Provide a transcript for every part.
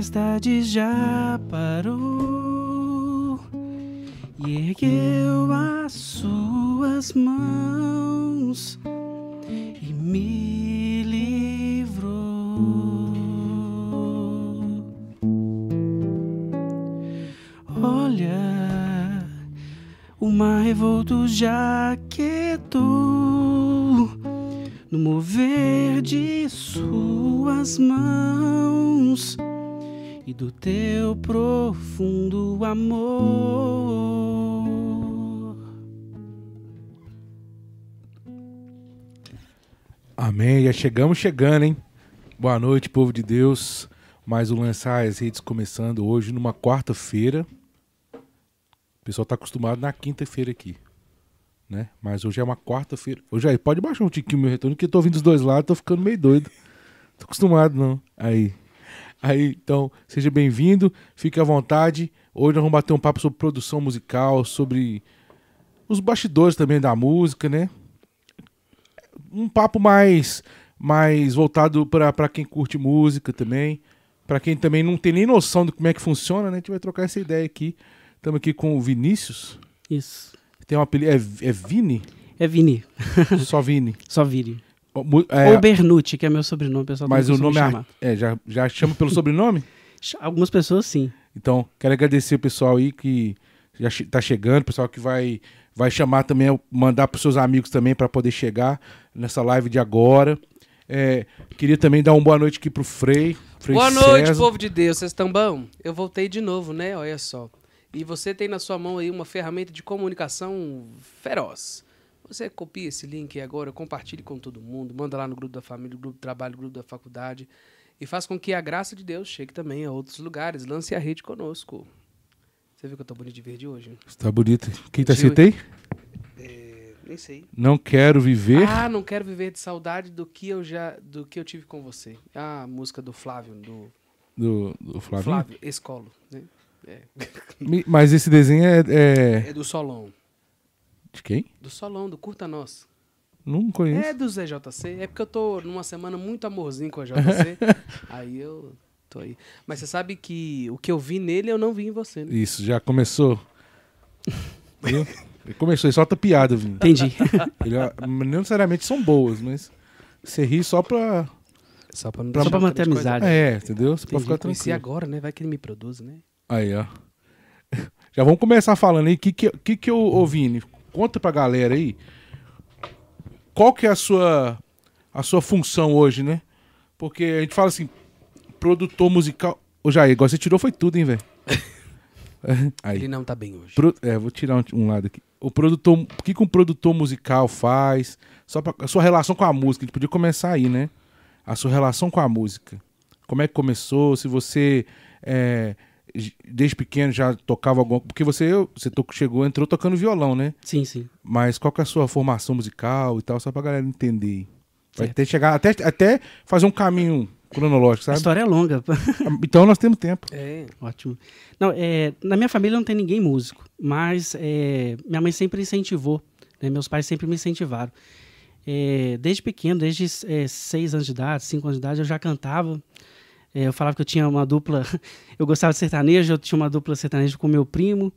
tempestade já parou e ergueu as suas mãos e me livrou. Olha, o mar revolto já quietou no mover de suas mãos e do teu profundo amor. Amém. Já chegamos chegando, hein? Boa noite, povo de Deus. Mais um Lançar as Redes começando hoje, numa quarta-feira. O pessoal tá acostumado na quinta-feira aqui, né? Mas hoje é uma quarta-feira. Hoje aí, pode baixar um tiquinho meu retorno, que eu tô ouvindo dos dois lados, tô ficando meio doido. Tô acostumado, não. Aí. Aí, então, seja bem-vindo, fique à vontade. Hoje nós vamos bater um papo sobre produção musical, sobre os bastidores também da música, né? Um papo mais mais voltado para quem curte música também, para quem também não tem nem noção de como é que funciona, né? A gente vai trocar essa ideia aqui. Estamos aqui com o Vinícius. Isso. Tem um apelido. É, é Vini? É Vini. Só Vini. Só Vini. É, Ou Bernucci, que é meu sobrenome, pessoal mas o nome é, é, já, já chama pelo sobrenome? Algumas pessoas sim. Então, quero agradecer o pessoal aí que já che- tá chegando, o pessoal que vai, vai chamar também, mandar para seus amigos também para poder chegar nessa live de agora. É, queria também dar uma boa noite aqui pro Frei. Frei Boa noite, César. povo de Deus. Vocês estão bom? Eu voltei de novo, né? Olha só. E você tem na sua mão aí uma ferramenta de comunicação feroz. Você copia esse link agora, compartilhe com todo mundo, manda lá no grupo da família, no grupo do trabalho, no grupo da faculdade e faz com que a graça de Deus chegue também a outros lugares. Lance a rede conosco. Você viu que eu tô bonito de verde hoje? Tá bonito. Quem tá aí? É, nem sei. Não quero viver. Ah, não quero viver de saudade do que eu já, do que eu tive com você. Ah, a música do Flávio, do Do, do Flavinho. Flávio Escolo, né? É. Mas esse desenho é, é- É do Solon. De quem? Do Solon, do Curta Nós. Não conheço. É do ZJC. É porque eu tô numa semana muito amorzinho com a JC. aí eu tô aí. Mas você sabe que o que eu vi nele, eu não vi em você, né? Isso, já começou. Viu? Ele começou, ele solta piada, Vini. Entendi. Ele, ó, não necessariamente são boas, mas você ri só pra. Só pra, não Só deixar pra manter a amizade. É, entendeu? Você pode Entendi. ficar Conheci tranquilo. agora, né? Vai que ele me produz, né? Aí, ó. Já vamos começar falando aí. O que, que, que, que eu, ô Vini, conta pra galera aí. Qual que é a sua, a sua função hoje, né? Porque a gente fala assim, produtor musical. Ô Jair, agora você tirou foi tudo, hein, velho? Ele não tá bem hoje. Pro- é, vou tirar um, um lado aqui. O produtor, o que, que um produtor musical faz? Só pra, a sua relação com a música, a gente podia começar aí, né? A sua relação com a música. Como é que começou? Se você é, desde pequeno já tocava alguma porque você você chegou entrou tocando violão, né? Sim, sim. Mas qual que é a sua formação musical e tal, só pra galera entender. Vai Certo. ter chegar até até fazer um caminho cronológico, A sabe? história é longa. Então nós temos tempo. É. Ótimo. Não, é, na minha família não tem ninguém músico, mas é, minha mãe sempre incentivou, né, meus pais sempre me incentivaram. É, desde pequeno, desde é, seis anos de idade, cinco anos de idade, eu já cantava. É, eu falava que eu tinha uma dupla, eu gostava de sertanejo, eu tinha uma dupla sertaneja com meu primo.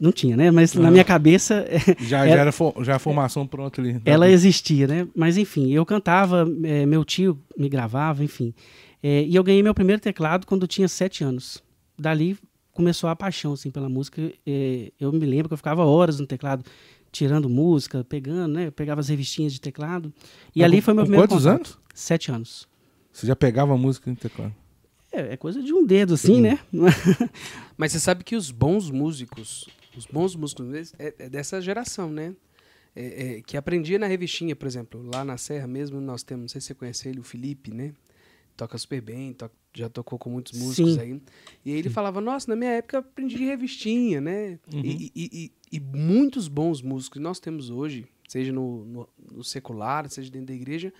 Não tinha, né? Mas na Aham. minha cabeça é, Já, Ela- já era fo- já a formação pronta ali. ela existia, né? Mas enfim, eu cantava, é, meu tio me gravava, enfim. É, e eu ganhei meu primeiro teclado quando eu tinha sete anos. Dali começou a paixão assim pela música. É, eu me lembro que eu ficava horas no teclado tirando música, pegando, né? Eu pegava as revistinhas de teclado. E Mas ali com- foi meu primeiro quantos contato. anos? Sete anos. Você já pegava música no teclado? É, é coisa de um dedo, assim, né? Mas você sabe que os bons músicos, os bons músicos é, é dessa geração, né? É- é, que aprendia na revistinha, por exemplo, lá na Serra mesmo, nós temos, não sei se você conhece ele, o Felipe, né? Toca super bem, to- já tocou com muitos músicos Sim. aí. E aí ele falava, nossa, na minha época eu aprendi de revistinha, né? Uhum. E, e- e- e muitos bons músicos que nós temos hoje, seja no, no- no secular, seja dentro da igreja,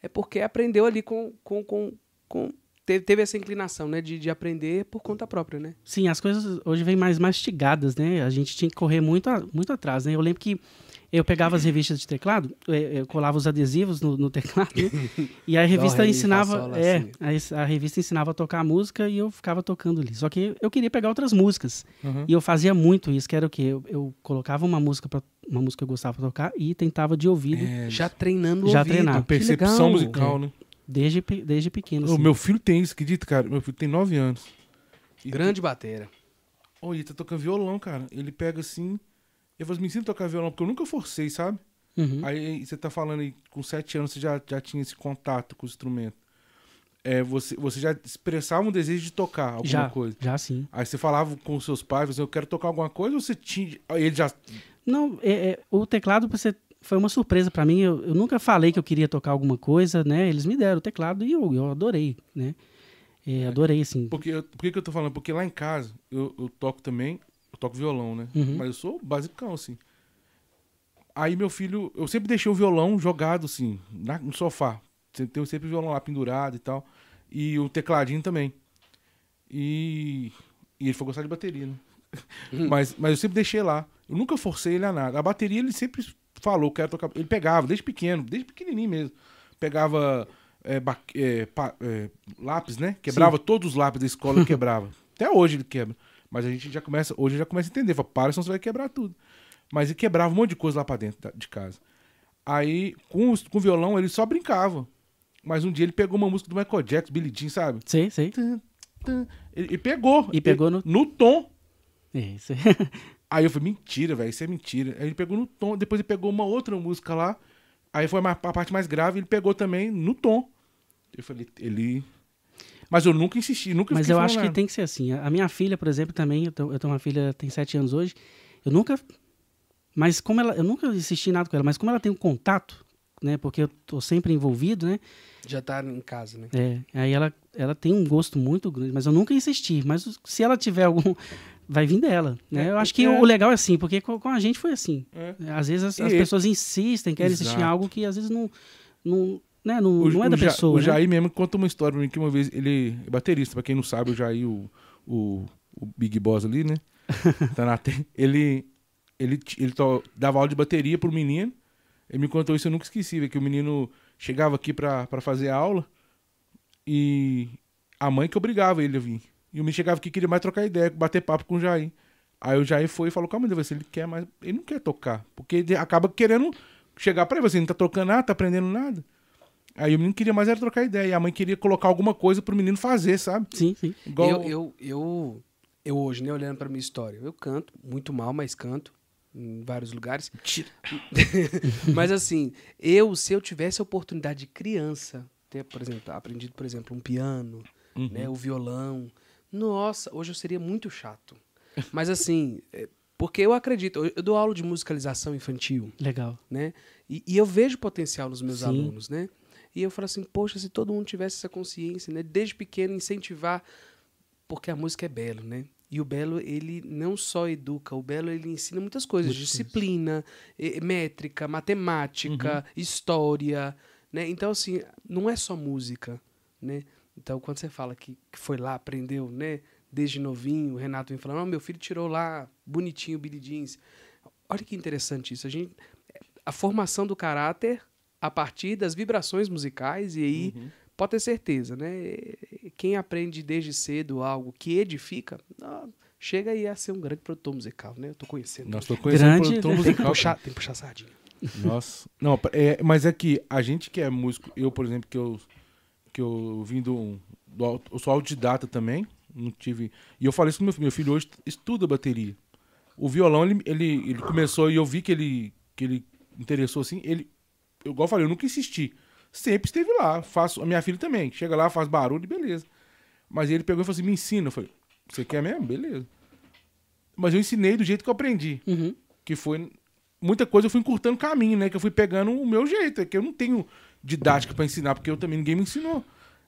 é porque aprendeu ali com. com, com, com- teve, teve essa inclinação, né? De, de aprender por conta própria, né? Sim, as coisas hoje vêm mais mastigadas, né? A gente tinha que correr muito, a- muito atrás, né? Eu lembro que Eu pegava as revistas de teclado, eu, colava os adesivos no, no teclado, né? e a revista ensinava, é, si. a, a revista ensinava a tocar a música e eu ficava tocando ali. Só que eu queria pegar outras músicas. Uhum. E eu fazia muito isso, que era o quê? Eu, eu colocava uma música para uma música que eu gostava de tocar e tentava de ouvido É, Já treinando o Já ouvido. treinava. percepção legal. musical, né? Desde, desde pequeno. O assim. meu filho tem isso, acredita, cara? Meu filho tem 9 anos. E Grande batera. Oh, ele tá tocando violão, cara. Ele pega assim. Eu falo assim, me ensina a tocar violão, porque eu nunca forcei, sabe? Uhum. Aí você tá falando aí, com 7 anos você já, já tinha esse contato com o instrumento. É, você, você já expressava um desejo de tocar alguma já, coisa. já sim. Aí você falava com os seus pais, você, eu quero tocar alguma coisa, ou você tinha. Aí ele já. Não, é, é, o teclado você, foi uma surpresa para mim. Eu, eu nunca falei que eu queria tocar alguma coisa, né? Eles me deram o teclado e eu, eu adorei, né? É, adorei, assim. Porque, por que, eu tô falando? Porque lá em casa eu, eu toco também, eu toco violão, né? Uhum. Mas eu sou basicão, assim. Aí meu filho, eu sempre deixei o violão jogado, assim, na- no sofá. Tem sempre o violão lá pendurado e tal. E o tecladinho também. E, e ele foi gostar de bateria, né? mas, mas eu sempre deixei lá. Eu nunca forcei ele a nada. A bateria ele sempre falou, quero tocar. Ele pegava, desde pequeno, desde pequenininho mesmo. Pegava é, ba- é, pa- é, lápis, né? Quebrava todos os lápis da escola, quebrava. Até hoje ele quebra. Mas a gente já começa, hoje já começa a entender. Fala, para, senão você vai quebrar tudo. Mas ele quebrava um monte de coisa lá pra dentro de casa. Aí, com, os- com o violão, ele só brincava. Mas um dia ele pegou uma música do Michael Jackson, Billie Jean, sabe? Tum. Ele, e pegou. E pegou Ele- no- no tom. É, isso. Aí eu falei, mentira, velho, isso é mentira. Aí ele pegou no tom, depois ele pegou uma outra música lá. Aí foi uma- a parte mais grave, ele pegou também no tom. Eu falei, ele. Mas eu nunca insisti, nunca Mas eu acho que nada. tem que ser assim. A a minha filha, por exemplo, também, eu, tô- eu tenho uma filha, tem sete anos hoje. Eu nunca. Mas como ela. Eu nunca insisti em nada com ela, mas como ela tem um contato, né? Porque eu tô sempre envolvido, né? Já tá em casa, né? É, aí ela, ela tem um gosto muito grande, mas eu nunca insisti. Mas se ela tiver algum. Vai vir dela, né? É, eu acho que é. o legal é assim, porque com, a gente foi assim. É. Às vezes as, as pessoas insistem, querem Exato. algo que às vezes não. não né, não, O, não é da Ja- pessoa. O né? Jair mesmo conta uma história pra mim que uma vez ele é baterista, pra quem não sabe, o Jair, o, o, o Big Boss ali, né? tá na ele ele, ele to- dava aula de bateria pro menino. Ele me contou isso, eu nunca esqueci, que o menino chegava aqui pra, pra fazer aula e a mãe que obrigava ele a vir. E o menino chegava aqui e queria mais trocar ideia, bater papo com o Jair. Aí o Jair foi e falou, calma, Deus, ele quer mais. Ele não quer tocar. Porque ele acaba querendo chegar pra ele, você não tá tocando nada, tá aprendendo nada. Aí o menino queria mais era trocar ideia. E a mãe queria colocar alguma coisa pro menino fazer, sabe? Sim, sim. Igual. Eu, eu, eu, eu hoje, né, olhando pra minha história, eu canto, muito mal, mas canto em vários lugares. mas assim, eu, se eu tivesse a oportunidade de criança, ter, por exemplo, aprendido, por exemplo, um piano, Uhum. né, o violão, nossa, hoje eu seria muito chato. Mas assim, é, porque eu acredito, eu, dou aula de musicalização infantil, Legal. né? E, e eu vejo potencial nos meus Sim. alunos, né? E eu falo assim, poxa, se todo mundo tivesse essa consciência, né? Desde pequeno incentivar, porque a música é belo, né? E o belo, ele não só educa, o belo, ele ensina muitas coisas. Muitas disciplina, eh, métrica, matemática, Uhum. história, né? Então, assim, não é só música, né? Então, quando você fala que, que foi lá, aprendeu, né? Desde novinho, o Renato vem falando, não, meu filho tirou lá, bonitinho, Billy Jeans. Olha que interessante isso. A, gente, a formação do caráter a partir das vibrações musicais, e aí Uhum. pode ter certeza, né? Quem aprende desde cedo algo que edifica, chega aí a ser um grande produtor musical, né? Eu tô conhecendo. Nós tô conhecendo Grande- produtor tem, que musical. puxar, tem que puxar sardinha. Nossa. Não, é, mas é que a gente que é músico, eu, por exemplo, que eu, que eu vim do, do Eu sou autodidata também. Não tive. E eu falei isso com meu filho. Meu filho hoje estuda bateria. O violão, ele, ele, ele começou e eu vi que ele, que ele interessou assim. Ele, eu, igual eu falei, eu nunca insisti. Sempre esteve lá. Faço, a minha filha também. Chega lá, faz barulho e beleza. Mas ele pegou e falou assim: me ensina. Eu falei: você quer mesmo? Beleza. Mas eu ensinei do jeito que eu aprendi Uhum. que foi muita coisa eu fui encurtando caminho, né? Que eu fui pegando o meu jeito, é que eu não tenho didática pra ensinar, porque eu também ninguém me ensinou.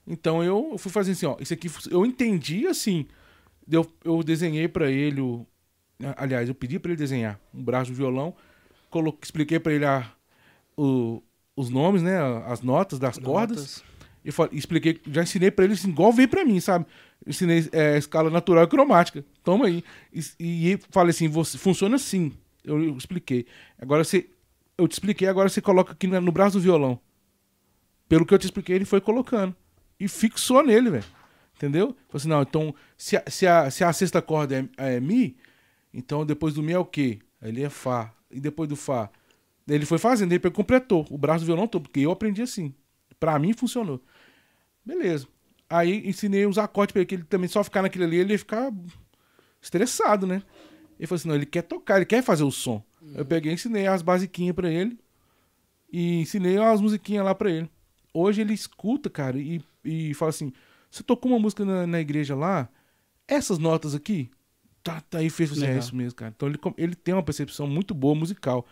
Então eu, fui fazendo assim, ó, isso aqui eu entendi assim. Eu, eu desenhei pra ele o aliás, eu pedi pra ele desenhar um braço do violão, colo, expliquei pra ele a, o, os nomes, né, as notas das cordas. Notas. E falei, expliquei, já ensinei pra ele assim, igual veio pra mim, sabe? Ensinei é, escala natural e cromática. Toma aí. E, e falei assim, você, funciona assim. Eu, eu expliquei. Agora você eu te expliquei, agora você coloca aqui no no braço do violão. Pelo que eu te expliquei, ele foi colocando. E fixou nele, velho. Entendeu? Falei assim, não, então, se a, se a, se a sexta corda é, é Mi, então depois do Mi é o quê? Ele é Fá. E depois do Fá? Ele foi fazendo, ele completou o braço do violão todo, porque eu aprendi assim. Pra mim funcionou. Beleza. Aí ensinei os acordes pra ele, que ele também só ficar naquele ali, ele ia ficar estressado, né? Ele falou assim: não, ele quer tocar, ele quer fazer o som. Eu peguei ensinei as basiquinhas pra ele e ensinei umas musiquinhas lá pra ele. Hoje ele escuta, cara, e, e fala assim: você tocou uma música na, na igreja lá, essas notas aqui? Tá, tá aí, fez assim, é isso mesmo, cara. Então ele, ele tem uma percepção muito boa musical.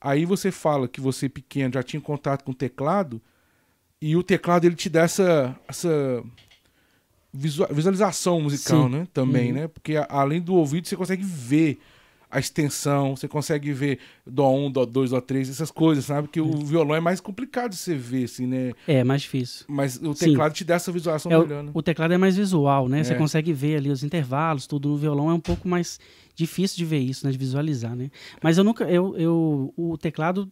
Aí você fala que você pequeno já tinha contato com o teclado, e o teclado ele te dá essa, essa visua- visualização musical, Sim. né? Também, Uhum. né? Porque além do ouvido você consegue ver a extensão, você consegue ver dó 1, dó 2, dó 3, essas coisas, sabe? Que o violão é mais complicado de você ver, assim, né? É, mais difícil. Mas o Sim. teclado te dá essa visualização É, melhor, né? o, teclado é mais visual, né? Você É. consegue ver ali os intervalos, tudo. No violão é um pouco mais difícil de ver isso, né? De visualizar, né? Mas eu nunca... Eu, eu, o teclado...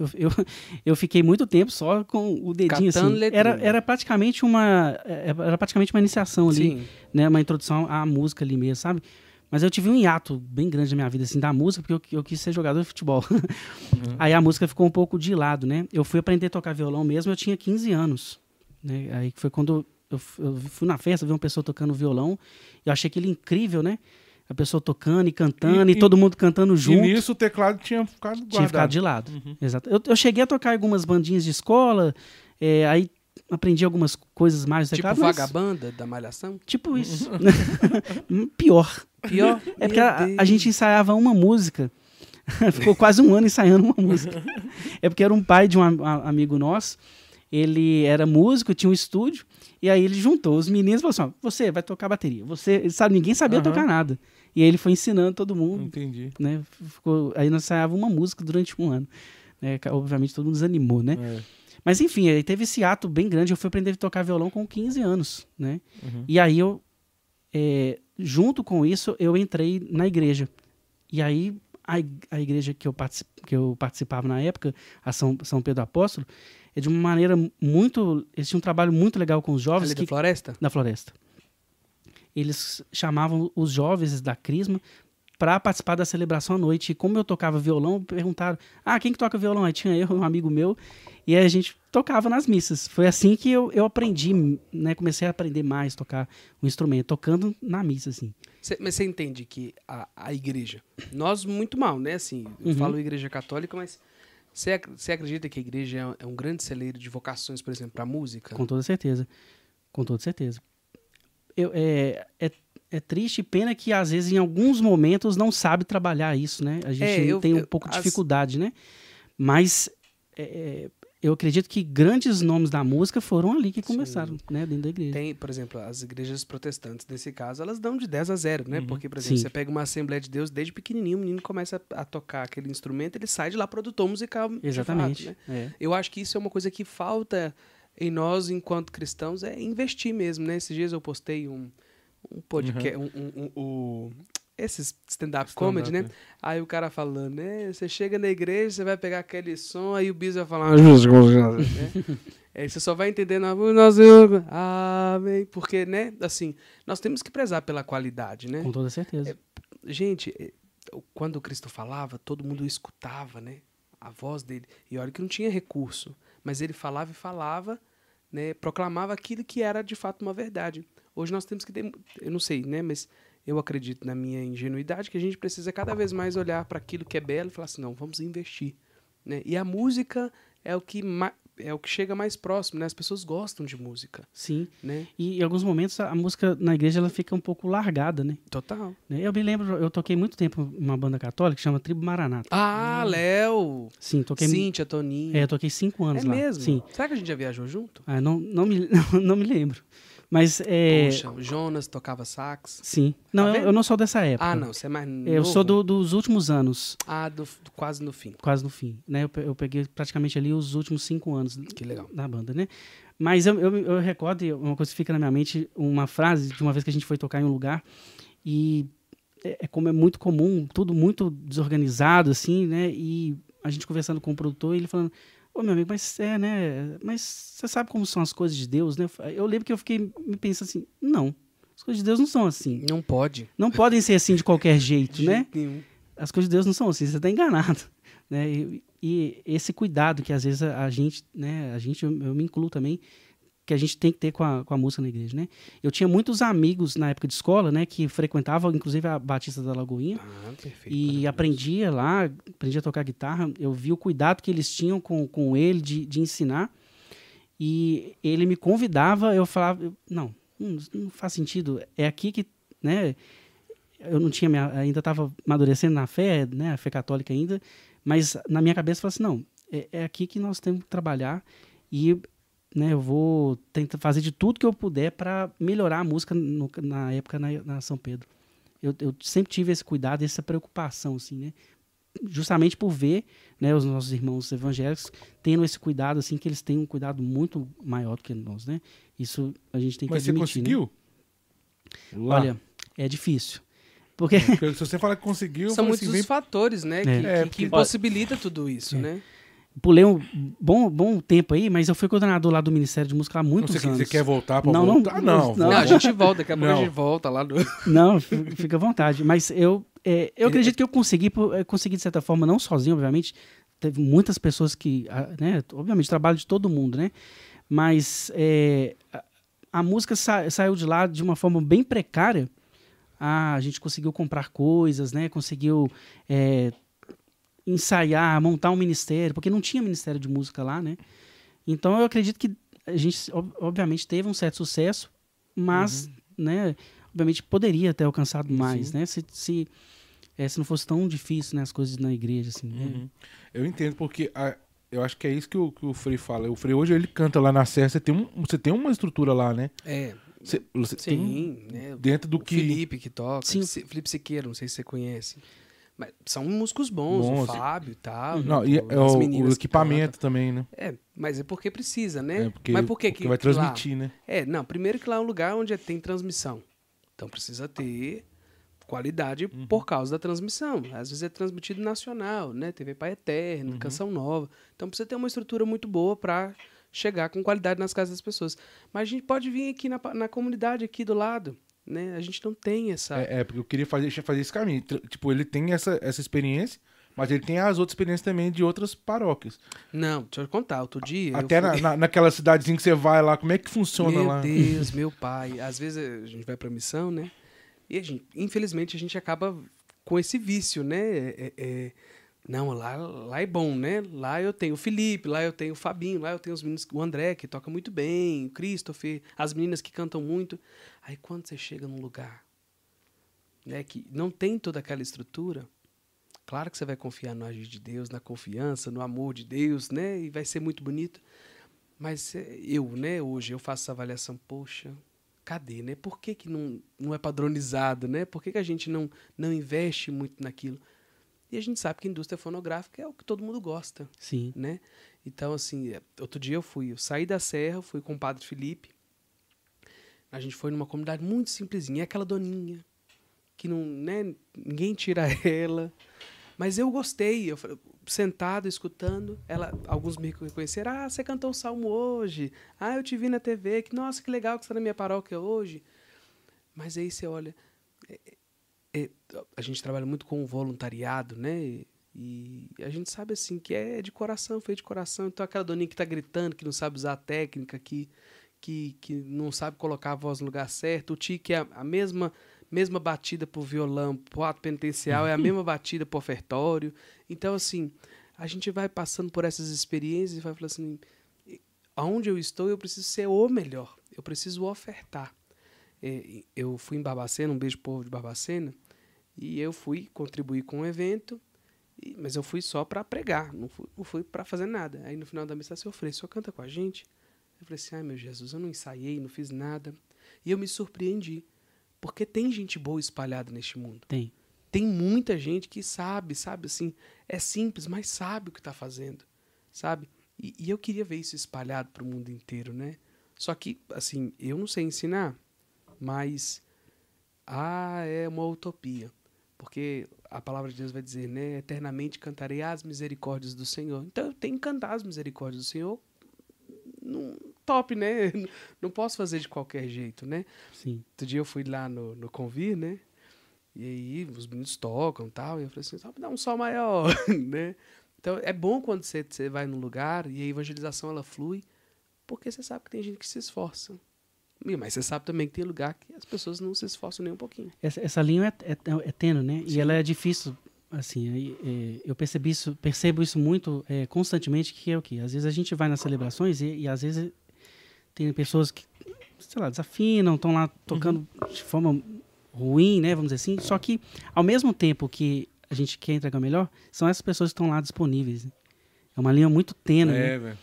Eu, eu, eu fiquei muito tempo só com o dedinho Catando assim. letrinha. Era, era praticamente uma... é, Era praticamente uma iniciação ali. Sim. né, uma introdução à música ali mesmo, sabe? Mas eu tive um hiato bem grande na minha vida, assim, da música, porque eu, eu quis ser jogador de futebol. Aí a música ficou um pouco de lado, né? Eu fui aprender a tocar violão mesmo, eu tinha 15 anos. Né? Aí foi quando eu, eu fui na festa, vi uma pessoa tocando violão, e eu achei aquilo incrível, né? A pessoa tocando e cantando, e, E- e- todo mundo cantando E junto. nisso o teclado tinha ficado guardado. Tinha ficado de lado. Uhum. Exato. Eu, eu cheguei a tocar algumas bandinhas de escola, é, aí aprendi algumas coisas mais do Tipo teclado. mas- vagabanda da malhação? Tipo isso. Pior. Pior. É porque a, a gente ensaiava uma música. Ficou quase um ano ensaiando uma música. É porque era um pai de um a- amigo nosso. Ele era músico, tinha um estúdio. E aí ele juntou os meninos e falou assim: ó, você vai tocar bateria. Você sabe, ninguém sabia Aham. tocar nada. E aí ele foi ensinando todo mundo. Entendi. Né? Ficou, aí nós ensaiava uma música durante um ano. né? Obviamente todo mundo desanimou, né? É. Mas enfim, aí teve esse ato bem grande. Eu fui aprender a tocar violão com 15 anos, né? Uhum. E aí eu, é, junto com isso, eu entrei na igreja. E aí a, a igreja que eu, que eu participava na época, a São, São Pedro Apóstolo, é de uma maneira muito... Eles tinham um trabalho muito legal com os jovens Ali que, da floresta? da floresta. Eles chamavam os jovens da Crisma para participar da celebração à noite. E como eu tocava violão, perguntaram: Ah, quem que toca violão? Aí tinha eu, um amigo meu, e a gente tocava nas missas. Foi assim que eu, eu aprendi, né? Comecei a aprender mais tocar o instrumento, tocando na missa, assim. Cê- mas você entende que a, a igreja, nós muito mal, né? Assim, eu Uhum. falo igreja católica, mas você ac- você acredita que a igreja é um- é um grande celeiro de vocações, por exemplo, para música? Com toda certeza. Com toda certeza. Eu, é, é, é triste e pena que, às vezes, em alguns momentos, não sabe trabalhar isso, né? A gente É, eu- tem um eu- pouco de as- dificuldade, né? Mas é, é, eu acredito que grandes nomes da música foram ali que começaram, né? Dentro da igreja. Tem, por exemplo, as igrejas protestantes, nesse caso, elas dão de 10 a 0, né? Uhum. Porque, por exemplo, Sim. você pega uma Assembleia de Deus, desde pequenininho, o menino começa a, tocar aquele instrumento, ele sai de lá produtor musical. de Exatamente. fato, né? é. Eu acho que isso é uma coisa que falta em nós, enquanto cristãos, é investir mesmo, né? Esses dias eu postei um, um podcast, um, um- um- o- esses stand-up comedy, né? Stand-up, Aí o cara falando, né? Você chega na igreja, você vai pegar aquele som, aí o bis vai falar... né? Aí você só vai entender na nós Amém. Porque, né? Assim, nós temos que prezar pela qualidade, né? Com toda certeza. Gente, eh, quando Cristo falava, todo mundo escutava, né? A voz dele. E olha que não tinha recurso. Mas ele falava e falava, né? Proclamava aquilo que era de fato uma verdade. Hoje nós temos que ter, eu não sei, né? Mas eu acredito na minha ingenuidade que a gente precisa cada vez mais olhar para aquilo que é belo e falar assim, não, vamos investir, né? E a música é o que é o que chega mais próximo, né? As pessoas gostam de música, Sim. né? E em alguns momentos a, música na igreja ela fica um pouco largada, né? Total. né? Eu me lembro, eu toquei muito tempo em uma banda católica que chama Tribo Maranata. Ah, Léo! Sim, toquei. Cíntia, Toninho. É, eu toquei cinco anos É lá. mesmo? Sim. Será que a gente já viajou junto? Ah, não, não, me, não, me lembro. Mas é. Poxa, o Jonas tocava sax. Sim. Não, eu, vendo? eu não sou dessa época. Ah, não, você é mais novo. Eu sou do- dos últimos anos, Ah, do, do- quase no fim. quase no fim. Né? Eu, eu peguei praticamente ali os últimos cinco anos Que legal. da banda, né? Mas eu, eu, eu recordo, e uma coisa que fica na minha mente, uma frase de uma vez que a gente foi tocar em um lugar e é, é como é muito comum, tudo muito desorganizado, assim, né? E a gente conversando com o produtor, ele falando, ô meu amigo, mas é, né? Mas você sabe como são as coisas de Deus, né? Eu lembro que eu fiquei me pensando assim, não, as coisas de Deus não são assim. Não pode. Não podem ser assim de qualquer jeito, De né? nenhum. As coisas de Deus não são assim, você está enganado. Né? E, e esse cuidado que às vezes a, a gente, né, a gente, eu, eu me incluo também, que a gente tem que ter com a, com a música na igreja, né? Eu tinha muitos amigos na época de escola, né, que frequentavam inclusive a Batista da Lagoinha Ah, perfeito. e aprendia lá, aprendia a tocar guitarra. Eu vi o cuidado que eles tinham com, com ele de, de ensinar. E ele me convidava, eu falava, não, não, não faz sentido. É aqui que, né? Eu não tinha, minha- ainda estava amadurecendo na fé, né? A fé católica ainda. Mas na minha cabeça eu falei assim, não, é, é aqui que nós temos que trabalhar e né, eu vou tentar fazer de tudo que eu puder para melhorar a música no- na época na, na São Pedro. Eu, eu sempre tive esse cuidado, essa preocupação, assim, né? Justamente por ver, né, os nossos irmãos evangélicos tendo esse cuidado, assim, que eles têm um cuidado muito maior do que nós, né? Isso a gente tem que Mas você admitir, né? conseguiu? Lá. Olha, é difícil. Porque Porque se você falar que conseguiu, São muitos assim, os vem fatores, né? É. Que, É, que- que impossibilita tudo isso, É. né? Pulei um bom, bom tempo aí, mas eu fui coordenador lá do Ministério de Música há muitos Você, anos. você quer voltar Não, não, voltar? não, não. não. Não, a gente volta, daqui a pouco a Não. gente volta lá do. Não, fi- fica à vontade. Mas eu, é, eu acredito que eu consegui, eu consegui de certa forma, não sozinho, obviamente. Teve muitas pessoas que, ah, né, obviamente, trabalho de todo mundo, né? Mas é, a, a música sa- saiu de lá de uma forma bem precária. Ah, a gente conseguiu comprar coisas, né? Conseguiu é, ensaiar, montar um ministério, porque não tinha ministério de música lá, né? Então eu acredito que a gente, ob- obviamente, teve um certo sucesso, mas, né? Obviamente poderia ter alcançado mais, Sim. né? Se, se, eh, se não fosse tão difícil, né? As coisas na igreja, assim, né? Uhum. Eu entendo, porque a- eu acho que é isso que o, que o Frei fala. O Frei hoje ele canta lá na Serra, você tem, um, você tem uma estrutura lá, né? É, Você, você tem sim, né? dentro do o que. Felipe que toca, Sim. Si- Felipe Siqueira, não sei se você conhece. Mas são músicos bons, Bons. o Fábio e tal. Não, e é as o, que equipamento também, né? É, mas é porque precisa, né? É porque, mas por que porque que vai que lá- transmitir, né? É, não, primeiro que lá é um lugar onde tem transmissão. Então precisa ter qualidade Uhum. por causa da transmissão. Às vezes é transmitido nacional, né? TV Pai Eterno, Uhum. Canção Nova. Então precisa ter uma estrutura muito boa para chegar com qualidade nas casas das pessoas. Mas a gente pode vir aqui na, na comunidade aqui do lado, né? A gente não tem essa É, é, porque eu queria fazer, fazer esse caminho. Tipo, ele tem essa, essa experiência, mas ele tem as outras experiências também de outras paróquias. Não, deixa eu contar. Outro dia. Até fui- na, na- naquela cidadezinha que você vai lá, como é que funciona meu lá? Deus, meu pai. Às vezes a gente vai pra missão, né? E a gente, infelizmente a gente acaba com esse vício, né? É- é- é, não, lá, lá é bom, né? Lá eu tenho o Felipe, lá eu tenho o Fabinho, lá eu tenho os meninos, o André, que toca muito bem, o Christopher, as meninas que cantam muito. Aí quando você chega num lugar né, que não tem toda aquela estrutura, claro que você vai confiar no agir de Deus, na confiança, no amor de Deus, né? E vai ser muito bonito. Mas é, eu, né, hoje eu faço essa avaliação, poxa, cadê, né? Por que, que não, não é padronizado, né? Por que, que a gente não, não investe muito naquilo? E a gente sabe que a indústria fonográfica é o que todo mundo gosta, Sim. né? Então, assim, é, outro dia eu fui, eu saí da serra, fui com o Padre Felipe, a gente foi numa comunidade muito simplesinha, é aquela doninha, que não, né, ninguém tira ela, mas eu gostei, eu sentado, escutando, ela, alguns me reconheceram, ah, você cantou o salmo hoje, ah, eu te vi na TV, que, nossa, que legal que você está na minha paróquia hoje, mas aí você olha, é- a gente trabalha muito com o voluntariado, né, e a gente sabe, assim, que é de coração, feito de coração, então aquela doninha que está gritando, que não sabe usar a técnica, que, que, que não sabe colocar a voz no lugar certo, o tio que é a, a mesma mesma batida pro violão, pro ato penitencial, é a mesma batida pro ofertório. Então, assim, a gente vai passando por essas experiências e vai falando assim, aonde eu estou, eu preciso ser o melhor. Eu preciso ofertar. É, eu fui em Barbacena, um beijo povo de Barbacena, e eu fui contribuir com o evento, mas eu fui só para pregar, não fui, não fui para fazer nada. Aí no final da missa eu falei, senhor canta com a gente? Eu falei assim, ai meu Jesus, eu não ensaiei, não fiz nada. E eu me surpreendi, porque tem gente boa espalhada neste mundo. Tem. Tem muita gente que sabe, sabe assim, é simples, mas sabe o que está fazendo, sabe? E, e eu queria ver isso espalhado para o mundo inteiro, né? Só que, assim, eu não sei ensinar, mas ah, é uma utopia, porque a palavra de Deus vai dizer, né? Eternamente cantarei as misericórdias do Senhor. Então eu tenho que cantar as misericórdias do Senhor. Num, top, né? Não posso fazer de qualquer jeito, né? Sim. Outro dia eu fui lá no, no Convir, né? E aí os meninos tocam e tal. E eu falei assim, só pra dar um sol maior, né? Então é bom quando você, você vai num lugar e a evangelização ela flui, porque você sabe que tem gente que se esforça. Mas você sabe também que tem lugar que as pessoas não se esforçam nem um pouquinho. Essa, essa linha é, é, é tênue, né? E ela é difícil, assim, é, eu percebi isso, percebo isso muito é, constantemente, que é o quê? Às vezes a gente vai nas celebrações e, e às vezes tem pessoas que, sei lá, desafinam, estão lá tocando de forma ruim, né, vamos dizer assim, só que ao mesmo tempo que a gente quer entregar melhor, são essas pessoas que estão lá disponíveis. né? É uma linha muito tênue, né? É, velho.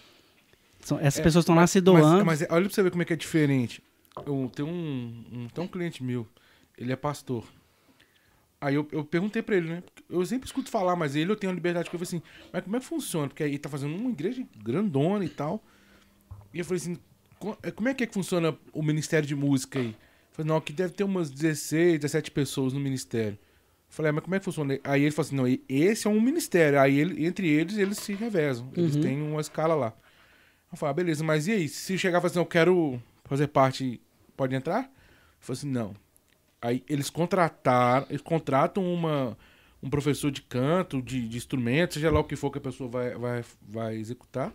São- essas É, pessoas estão lá se doando. Mas, mas olha pra você ver como é que é diferente. Eu, tem um, um, tem um cliente meu, ele é pastor. Aí eu, eu perguntei pra ele, né? Eu sempre escuto falar, mas ele eu tenho a liberdade que eu falei assim, mas como é que funciona? Porque aí tá fazendo uma igreja grandona e tal. E eu falei assim, é, como é que, é que funciona o Ministério de Música aí? Eu falei, não, aqui deve ter umas 16, 17 pessoas no ministério. Eu falei, ah, mas como é que funciona? Aí ele falou assim, não, esse é um ministério. Aí ele, entre eles, eles se revezam. Eles Uhum. têm uma escala lá. Eu falei, ah, beleza, mas e aí? Se chegar e falar assim, eu quero fazer parte, pode entrar? Eu falei assim, não. Aí eles contrataram, eles contratam uma, um professor de canto, de, de instrumento, seja lá o que for que a pessoa vai, vai, vai executar,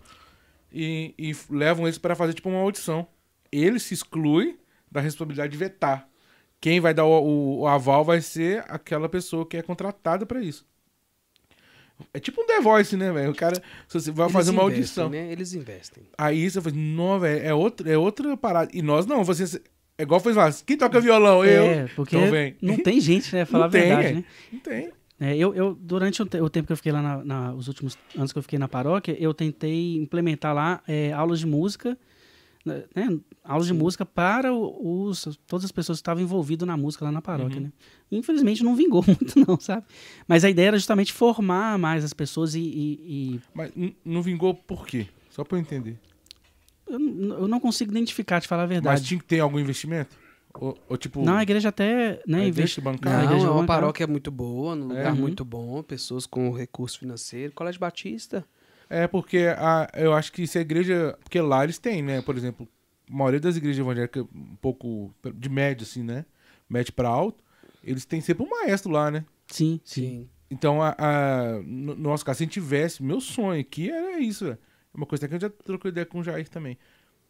e, e levam eles para fazer tipo uma audição. Ele se exclui da responsabilidade de vetar. Quem vai dar o, o- o aval vai ser aquela pessoa que é contratada para isso. É tipo um The Voice, né, velho? O cara você vai Eles fazer uma investem, audição. Né? Eles investem. Aí você fala, não, velho, é outra, é outra parada. E nós não, você. É igual fez lá, quem toca violão? Eu. É, porque Então vem. não tem gente, né? Falar Não tem, a verdade, é. né? Não tem. É, eu, eu, durante o, te- o tempo que eu fiquei lá, na, na- os últimos anos que eu fiquei na paróquia, eu tentei implementar lá é, aulas de música, né, né, aulas de música para os, todas as pessoas que estavam envolvidas na música lá na paróquia, Uhum. né? Infelizmente não vingou muito não, sabe? Mas a ideia era justamente formar mais as pessoas e... e- e Mas não vingou por quê? Só pra eu entender. eu, eu não consigo identificar, te falar a Mas verdade. tinha que ter algum investimento? Ou, ou tipo. Não, a igreja até... Né, a investe- bancar? Não, a Não, igreja é uma bancária. paróquia muito boa, num lugar Uhum. muito bom, pessoas com recurso financeiro. Colégio Batista. É porque a, eu acho que se a igreja. Porque lá eles têm, né? Por exemplo, a maioria das igrejas evangélicas, um pouco de médio, assim, né? Médio pra alto, eles têm sempre um maestro lá, né? Sim, sim. Então, a, a- no no nosso caso, se a gente tivesse, meu sonho aqui era isso. velho. É uma coisa que eu já trocou ideia com o Jair também.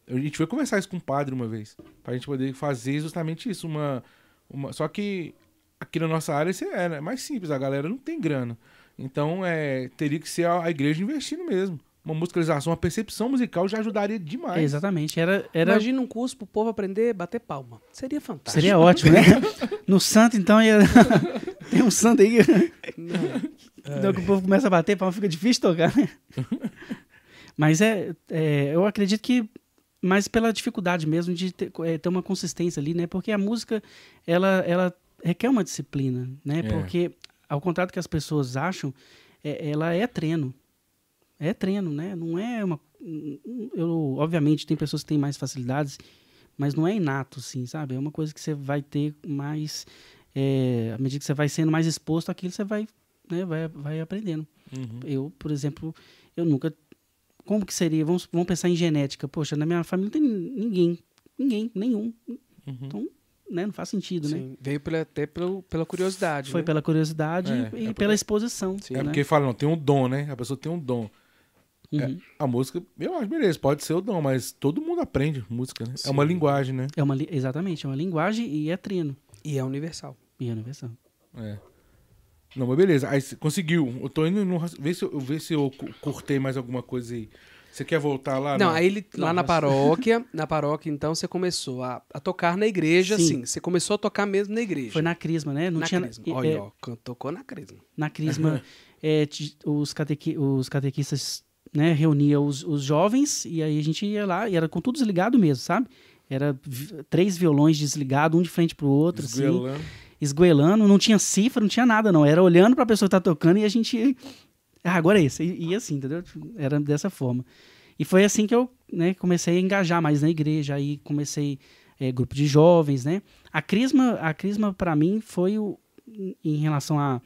A gente foi conversar isso com o padre uma vez. Pra gente poder fazer justamente isso. Uma, uma, só que aqui na nossa área isso é né, mais simples, a galera não tem grana. Então, é, teria que ser a, a igreja investindo mesmo. Uma musicalização, uma percepção musical já ajudaria demais. Exatamente. Era, era, Imagina um curso pro povo aprender a bater palma. Seria fantástico. seria ótimo, né? No santo, então, ia... tem um santo aí... Então que o povo começa a bater, palma fica difícil tocar, né? Mas é, é, eu acredito que mais pela dificuldade mesmo de ter, é, ter uma consistência ali, né? Porque a música, ela, ela requer uma disciplina, né? É. Porque, ao contrário do que as pessoas acham, é- ela é treino. É treino, né? Não é uma... Eu, obviamente, tem pessoas que têm mais facilidades, mas não é inato, assim, sabe? É uma coisa que você vai ter mais... é, à medida que você vai sendo mais exposto àquilo, você vai, né, vai, vai aprendendo. Uhum. Eu, por exemplo, eu nunca. Como que seria? Vamos, vamos pensar em genética. Poxa, na minha família não tem ninguém. Ninguém, nenhum. Uhum. Então, né, não faz sentido, né? Sim. Veio pela, até pelo, pela curiosidade. Foi né? pela curiosidade É, e é porque- pela exposição. Sim. É né? porque fala, não, tem um dom, né? A pessoa tem um dom. É, Uhum. a música, eu acho, beleza, pode ser o dom, mas todo mundo aprende música, né? É uma Sim. linguagem, né? É uma, li- exatamente, é uma linguagem e é treino. E é universal. E é universal. É. Não, mas beleza. Aí conseguiu. Eu tô indo no. Vê se eu, vê se eu curtei mais alguma coisa aí. Você quer voltar lá? não, aí ele, lá na paróquia, na paróquia, então, você começou a, a tocar na igreja, Sim. sim. Você começou a tocar mesmo na igreja. Foi na Crisma, né? Não na tinha, crisma. é, Olha, ó, can- tocou na crisma. na Crisma, é, os, catequi, os catequistas né, reuniam os, os jovens e aí a gente ia lá e era com tudo desligado mesmo, sabe? Era três violões desligados, um de frente pro outro, assim, Esguelando. esgoelando, não tinha cifra, não tinha nada, não. Era olhando pra pessoa que tá tocando e a gente. Ah, agora é esse. E, e assim, entendeu? Era dessa forma. E foi assim que eu né, comecei a engajar mais na igreja, aí comecei é, grupo de jovens, né? A Crisma, a Crisma para mim, foi o, em relação a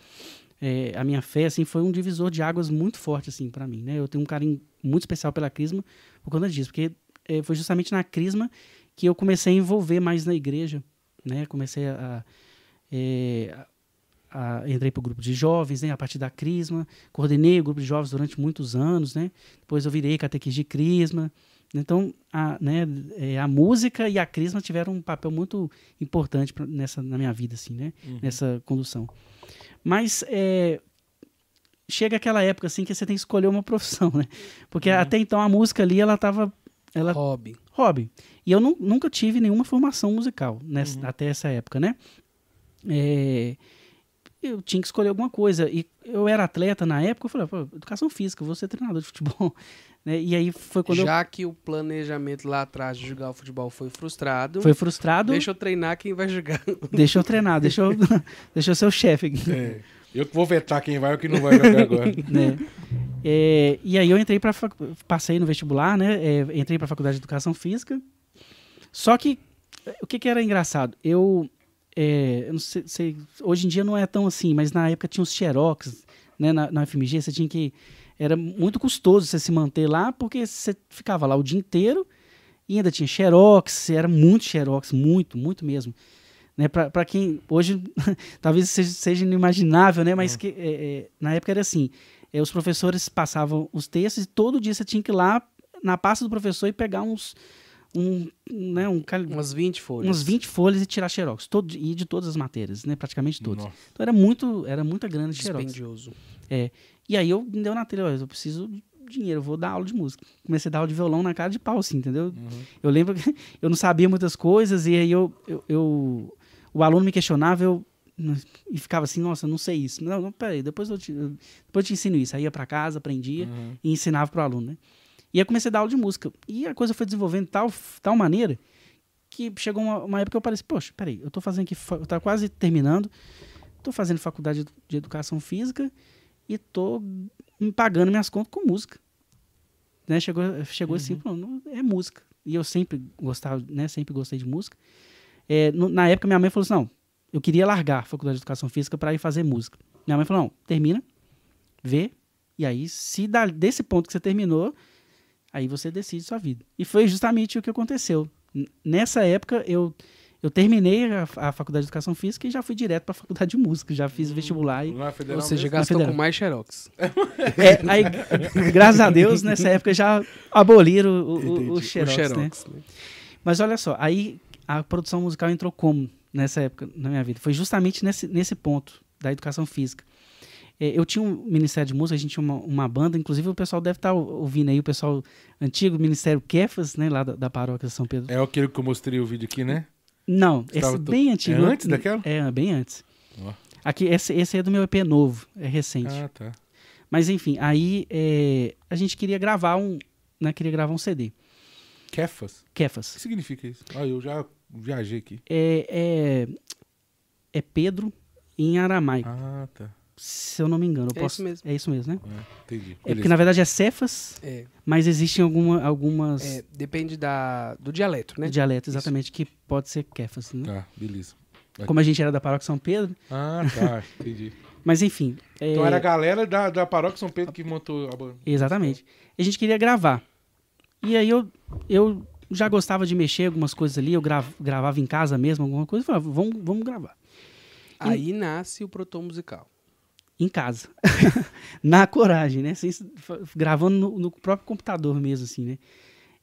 é, a minha fé assim foi um divisor de águas muito forte assim para mim, né? Eu tenho um carinho muito especial pela Crisma por conta disso, porque é, foi justamente na Crisma que eu comecei a envolver mais na igreja, né? Comecei a, é, a, a entrei para o grupo de jovens, né? A partir da Crisma, coordenei o grupo de jovens durante muitos anos, né? Depois eu virei catequista de Crisma. Então, a, né, é, a música e a Crisma tiveram um papel muito importante pra, nessa, na minha vida, assim, né? Uhum. Nessa condução. Mas é, chega aquela época assim que você tem que escolher uma profissão, né? Porque Uhum. até então a música ali ela tava ela Hobby. hobby. E eu nu- nunca tive nenhuma formação musical nessa, Uhum. até essa época, né? É, eu tinha que escolher alguma coisa. E eu era atleta na época, eu falei, pô, educação física, eu vou ser treinador de futebol. Né? E aí foi quando Já que o planejamento lá atrás de jogar o futebol foi frustrado, eu fui frustrado. deixa eu treinar quem vai jogar. Deixa eu treinar, deixa eu, deixa eu ser o chefe aqui. É. Eu que vou vetar quem vai e quem não vai jogar agora. né? É, e aí eu entrei para passei no vestibular, né? É, entrei para a faculdade de educação física. Só que o que, que era engraçado? Eu, é, eu não sei, sei- hoje em dia não é tão assim, mas na época tinha os xerox, né? Na, na FMG você tinha que era muito custoso você se manter lá porque você ficava lá o dia inteiro e ainda tinha xerox, era muito xerox, muito, muito mesmo. Né, para quem hoje talvez seja, seja inimaginável, né? Mas que, é, é, na época era assim: é, os professores passavam os textos e todo dia você tinha que ir lá na pasta do professor e pegar uns. Um, né, um, cal- Umas 20 folhas. umas 20 folhas e tirar xerox. Todo, e de todas as matérias, né? Praticamente todas. Nossa. Então era muito, era muita grana de xerox. Dispendioso. E aí eu me deu na telha, eu preciso de dinheiro, eu vou dar aula de música. Comecei a dar aula de violão na cara de pau, assim, entendeu? Uhum. Eu lembro que eu não sabia muitas coisas e aí eu, eu, eu- o aluno me questionava eu, e ficava assim, nossa, não sei isso. Não, não, peraí, depois eu te, depois eu te ensino isso. Aí ia para casa, aprendia Uhum. e ensinava pro aluno, né? E aí comecei a dar aula de música. E a coisa foi desenvolvendo de tal, tal maneira que chegou uma, uma época que eu parei, assim, poxa, peraí, eu tô fazendo aqui, eu tá quase terminando, tô fazendo faculdade de- educação física e tô me pagando minhas contas com música. Né? Chegou, chegou assim, pô, não- é música. E eu sempre gostava, né? Sempre gostei de música. É, no- na época, minha mãe falou assim: não, eu queria largar a faculdade de educação física para ir fazer música. Minha mãe falou: não, termina, vê, e aí, se dá, desse ponto que você terminou, aí você decide sua vida. E foi justamente o que aconteceu. Nessa época, eu, eu terminei a, a faculdade de educação física e já fui direto para a faculdade de música, já fiz vestibular. E, Não é Ou seja, gastou federal. com mais xerox. é, aí, graças a Deus, nessa época já aboliram o, o O xerox, o né? xerox. né? Mas olha só, aí a produção musical entrou como nessa época na minha vida? Foi justamente nesse, nesse ponto da educação física. É, eu tinha um ministério de música, a gente tinha uma, uma banda, inclusive o pessoal deve estar ouvindo aí, o pessoal antigo, o Ministério Kefas, né, lá da, da paróquia de São Pedro. É aquele que eu mostrei o vídeo aqui, né? Não, esse Estava é to- bem antigo. É antes daquela? É, bem antes. Ó. Aqui, esse, esse é do meu EP novo, é recente. Ah, tá. Mas enfim, aí é, a gente queria gravar um, né, queria gravar um CD, Kefas? O que Kefas. significa isso? Ah, eu já viajei aqui. É, é, é Pedro em aramaico. Ah, tá. Se eu não me engano. eu É posso- isso mesmo. É isso mesmo, né? É, entendi. É porque na verdade é Cefas, É, mas existem alguma, algumas é, depende da, do dialeto, né? dialetos exatamente que pode ser Kefas. Né? Tá, beleza. Como a gente era da paróquia São Pedro. Ah, tá, entendi. Mas enfim. é, Então era a galera da, da paróquia São Pedro que montou a banda. Exatamente. E a gente queria gravar. E aí eu, eu já gostava de mexer algumas coisas ali, eu gra- gravava em casa mesmo, alguma coisa, e falava, vamos, vamos gravar. Aí nasce o proton musical. Em casa. Na coragem, né? Sem, gravando no, no próprio computador mesmo, assim, né?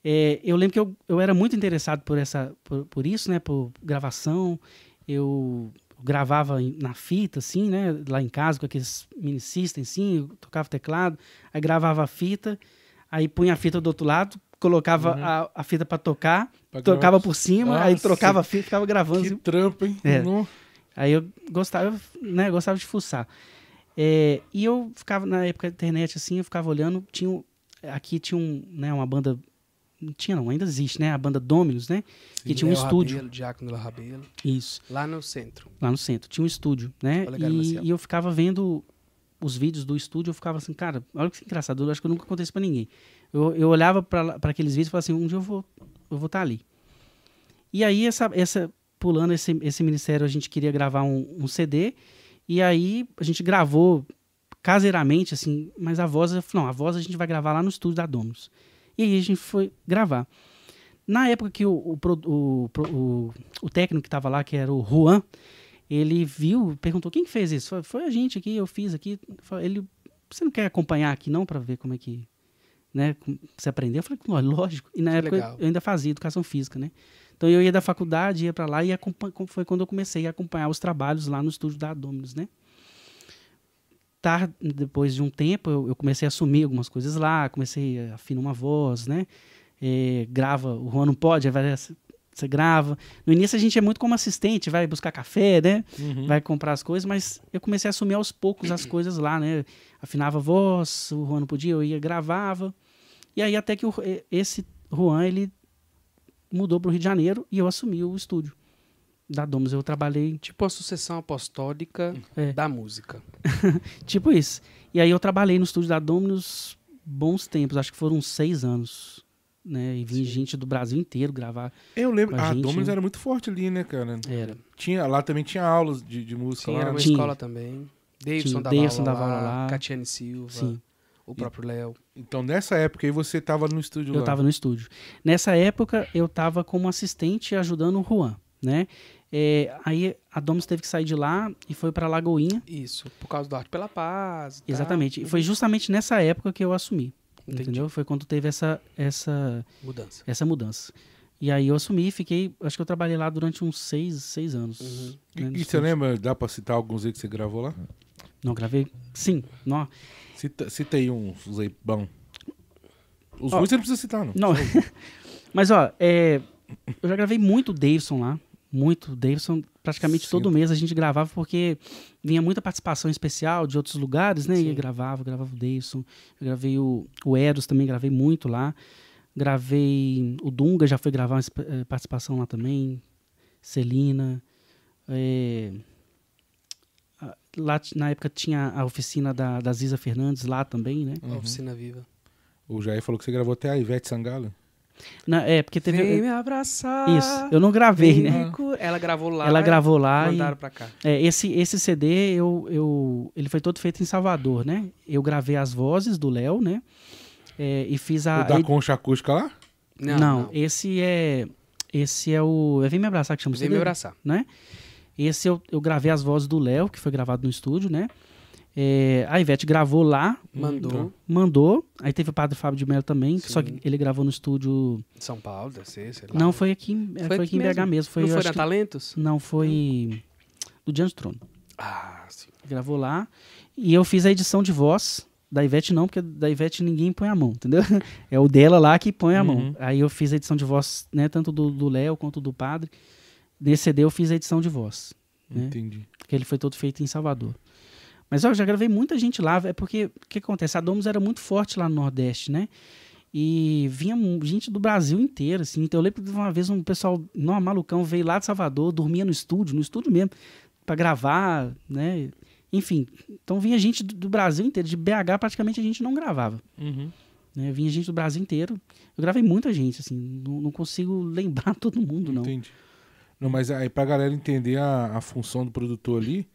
É, eu lembro que eu, eu era muito interessado por, essa, por, por isso, né? Por gravação. Eu gravava na fita, assim, né? Lá em casa, com aqueles mini systems, assim. Eu tocava teclado, aí gravava a fita, aí punha a fita do outro lado, colocava a, a fita para tocar, Pra tocava gravar. por cima, aí Nossa. trocava a fita, ficava gravando. Que assim, trampo, hein? É. Aí eu gostava, né, gostava de fuçar. É, e eu ficava, na época da internet, assim, eu ficava olhando, tinha, aqui tinha um, né, uma banda, não tinha não, ainda existe, né, a banda Dominus, né, que tinha um Léo estúdio, Rabelo, Diácono Rabelo. isso, Lá no centro. lá no centro, tinha um estúdio, né, e, e eu ficava vendo os vídeos do estúdio, eu ficava assim, cara, olha que engraçado, eu acho que eu nunca contei isso pra ninguém. Eu, eu olhava para aqueles vídeos e falava assim, um dia eu vou eu vou estar ali. E aí, essa, essa pulando esse, esse ministério, a gente queria gravar um, um CD E aí a gente gravou caseiramente, assim, mas a voz, eu falei, não, a voz a gente vai gravar lá no estúdio da Domus. E aí a gente foi gravar. Na época que o, o, o, o, o técnico que estava lá, que era o Juan, ele viu, perguntou, quem que fez isso? Foi, foi a gente aqui, eu fiz aqui. Ele, você não quer acompanhar aqui não, para ver como é que, né, você aprendeu? Eu falei, "Ló- lógico. E na Que época legal. eu ainda fazia educação física, né? Então eu ia da faculdade, ia para lá e foi quando eu comecei a acompanhar os trabalhos lá no estúdio da Dominus, né? Tar- depois de um tempo eu, eu comecei a assumir algumas coisas lá, comecei a afinar uma voz, né? É, grava, o Juan não pode, vai, você grava. No início a gente é muito como assistente, vai buscar café, né? Uhum. vai comprar as coisas, mas eu comecei a assumir aos poucos as coisas lá, né? Afinava a voz, o Juan não podia, eu ia gravava. E aí até que o- esse Juan, ele mudou para o Rio de Janeiro e eu assumi o estúdio da Domus. Eu trabalhei Tipo a sucessão apostólica É. da música. tipo isso. E aí eu trabalhei no estúdio da Dominus bons tempos, acho que foram uns seis anos. Né? E vinha gente do Brasil inteiro gravar. Eu lembro, Com a a gente, Dominus né? era muito forte ali, né, cara? Era. Tinha, lá também tinha aulas de, de música Sim, lá. era uma né? Tinha. escola também. Davidson dava, Davidson lá, lá. Catiane Silva, Sim. O próprio Léo. Então, nessa época aí, você tava no estúdio Eu estava no estúdio. Nessa época, eu estava como assistente ajudando o Juan, né? É, aí a Domus teve que sair de lá e foi para Lagoinha. Isso, por causa do Arte pela Paz. tal. Exatamente. E foi justamente nessa época que eu assumi. Entendi. Entendeu? Foi quando teve essa, essa, Mudança. essa mudança. E aí eu assumi e fiquei. Acho que eu trabalhei lá durante uns seis, seis anos. Uhum. né, E, e você lembra, dá pra citar alguns aí que você gravou lá? Não, gravei. Sim. Não. Cita, cita aí uns aí, bom. Os Ó, ruins você não precisa citar, não. Não. Mas, ó, é, eu já gravei muito Davidson lá. Muito Davidson. Praticamente Sim. todo mês a gente gravava porque vinha muita participação especial de outros lugares, né? E Sim. eu gravava, gravava o Davidson. Eu gravei o, o Eros também, gravei muito lá. Gravei. O Dunga já foi gravar uma eh, participação lá também. Celina. é, lá na época tinha a oficina da, da Ziza Fernandes lá também, né? A Uhum. Oficina Viva. O Jair falou que você gravou até a Ivete Sangalo. Na- é, porque teve. Vem me abraçar. Isso, eu não gravei, né? Ela gravou lá. Ela e gravou lá e Mandaram pra cá. é, esse esse CD eu, eu ele foi todo feito em Salvador, né? Eu gravei as vozes do Léo, né? É, e fiz a o da concha acústica lá? Não, não, não. esse é esse é o é Vem me abraçar que chama o Vem CD, me abraçar. né? Esse eu, eu gravei as vozes do Léo, que foi gravado no estúdio, né? É, a Ivete gravou lá, Mandou. mandou. Aí teve o Padre Fábio de Mello também, que só Sim. que ele gravou no estúdio. São Paulo, deve ser, sei lá. Não, foi aqui, em- é, foi, aqui em BH mesmo. Foi, não foi na que- Talentos? Não, foi do Diante do Trono. Ah, sim. Gravou lá. E eu fiz a edição de voz. Da Ivete não, porque da Ivete ninguém põe a mão, entendeu? É o dela lá que põe a Uhum. mão. Aí eu fiz a edição de voz, né? Tanto do Léo quanto do padre. Nesse CD eu fiz a edição de voz. Né? Entendi. Porque ele foi todo feito em Salvador. Mas ó, eu já gravei muita gente lá. É porque, o que acontece? A Domus era muito forte lá no Nordeste, né? E vinha gente do Brasil inteiro, assim. Então eu lembro de uma vez um pessoal, não, malucão, veio lá de Salvador, dormia no estúdio, no estúdio mesmo, pra gravar, né? Enfim, então vinha gente do, do Brasil inteiro. De BH praticamente a gente não gravava. Uhum. Né? Vinha gente do Brasil inteiro. Eu gravei muita gente, assim. Não, não consigo lembrar todo mundo, não. Entendi. Não, mas aí pra galera entender a, a função do produtor ali,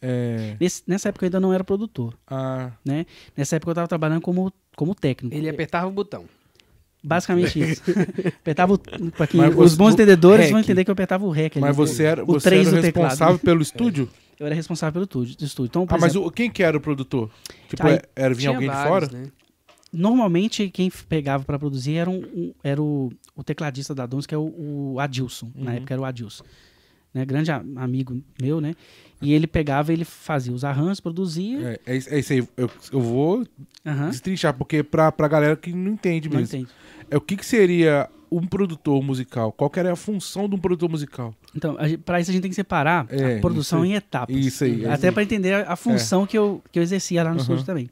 é. Nesse- nessa época eu ainda não era produtor. A, né? Nessa época eu estava trabalhando como, como técnico. Ele apertava o botão. Basicamente isso. apertava o, pra quem- Mas os você- bons entendedores REC. vão entender que eu apertava o REC. ali. mas você era, o você três era o do teclado. responsável pelo estúdio? Eu era responsável pelo estúdio. estúdio. Então, Ah, mas exemplo, o- quem que era o produtor? Tipo, Aí, é- era vinha alguém de vários, fora? Né? Normalmente quem pegava para produzir era, um, um- era o, o tecladista da Dons, que é o, o Adilson. Na Uhum. época era o Adilson. Né? Grande a- amigo meu, né? E ele pegava, ele fazia os arranjos, produzia. É, é, isso- é isso aí. Eu, eu vou Aham. destrinchar, porque pra, pra galera que não entende Não mesmo. entende. É o que, que seria um produtor musical? Qual que era a função de um produtor musical? Então, para isso a gente tem que separar É, a produção em etapas. Isso aí. é Até para entender a, a função que, eu, que eu exercia lá no Aham. estúdio também.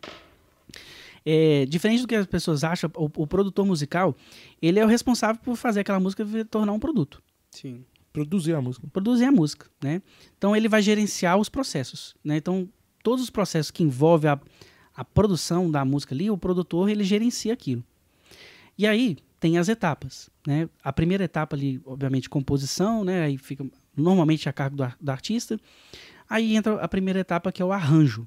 É, diferente do que as pessoas acham, o, o produtor musical, ele é o responsável por fazer aquela música tornar um produto. Sim. Produzir a música. Produzir a música, né? Então ele vai gerenciar os processos, né? Então todos os processos que envolvem a, a produção da música ali, o produtor ele gerencia aquilo. E aí tem as etapas, né? A primeira etapa ali, obviamente, composição, né? Aí fica normalmente a cargo do, do artista. Aí entra a primeira etapa que é o arranjo.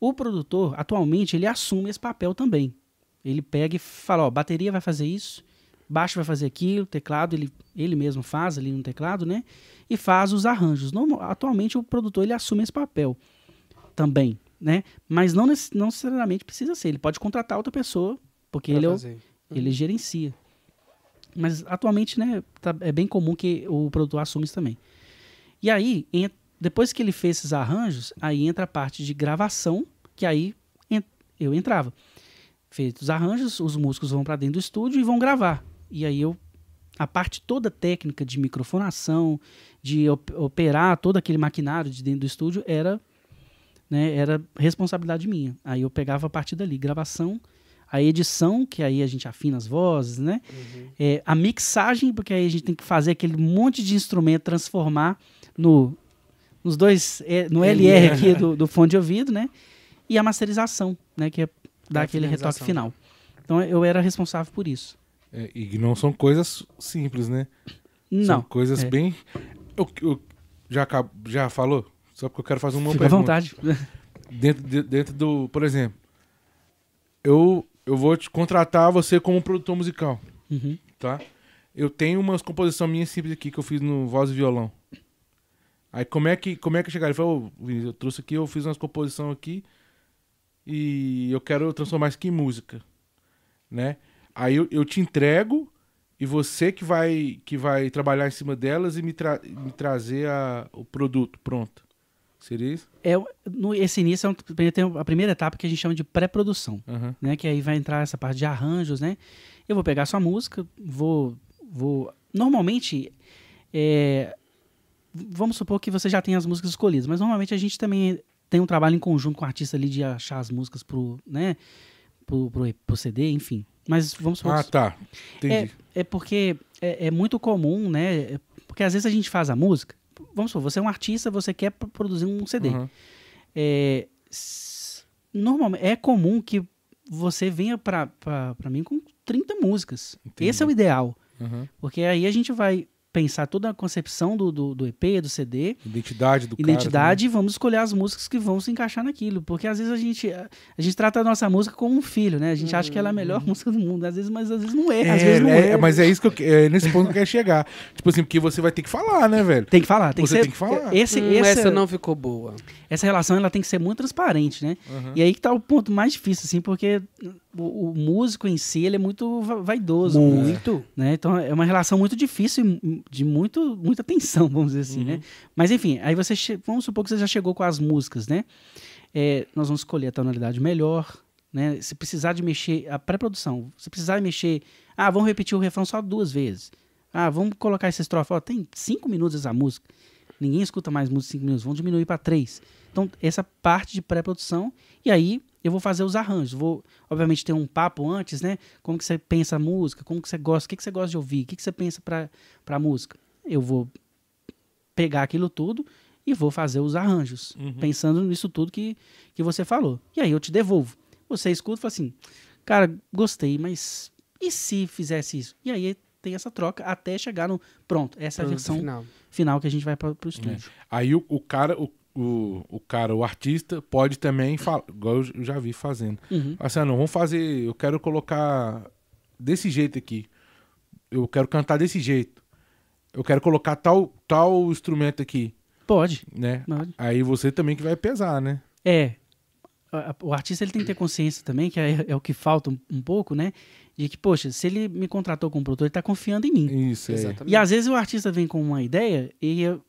O produtor, atualmente, ele assume esse papel também. Ele pega e fala, ó, bateria vai fazer isso, baixo vai fazer aquilo, teclado ele, ele mesmo faz ali no teclado, né? E faz os arranjos. Normal, atualmente o produtor ele assume esse papel também, né? Mas não, não necessariamente precisa ser. Ele pode contratar outra pessoa, porque Pra ele, é fazer. ele gerencia. Mas atualmente, né, tá- é bem comum que o produtor assuma isso também. E aí, en- depois que ele fez esses arranjos, aí entra a parte de gravação, que aí eu entrava. Feitos os arranjos, os músicos vão para dentro do estúdio e vão gravar. E aí eu a parte toda técnica de microfonação, de op- operar todo aquele maquinário de dentro do estúdio era né, era responsabilidade minha. Aí eu pegava a partir dali, gravação, a edição, que aí a gente afina as vozes, né? É, a mixagem, porque aí a gente tem que fazer aquele monte de instrumento, transformar no, nos dois, é, no LR aqui do, do fone de ouvido, né? E a masterização, né? Que é dar aquele retoque final. Então eu era responsável por isso. É, e não são coisas simples, né? São Não, coisas é. bem. Eu, eu- já, acab- já falou? Só porque eu quero fazer uma fica à pergunta. vontade. Dentro, de- dentro do. Por exemplo, eu, eu vou te contratar você como produtor musical, Uhum. tá? Eu tenho umas composições minhas simples aqui que eu fiz no voz e violão. Aí como é que, como é que chegaram? Ele falou, "Ô, Vinícius, eu trouxe aqui, eu fiz umas composições aqui e eu quero transformar isso aqui em música, né? Aí eu, eu te entrego e você que vai que vai trabalhar em cima delas e me, tra- me trazer a- o produto pronto. Seria isso? É, no, esse início é um- tem a primeira etapa que a gente chama de pré-produção. Aham. né? Que aí vai entrar essa parte de arranjos, né? Eu vou pegar sua música, vou, vou. Normalmente, é, vamos supor que você já tem as músicas escolhidas, mas normalmente a gente também tem um trabalho em conjunto com o artista ali de achar as músicas pro, né? Pro, pro, pro CD, enfim. Mas vamos supor Ah, que tá. Entendi. é, é porque é, é muito comum, né? é Porque às vezes a gente faz a música. Vamos supor, você é um artista, você quer pro- produzir um CD. Aham. É, normalmente é comum que você venha pra mim com 30 músicas. Entendi. Esse é o ideal. Aham. Porque aí a gente vai pensar toda a concepção do, do, do EP, do CD, Identidade do identidade, e vamos escolher as músicas que vão se encaixar naquilo. Porque às vezes a gente, a, a gente trata a nossa música como um filho, né? A gente acha que ela é a melhor música do mundo, às vezes, mas às vezes não é. às É, vezes não é, é. mas é isso que eu, é nesse ponto que eu quero chegar. Tipo assim, porque você vai ter que falar, né, velho? Tem que falar, tem Você que ser. tem que falar. Esse, Hum, essa, essa não ficou boa. essa relação ela tem que ser muito transparente, né? Aham. E aí que tá o ponto mais difícil, assim, porque o, o músico em si, ele é muito va- vaidoso. Muito. Né? Então é uma relação muito difícil de muito, muita tensão, vamos dizer assim, né? Mas enfim, aí você, vamos supor que você já chegou com as músicas, né? É, nós vamos escolher a tonalidade melhor, né? Se precisar de mexer, a pré-produção, se precisar mexer, ah, vamos repetir o refrão só duas vezes. Ah, vamos colocar essa estrofe, ó, tem cinco minutos essa música. Ninguém escuta mais música de cinco minutos, vamos diminuir para três. Então, essa parte de pré-produção, e aí eu vou fazer os arranjos. Vou, obviamente, ter um papo antes, né? Como que você pensa a música, como que você gosta, o que, que você gosta de ouvir, o que, que você pensa para a música. Eu vou pegar aquilo tudo e vou fazer os arranjos, pensando nisso tudo que, que você falou. E aí eu te devolvo. Você escuta e fala assim, cara, gostei, mas e se fizesse isso? E aí tem essa troca até chegar no, pronto, essa é a versão final. final. que a gente vai para o estúdio. Aí o, o cara, o, o, o cara, o artista, pode também falar, igual eu já vi fazendo. Uhum. Assim, ah, não, vamos fazer, eu quero colocar desse jeito aqui. Eu quero cantar desse jeito. Eu quero colocar tal, tal instrumento aqui, Pode, né? pode. Aí você também que vai pesar, né? É. O artista ele tem que ter consciência também, que é, é o que falta um, um pouco, né? De que, poxa, se ele me contratou como produtor, ele tá confiando em mim. Isso, é. Exatamente. E às vezes o artista vem com uma ideia e eu,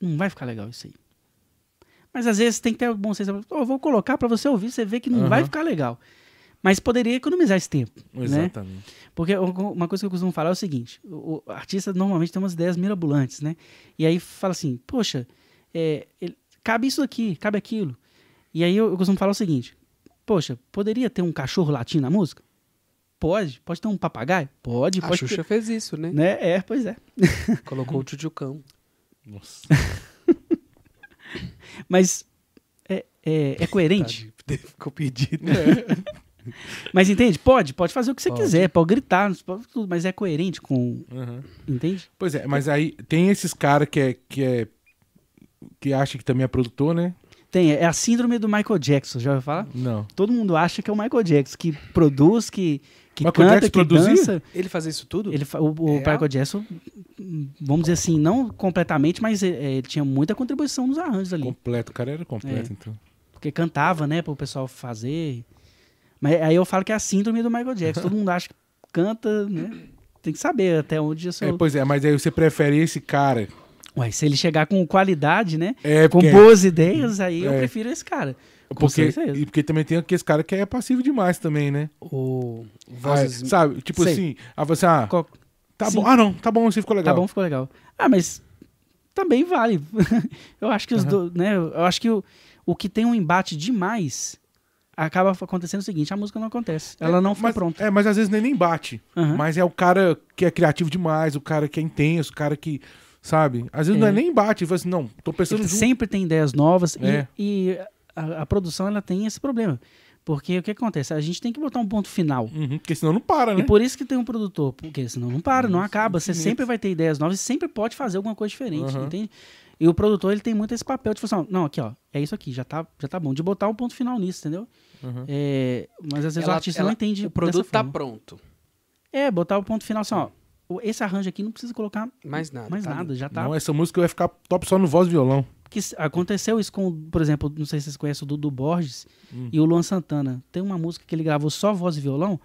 não vai ficar legal isso aí. Mas às vezes tem que ter o bom senso. "Ô, Eu vou colocar pra você ouvir, você vê que não Aham. vai ficar legal. Mas poderia economizar esse tempo, né? Exatamente. Porque u- uma coisa que eu costumo falar é o seguinte: o, o artista normalmente tem umas ideias mirabolantes, né? E aí fala assim, poxa, é, ele- cabe isso aqui, cabe aquilo. E aí eu, eu costumo falar o seguinte: poxa, poderia ter um cachorro latindo na música? Pode. Pode ter um papagaio? Pode. A pode Xuxa ter. fez isso, né? Né? É, pois é. Colocou o tchutchucão. Nossa. Mas é, é, é coerente. Tadinho, Ficou pedido. Mas entende? Pode, pode fazer o que você Pode. quiser, pode gritar, pode tudo, mas é coerente com. Aham. Entende? Pois é, mas aí tem esses caras que é, que é que acha que também é produtor, né? Tem, é a síndrome do Michael Jackson, já ouviu falar? Não. Todo mundo acha que é o Michael Jackson, que produz, que, que Michael canta, Jackson que produzia? dança. Ele fazia isso tudo? Ele, o o É? Michael Jackson, vamos dizer assim, não completamente, mas é, é, ele tinha muita contribuição nos arranjos ali. Completo, o cara era completo, É. então. Porque cantava, né, para o pessoal fazer. Mas aí eu falo que é a síndrome do Michael Jackson. Todo mundo acha que canta, né? Tem que saber até onde eu sou. É, pois é, mas aí você prefere esse cara. Ué, se ele chegar com qualidade, né? É, Com boas ideias, aí eu É. prefiro esse cara. Porque, certeza. e porque também tem aquele cara que é passivo demais também, né? O Ah, Vozes... sabe? Tipo Sei. assim, ah, você, ah, Qual- tá Sim. bom. Ah, não, tá bom, você ficou legal. Tá bom, ficou legal. Ah, mas também vale. eu acho que os Aham. do, né? Eu acho que o, o que tem um embate demais acaba acontecendo o seguinte: a música não acontece. Ela não fica mas, pronta. É, mas às vezes nem, nem bate. Aham. Mas é o cara que é criativo demais, o cara que é intenso, o cara que, sabe? Às vezes não é É. nem bate, fala assim, não, tô pensando Ele junto. sempre tem ideias novas e- É. e, a, a produção ela tem esse problema. Porque o que acontece? A gente tem que botar um ponto final. Uhum, porque senão não para, né? E por isso que tem um produtor, porque senão não para, não acaba. Você sempre vai ter ideias novas e sempre pode fazer alguma coisa diferente, Aham. entende? E o produtor ele tem muito esse papel de falar assim, não, aqui ó, é isso aqui, já tá, já tá bom, de botar um ponto final nisso, entendeu? Uhum. É, mas às vezes Ela- o artista ela- não entende O produto dessa tá forma. pronto. É, botar o ponto final assim, ó, esse arranjo aqui não precisa colocar Mais nada. mais tá nada, ali. já tá. Não, essa música vai ficar top só no voz e violão. Que aconteceu isso com, por exemplo, não sei se vocês conhecem o Dudu Borges Hum. e o Luan Santana. Tem uma música que ele gravou só voz e violão,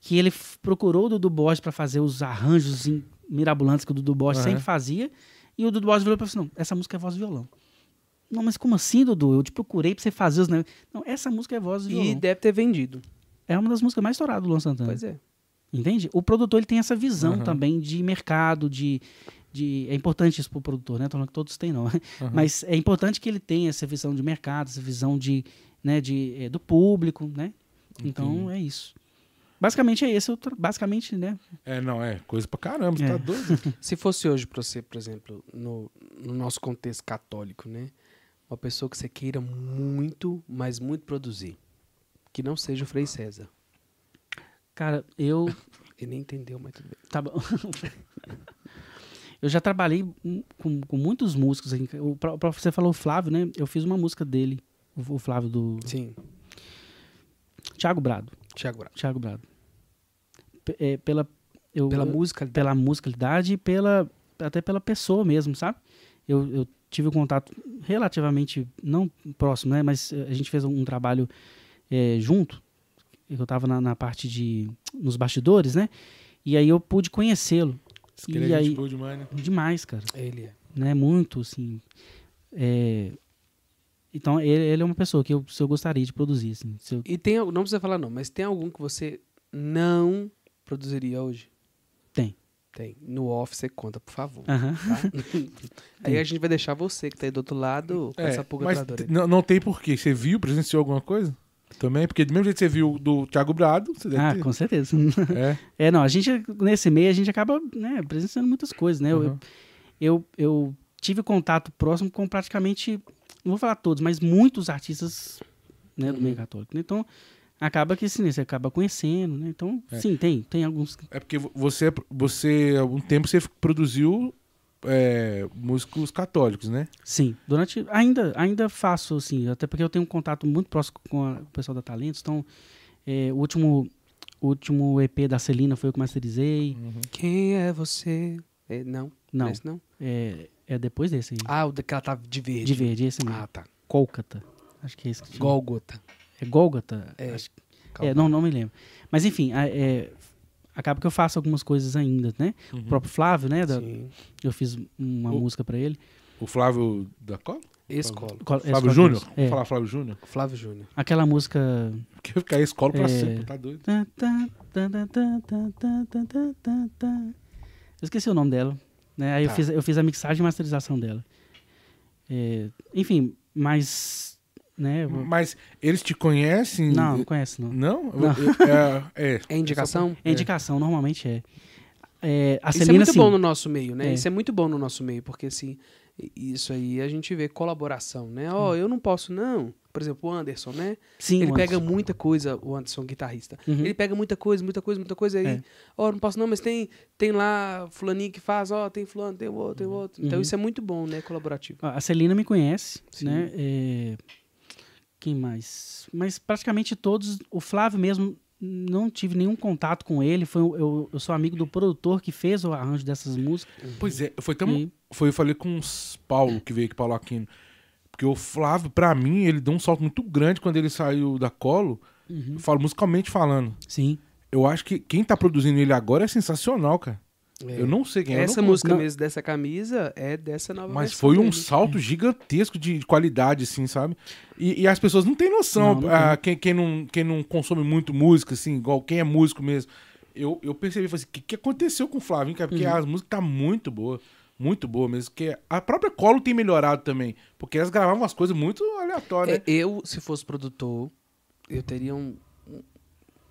que ele procurou o Dudu Borges para fazer os arranjos mirabolantes que o Dudu Borges Aham. sempre fazia, e o Dudu Borges virou e falou assim, não, essa música é voz e violão. Não, mas como assim, Dudu? Eu te procurei pra você fazer os... negócios." Não, essa música é voz e E violão. deve ter vendido. É uma das músicas mais estouradas do Luan Santana. Pois é. Entende? O produtor ele tem essa visão Aham. também de mercado, de, de. É importante isso pro produtor, né? Tô falando que todos têm, não. Aham. Mas é importante que ele tenha essa visão de mercado, essa visão de, né, de, é, do público, né? Então é isso. Basicamente é esse, o basicamente, né? É, não, é coisa pra caramba, É. tá doido. Se fosse hoje pra você, por exemplo, no, no nosso contexto católico, né? Uma pessoa que você queira muito, mas muito produzir. Que não seja o Frei César. Cara, eu. Ele nem entendeu, mas tudo bem. Tá bom. eu já trabalhei com, com muitos músicos. assim, O, você falou o Flávio, né? Eu fiz uma música dele, o, o Flávio do. Sim, Thiago Brado. Tiago Bravo. Thiago Brado. P- é, pela. Eu, Pela música, pela musicalidade e pela até pela pessoa mesmo, sabe? Eu, eu tive um contato relativamente não próximo, né? Mas eh, a gente fez um trabalho eh, junto. Eu estava na, na parte de nos bastidores, né? E aí eu pude conhecê-lo Esse é E aí- boa demais, né? demais, cara, ele é. né? Muito, assim. é, Então ele, ele é uma pessoa que eu, se eu gostaria de produzir, assim. se eu- E tem, não precisa falar não, mas tem algum que você não produziria hoje? Tem. Tem. No off você conta, por favor. Tá? aí a gente vai deixar você que tá aí do outro lado com É, essa pulga mas não, não tem porquê. Você viu, presenciou alguma coisa? Também? Porque do mesmo jeito que você viu do Thiago Brado, você deve Ah, ter. com certeza. É. É, não, a gente, nesse meio, a gente acaba né, presenciando muitas coisas, né? Eu- Uhum. Eu, eu tive contato próximo com praticamente, não vou falar todos, mas muitos artistas né, do Uhum. meio católico. né? Então, acaba que assim, né, você acaba conhecendo, né? Então, É. sim, tem, tem alguns. É porque vo- você, você, algum tempo, você produziu é, músicos católicos, né? Sim, durante. Ainda, ainda faço, assim, até porque eu tenho um contato muito próximo com, a- com o pessoal da Talentos. Então, é, o último. O último EP da Celina foi eu que masterizei. Quem é você? É, não. Não, Esse não? é, é depois desse aí. Ah, o daquela tá de verde. de verde, esse mesmo. Ah, tá. Kolkata. Acho que é esse que chama. Gólgota. É Gólgota? É. Acho que- é, não, não me lembro. Mas enfim, é, acaba que eu faço algumas coisas ainda, né? Uhum. O próprio Flávio, né? Da, eu fiz uma o, música para ele. O Flávio da qual? Escola. Flávio, Flávio Júnior? É. Vamos falar Flávio Júnior? Flávio Júnior. Aquela música. Porque ficar escola pra é... sempre, tá doido? Eu esqueci o nome dela. Né? Aí tá. eu, fiz, eu fiz a mixagem e masterização dela. É, enfim, mas né, Mas eles te conhecem? não, não conhece, não. Não? Não. É, é. É indicação? É indicação, normalmente é. É, a Isso é Celina, muito sim. bom no nosso meio, né? É. Isso é muito bom no nosso meio, porque assim, Isso aí a gente vê colaboração, né? Ó, eu não posso, não. Por exemplo, o Anderson, né? Sim, ele pega Anderson. muita coisa, o Anderson, guitarrista. Uhum. Ele pega muita coisa, muita coisa, muita coisa aí. É. Ó, não posso não, mas tem, tem lá fulaninho que faz, ó, tem fulano, tem outro, tem outro. Então Uhum. isso é muito bom, né? Colaborativo. A Celina me conhece, Sim. né? É, Quem mais? Mas praticamente todos. O Flávio mesmo, não tive nenhum contato com ele. Foi, o- eu, eu sou amigo do produtor que fez o arranjo dessas músicas. Pois é, foi tão. E- Foi, eu falei com os Paulo, que veio aqui, Paulo Aquino. Porque o Flávio, pra mim, ele deu um salto muito grande quando ele saiu da Colo. Uhum. Eu falo musicalmente falando. Sim. Eu acho que quem tá produzindo ele agora é sensacional, cara. É. Eu não sei quem é. Essa não- música não- mesmo dessa camisa é dessa nova Mas versão foi um dele. salto gigantesco de de qualidade, assim, sabe? E, e as pessoas não têm noção. Não, não ah, quem, quem, não, quem não consome muito música, assim, igual quem é músico mesmo. Eu, eu percebi, falei assim, o que, que aconteceu com o Flávio, cara? Porque Uhum. as músicas tá muito boa. Muito boa mesmo. Porque a própria Colo tem melhorado também. Porque elas gravavam umas coisas muito aleatórias. É, eu, se fosse produtor, eu teria um-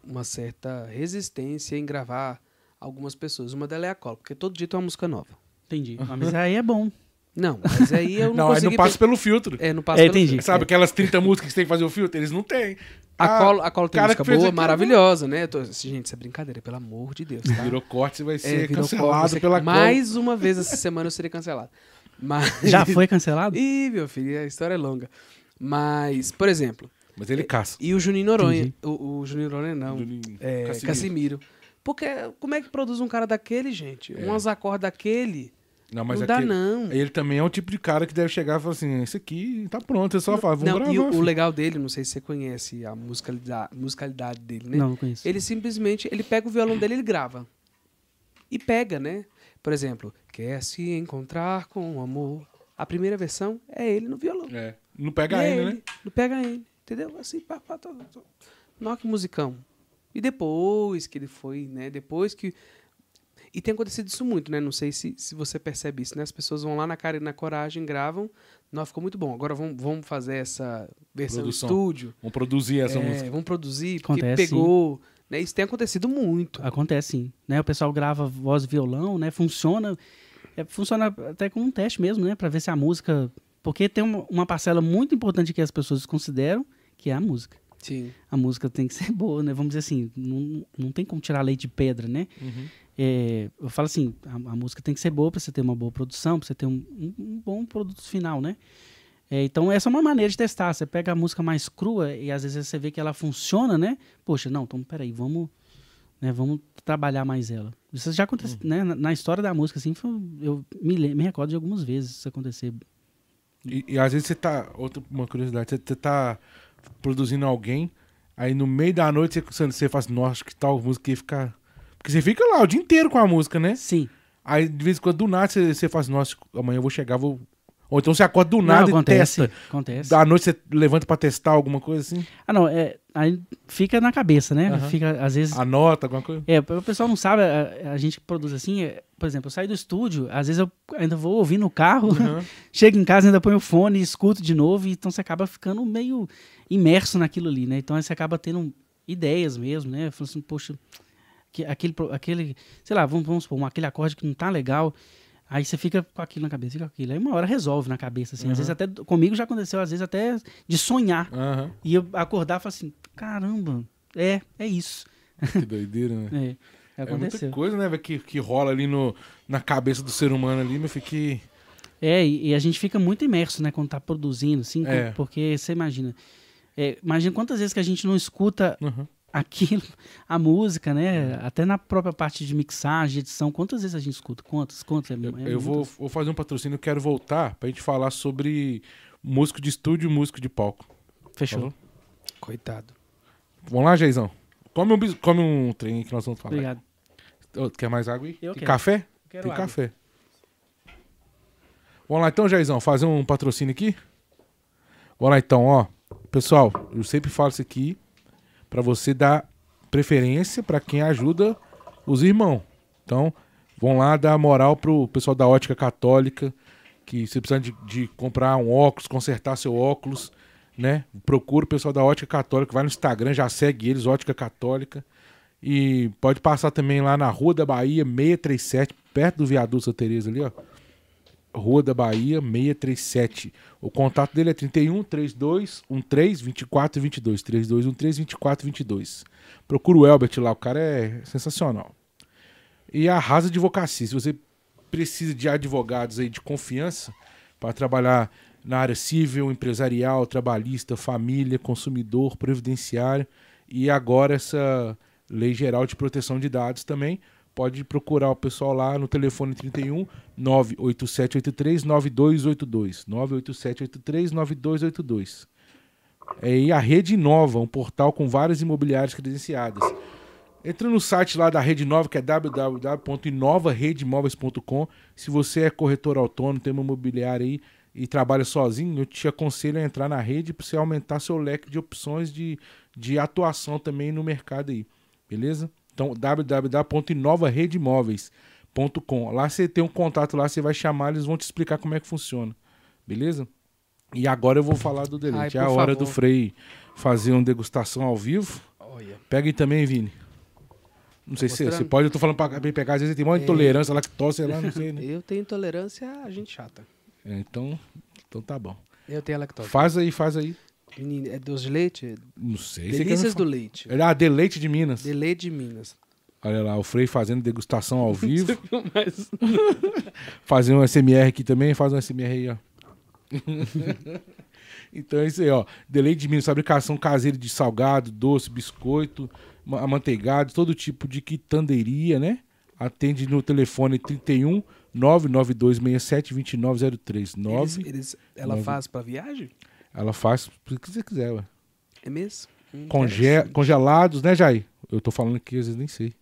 uma certa resistência em gravar algumas pessoas. Uma delas é a Cola, porque todo dia tem uma música nova. Entendi. Ah, Mas aí é bom. Não, mas aí eu não, não, aí consegui... não passa pe- pelo filtro. É, não passa É, pelo entendi. filtro. Sabe aquelas 30 músicas que você tem que fazer o filtro? Eles não têm. A Ah, Colo, a Colo tem música boa, maravilhosa, né? Tô- Gente, isso é brincadeira, pelo amor de Deus, tá? Virou corte, você vai É, ser virou cancelado pela você... Mais uma vez essa semana eu serei cancelado. Mas... Já foi cancelado? Ih, meu filho, a história é longa. Mas, por exemplo. Mas ele caça. e o Juninho Noronha. O, o Juninho Noronha não. Juninho É, Casimiro. Casimiro. Porque como é que produz um cara daquele, gente? É. Acordes daquele. Não, mas não dá, aquele- não. Ele também é um tipo de cara que deve chegar e falar assim: esse aqui tá pronto, é só falar, vamos Não, gravar. e o, o filho." legal dele, não sei se você conhece a musicalidade, musicalidade dele, né? Não, não conheço. Ele simplesmente, ele pega o violão dele e ele grava. E pega, né? Por exemplo, quer se encontrar com o amor. A primeira versão é ele no violão. É. Não pega é ainda, ele, né? Não pega ele, entendeu? Assim, pá, pá, tá, tá. Nó que musicão. E depois que ele foi, né? Depois que. E tem acontecido isso muito, né? Não sei se, se você percebe isso, né? As pessoas vão lá na cara e na coragem, gravam. Não, ficou muito bom. Agora vamos, vamos fazer essa versão Produção. estúdio. Vamos produzir essa É, música. Vamos produzir, porque Acontece, pegou. Né? Isso tem acontecido muito. Acontece sim. Né? O pessoal grava voz e violão, né? Funciona. é, funciona até como um teste mesmo, né? Pra ver se a música. Porque tem uma, uma parcela muito importante que as pessoas consideram, que é a música. Sim. A música tem que ser boa, né? Vamos dizer assim, não, não tem como tirar leite de pedra, né? Uhum. É, eu falo assim, a, a música tem que ser boa para você ter uma boa produção, para você ter um, um- um bom produto final, né? É, então essa é uma maneira de testar. Você pega a música mais crua e às vezes você vê que ela funciona, né? Poxa, não, então peraí, vamos, né, vamos trabalhar mais ela. Isso já aconteceu, né? Na, na história da música, assim, foi- eu me, me recordo de algumas vezes isso acontecer. E, e às vezes você tá. Outra uma curiosidade, você, você tá produzindo alguém, aí no meio da noite você, você fala assim, nossa, acho que tal música ia ficar. Porque você fica lá o dia inteiro com a música, né? Sim, Aí de vez em quando do nada você, você fala assim, nossa, amanhã eu vou chegar, vou. Ou então você acorda do nada não, e acontece, testa. acontece. Da noite você levanta pra testar alguma coisa assim? Ah, não, é, aí fica na cabeça, né? Aham. Fica, às vezes, Anota alguma coisa? É, o pessoal não sabe, a, a gente que produz assim, é, por exemplo, eu saio do estúdio, às vezes eu ainda vou ouvir no carro, Uhum. chego em casa, ainda ponho o fone, escuto de novo, então você acaba ficando meio imerso naquilo ali, né? Então você acaba tendo ideias mesmo, né? Falando assim, poxa, que, aquele, aquele, sei lá, vamos, vamos supor, aquele acorde que não tá legal, aí você fica com aquilo na cabeça, fica com aquilo. Aí uma hora resolve na cabeça, assim. Às vezes até, comigo já aconteceu, às vezes até de sonhar. Aham. E eu acordar e falar assim, caramba, é, é isso. Que doideira, né? É, É aconteceu. muita coisa, né, que, que rola ali no, na cabeça do ser humano ali, meu filho, que... É, e, e a gente fica muito imerso, né, quando tá produzindo, assim, É. porque você imagina. é, imagina quantas vezes que a gente não escuta Uhum. Aquilo, a música, né? Até na própria parte de mixagem, edição, quantas vezes a gente escuta? Quantas? Quantas? É, Eu, é eu vou, vou fazer um patrocínio, eu quero voltar pra gente falar sobre músico de estúdio e músico de palco. Fechou. Falou? Coitado. Vamos lá, Geizão. Come um, come um trem que nós vamos falar. Obrigado. Quer mais água aí? Eu Tem quero. café? Quero Tem água. café. Vamos lá então, Jaizão, fazer um patrocínio aqui? Vamos lá então, ó. Pessoal, eu sempre falo isso aqui pra você dar preferência pra quem ajuda os irmãos. Então, vão lá dar moral pro pessoal da Ótica Católica, que você precisa de, de comprar um óculos, consertar seu óculos, né? Procura o pessoal da Ótica Católica, vai no Instagram, já segue eles, Ótica Católica. E pode passar também lá na Rua da Bahia, 637, perto do viaduto Santa Teresa ali, ó. Rua da Bahia, 637. O contato dele é 31 32 13 24 22. 32 13 24 22. Procura o Elbert lá, o cara é sensacional. E a Rasa Advocacia, se você precisa de advogados aí de confiança para trabalhar na área civil, empresarial, trabalhista, família, consumidor, previdenciário e agora essa Lei Geral de Proteção de Dados também. Pode procurar o pessoal lá no telefone 31 98783 9282. 98783 9282. É, e a Rede Nova, um portal com várias imobiliárias credenciadas. Entra no site lá da Rede Nova, que é www.inovaredemóveis.com. Se você é corretor autônomo, tem uma imobiliária aí e trabalha sozinho, eu te aconselho a entrar na rede para você aumentar seu leque de opções de, de atuação também no mercado aí. Beleza? Então, www.inovaredemóveis.com. Lá você tem um contato lá, você vai chamar, eles vão te explicar como é que funciona. Beleza? E agora eu vou falar do deleite. Ai, é a hora favor. do Frei fazer uma degustação ao vivo. Olha. Pega aí também, Vini. Não sei se você, pode, eu tô falando pra pegar, às vezes tem uma É. intolerância, lactose, sei lá, não sei, né? Eu tenho intolerância a gente chata. É, então, então tá bom. Eu tenho lactose. Faz aí, faz aí. Menino, é doce de leite? Não sei. Delícias do leite. Ah, de leite de Minas. De leite de Minas. Olha lá, o Frei fazendo degustação ao vivo. Mas... Fazer um SMR aqui também, faz um SMR aí, ó. então é isso aí, ó. Deleite de Minas, fabricação caseira de salgado, doce, biscoito, ma- amanteigado, todo tipo de quitanderia, né? Atende no telefone 31 99267 2903. 9. Eles, eles- ela nove. faz pra viagem? Ela faz o que você quiser, ué. É mesmo? Hum, Conge congelados, né, Jair? Eu tô falando aqui, às vezes nem sei.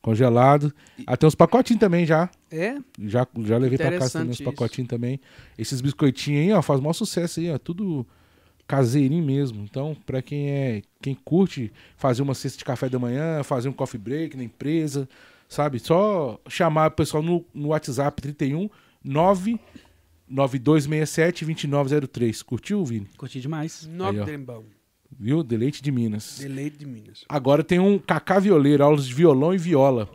Congelado. Até uns pacotinhos também já. É? Já, já levei pra casa também uns pacotinhos também. Esses biscoitinhos aí, ó, faz maior sucesso aí, ó. Tudo caseirinho mesmo. Então, pra quem é. Quem curte fazer uma cesta de café da manhã, fazer um coffee break na empresa, sabe? Só chamar o pessoal no, no WhatsApp 31 99267 2903. Curtiu, Vini? Curti demais. Trembão. Viu? Deleite de Minas. De leite de Minas. Agora tem um Cacá Violeiro, aulas de violão e viola.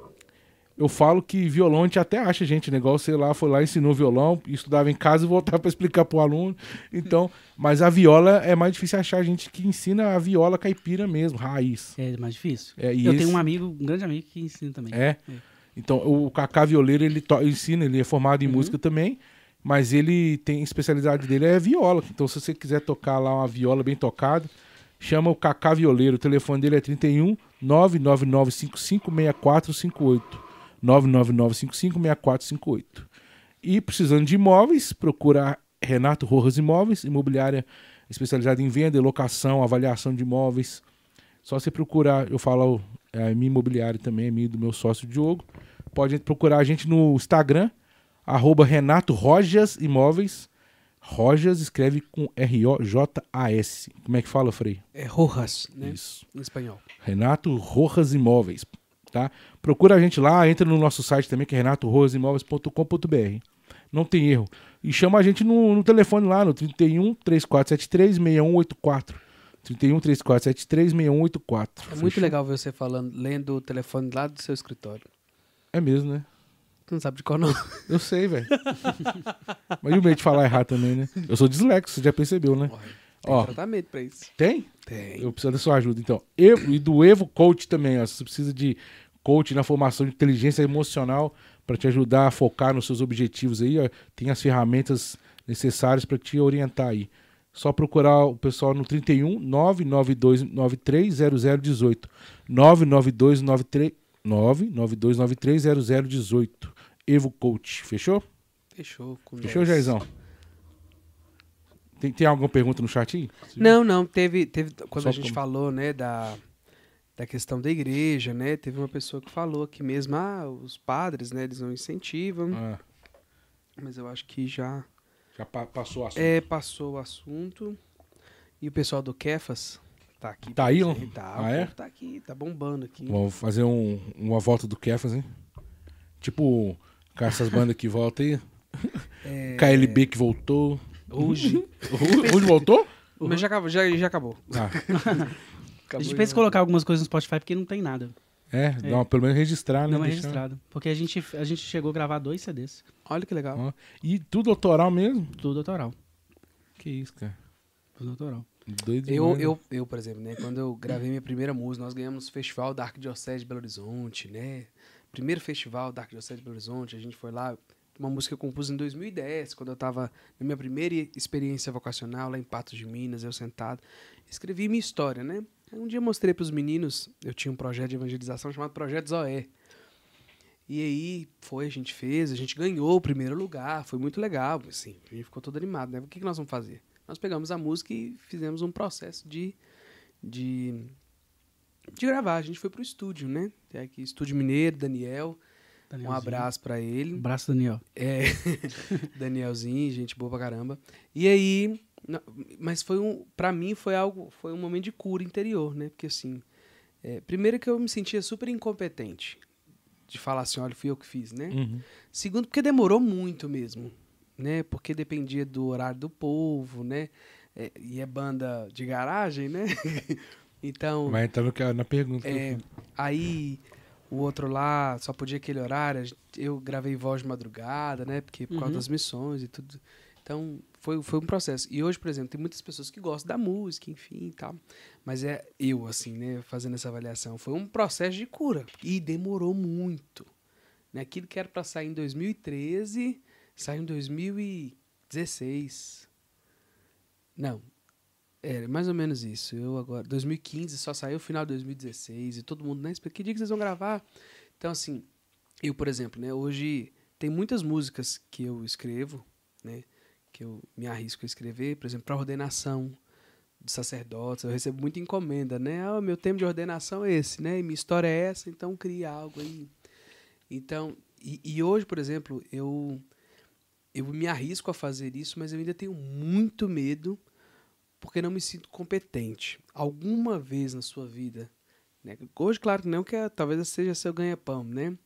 Eu falo que violão a gente até acha, gente, negócio, sei lá, foi lá, ensinou violão, estudava em casa e voltava para explicar pro aluno. Então, mas a viola é mais difícil achar gente que ensina a viola caipira mesmo, raiz. É mais difícil. É, e eu esse- tenho um amigo, um grande amigo que ensina também. É. Então, o Cacá Violeiro, ele to- ensina, ele é formado em música também, mas ele tem especialidade dele é viola. Então, se você quiser tocar lá uma viola bem tocada, chama o Cacá Violeiro. O telefone dele é 31 999556458. 999556458. E precisando de imóveis, procura Renato Rojas Imóveis, imobiliária especializada em venda, locação, avaliação de imóveis. Só você procurar, eu falo, é minha imobiliária também, é minha do meu sócio Diogo. Pode procurar a gente no Instagram, arroba Renato Rojas Imóveis. Rojas escreve com R-O-J-A-S. Como é que fala, Frei? É Rojas, né? Isso. Em espanhol. Renato Rojas Imóveis, tá? Procura a gente lá, entra no nosso site também, que é renatorojasimóveis.com.br. Não tem erro. E chama a gente no, no telefone lá, no 31 3473 6184. 31 3473 6184. É muito Fechou? legal ver você falando, lendo o telefone lá do seu escritório. É mesmo, né? Tu não sabe de qual não. Eu sei, velho. Mas e o medo de falar errado também, né? Eu sou dislexo, você já percebeu, né? Tem Ó. tratamento pra isso. Tem? Tem. Eu preciso da sua ajuda, então. Evo, e do Evo Coach também, ó. Você precisa de coach na formação de inteligência emocional para te ajudar a focar nos seus objetivos aí, ó, tem as ferramentas necessárias para te orientar aí. Só procurar o pessoal no 31 99293 0018. 99293 99293 0018. Evo Coach. Fechou? Fechou. Fechou, 10. Jairzão? Tem, tem alguma pergunta no chat aí? Não, não, teve, teve quando Só a gente como- falou, né, da, da questão da igreja, né, teve uma pessoa que falou aqui mesmo, ah, os padres, né, eles não incentivam, Ah, mas eu acho que já já pa- passou o assunto. é, passou o assunto. E o pessoal do Kefas tá aqui. Tá aí, ó? Tá, Ah, é? tá aqui, tá bombando aqui. Vamos fazer um- uma volta do Kefas, hein? Tipo, com essas bandas que voltam aí. É, KLB que voltou. Hoje. Onde voltou? Mas já acabou, já, já acabou. Ah, A Acabou gente de pensa em colocar algumas coisas no Spotify porque não tem nada. É, dá uma- pelo menos registrar, né? Não é registrado. Porque a gente, a gente chegou a gravar dois CDs. Olha que legal. Ó, E tudo autoral mesmo? Tudo autoral. Que isso, cara. Tudo autoral. Doido Eu, né? eu, eu, por exemplo, né, quando eu gravei minha primeira música, nós ganhamos o Festival da Arquidiocese de Belo Horizonte, né? Primeiro festival da Arquidiocese de Belo Horizonte, a gente foi lá, uma música que eu compus em 2010, quando eu estava na minha primeira experiência vocacional lá em Patos de Minas, eu sentado, escrevi minha história, né? Um dia eu mostrei para os meninos, eu tinha um projeto de evangelização chamado Projeto Zoé. E aí foi, a gente fez, a gente ganhou o primeiro lugar, foi muito legal, assim, a gente ficou todo animado, né? O que, que nós vamos fazer? Nós pegamos a música e fizemos um processo de, de, de gravar. A gente foi pro estúdio, né? Tem aqui Estúdio Mineiro, Daniel. Um abraço pra ele. Abraço, Daniel. É, Danielzinho, gente boa pra caramba. E aí, mas foi um, para mim foi algo, foi um momento de cura interior, né? Porque assim, é, primeiro que eu me sentia super incompetente de falar assim, olha, fui eu que fiz, né? Uhum. Segundo, porque demorou muito mesmo, né? Porque dependia do horário do povo, né? É, e é banda de garagem, né? então, no que- na pergunta. é, aí o outro lá só podia aquele horário. Eu gravei voz de madrugada, né? Porque por causa Uhum. das missões e tudo. Então, foi, foi um processo. E hoje, por exemplo, tem muitas pessoas que gostam da música, enfim e tal. Mas é eu, assim, né? Fazendo essa avaliação. Foi um processo de cura. E demorou muito. Né? Aquilo que era pra sair em 2013, saiu em 2016. Não. É, mais ou menos isso. Eu agora, 2015 só saiu final de 2016 e todo mundo, né? Que dia que vocês vão gravar? Então, assim, eu, por exemplo, né? Hoje tem muitas músicas que eu escrevo, né? Que eu me arrisco a escrever, por exemplo, para ordenação de sacerdotes. Eu recebo muita encomenda, né? Ah, meu tempo de ordenação é esse, né? E minha história é essa, então cria algo aí. Então, e, e hoje, por exemplo, eu eu me arrisco a fazer isso, mas eu ainda tenho muito medo porque não me sinto competente. Alguma vez na sua vida, né? Hoje, claro que não, que é- talvez seja seu ganha-pão, né?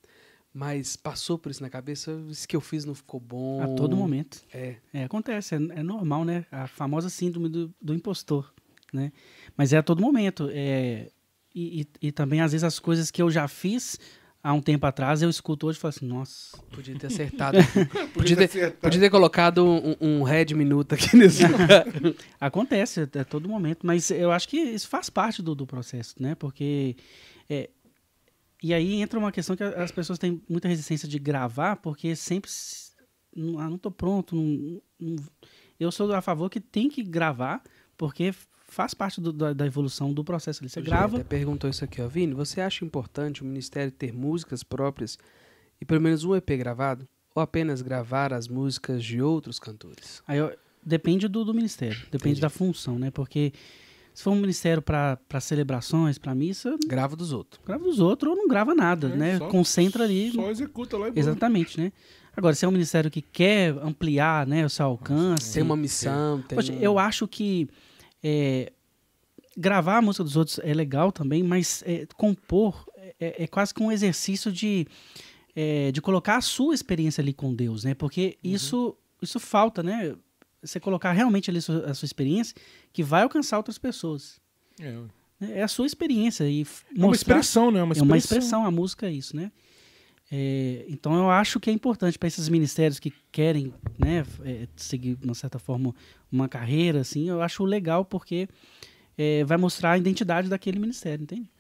Mas passou por isso na cabeça, isso que eu fiz não ficou bom. A todo momento. É, É, acontece, é, é normal, né? A famosa síndrome do, do impostor, né? Mas é a todo momento. É, e, e, e também, às vezes, as coisas que eu já fiz há um tempo atrás, eu escuto hoje e falo assim, nossa, podia ter acertado. podia, ter, podia ter colocado um, um red minuto aqui nesse lugar. Acontece a todo momento, mas eu acho que isso faz parte do, do processo, né? Porque. é, e aí entra uma questão que as pessoas têm muita resistência de gravar, porque sempre. ah, não tô pronto. não- não- eu sou a favor que tem que gravar, porque faz parte do- da, da evolução do processo ali. Você O grava. Até perguntou isso aqui, ó. Vini, você acha importante o Ministério ter músicas próprias e pelo menos um EP gravado? Ou apenas gravar as músicas de outros cantores? Aí eu- depende do, do ministério, depende Entendi. da função, né? Porque se for um ministério para celebrações, para missa, Grava dos outros. grava dos outros ou não grava nada, É, né? só- Concentra ali. Só executa lá e. Exatamente, né? Agora, se é um ministério que quer ampliar né, o seu alcance. Tem uma missão, tem Poxa, eu acho que é, gravar a música dos outros é legal também, mas é, compor é, é quase que um exercício de, é, de colocar a sua experiência ali com Deus, né? Porque Uhum. isso, isso falta, né? Você colocar realmente ali a sua, experiência que vai alcançar outras pessoas. É, né? É a sua experiência e é uma mostrar expressão, né? É uma é expressão. uma expressão, a música é isso, né? É, então eu acho que é importante para esses ministérios que querem, né, é, seguir de uma certa forma uma carreira, assim, eu acho legal porque é, vai mostrar a identidade daquele ministério, entende?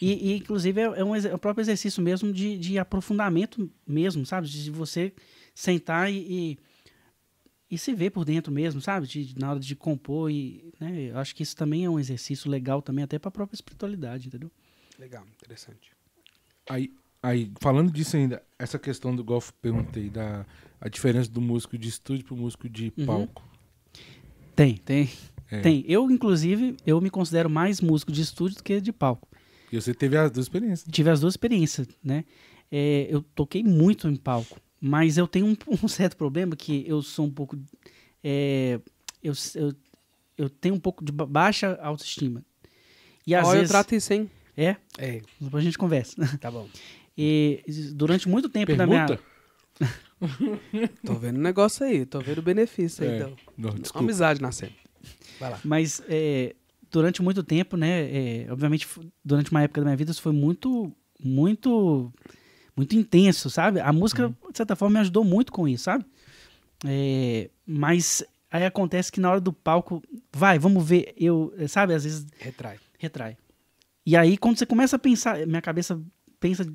E, e, inclusive é, é um, é o próprio exercício mesmo de, de aprofundamento mesmo, sabe? De você sentar e, e, e se ver por dentro mesmo, sabe? De, na hora de compor e, né? Eu acho que isso também é um exercício legal também até para a própria espiritualidade, entendeu? Legal, interessante. Aí, aí, falando disso ainda, essa questão do golfe, perguntei, da a diferença do músico de estúdio pro músico de Uhum. palco. Tem, tem. É. Tem. Eu, inclusive, eu me considero mais músico de estúdio do que de palco. E você teve as duas experiências. Tive as duas experiências, né? É, eu toquei muito em palco, mas eu tenho um, um certo problema que eu sou um pouco... é, eu, eu, eu tenho um pouco de ba- baixa autoestima. E às Ó, eu vezes... trato isso, hein? É, É, depois a gente conversa. tá bom. E durante muito tempo da minha... Tô vendo o negócio aí, tô vendo o benefício aí. É. Então. Não, desculpa. amizade nascendo. Vai lá. Mas é, durante muito tempo, né? é, obviamente, durante uma época da minha vida, isso foi muito muito muito intenso, sabe? A música, de certa forma, me ajudou muito com isso, sabe? É, mas aí acontece que na hora do palco, vai, vamos ver, eu, sabe, às vezes Retrai. retrai. E aí, quando você começa a pensar, minha cabeça pensa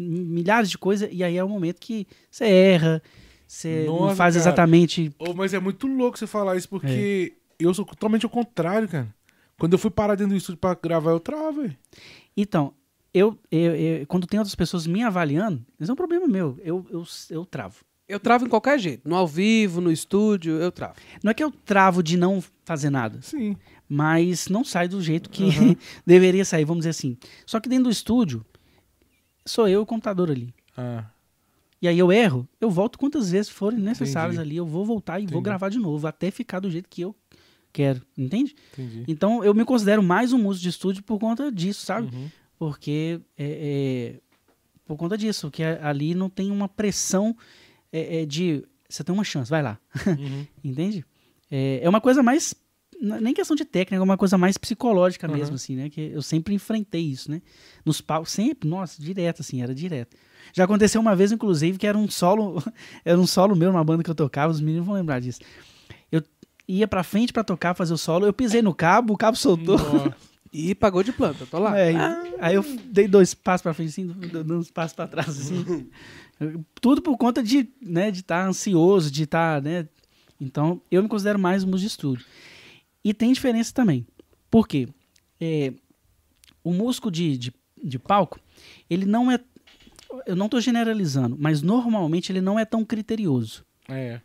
milhares de coisas, e aí é o momento que você erra, você não Nossa, faz cara. exatamente. Ô, mas é muito louco você falar isso, porque eu sou totalmente ao contrário, cara. Quando eu fui parar dentro do estúdio pra gravar, eu travo, velho. Então, eu, eu- eu- quando tem outras pessoas me avaliando, isso é um problema meu, eu, eu, eu travo. Eu travo em qualquer jeito. No ao vivo, no estúdio, eu travo. Não é que eu travo de não fazer nada, Sim. mas não sai do jeito que Uhum. deveria sair, vamos dizer assim. Só que dentro do estúdio, sou eu o computador ali. Ah, E aí eu erro, eu volto quantas vezes forem necessárias Entendi. ali, eu vou voltar e vou Entendi. gravar de novo, até ficar do jeito que eu quero, entende? entendi. Então eu me considero mais um músico de estúdio por conta disso, sabe? Uhum. Porque é, é, por conta disso, que ali não tem uma pressão é, é, de você tem uma chance, vai lá, Uhum. entende? É, é uma coisa mais nem questão de técnica, é uma coisa mais psicológica Uhum. mesmo, assim, né? Que eu sempre enfrentei isso, né? Nos palcos, sempre, nossa, direto, assim, era direto. Já aconteceu uma vez, inclusive, que era um solo, era um solo meu numa banda que eu tocava, os meninos vão lembrar disso. Eu ia pra frente pra tocar, fazer o solo, eu pisei no cabo, o cabo soltou. E pagou de planta, tô lá. É, aí eu dei dois passos pra frente, assim, dando uns passos pra trás, assim. Tudo por conta de né, de estar ansioso, de estar, né? Então, eu me considero mais um músico de estúdio. E tem diferença também. Por quê? É, o músico de, de, de palco, ele não é... Eu não estou generalizando, mas normalmente ele não é tão criterioso. É.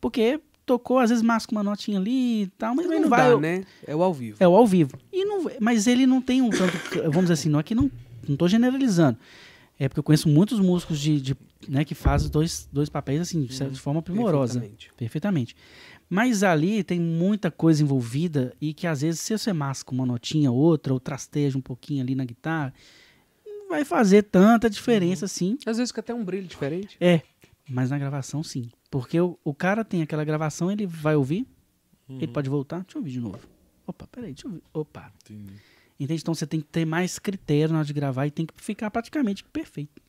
Porque tocou, às vezes masca uma notinha ali e tal, mas não, não vai... dá, né? É o ao vivo. É o ao vivo. E não, mas ele não tem um tanto. Vamos dizer assim, não é que não. Não tô generalizando. É porque eu conheço muitos músicos de, de, né, que fazem dois, dois papéis assim, de forma primorosa. Perfeitamente. Perfeitamente. Mas ali tem muita coisa envolvida e que às vezes se você masca uma notinha, outra, ou trasteja um pouquinho ali na guitarra, não vai fazer tanta diferença assim. Às vezes fica até um brilho diferente. É, mas na gravação sim. Porque o, o cara tem aquela gravação, ele vai ouvir, ele pode voltar, deixa eu ouvir de novo. Opa, peraí, deixa eu ouvir. Opa, Entendi. Entende? Então você tem que ter mais critério na hora de gravar e tem que ficar praticamente perfeito.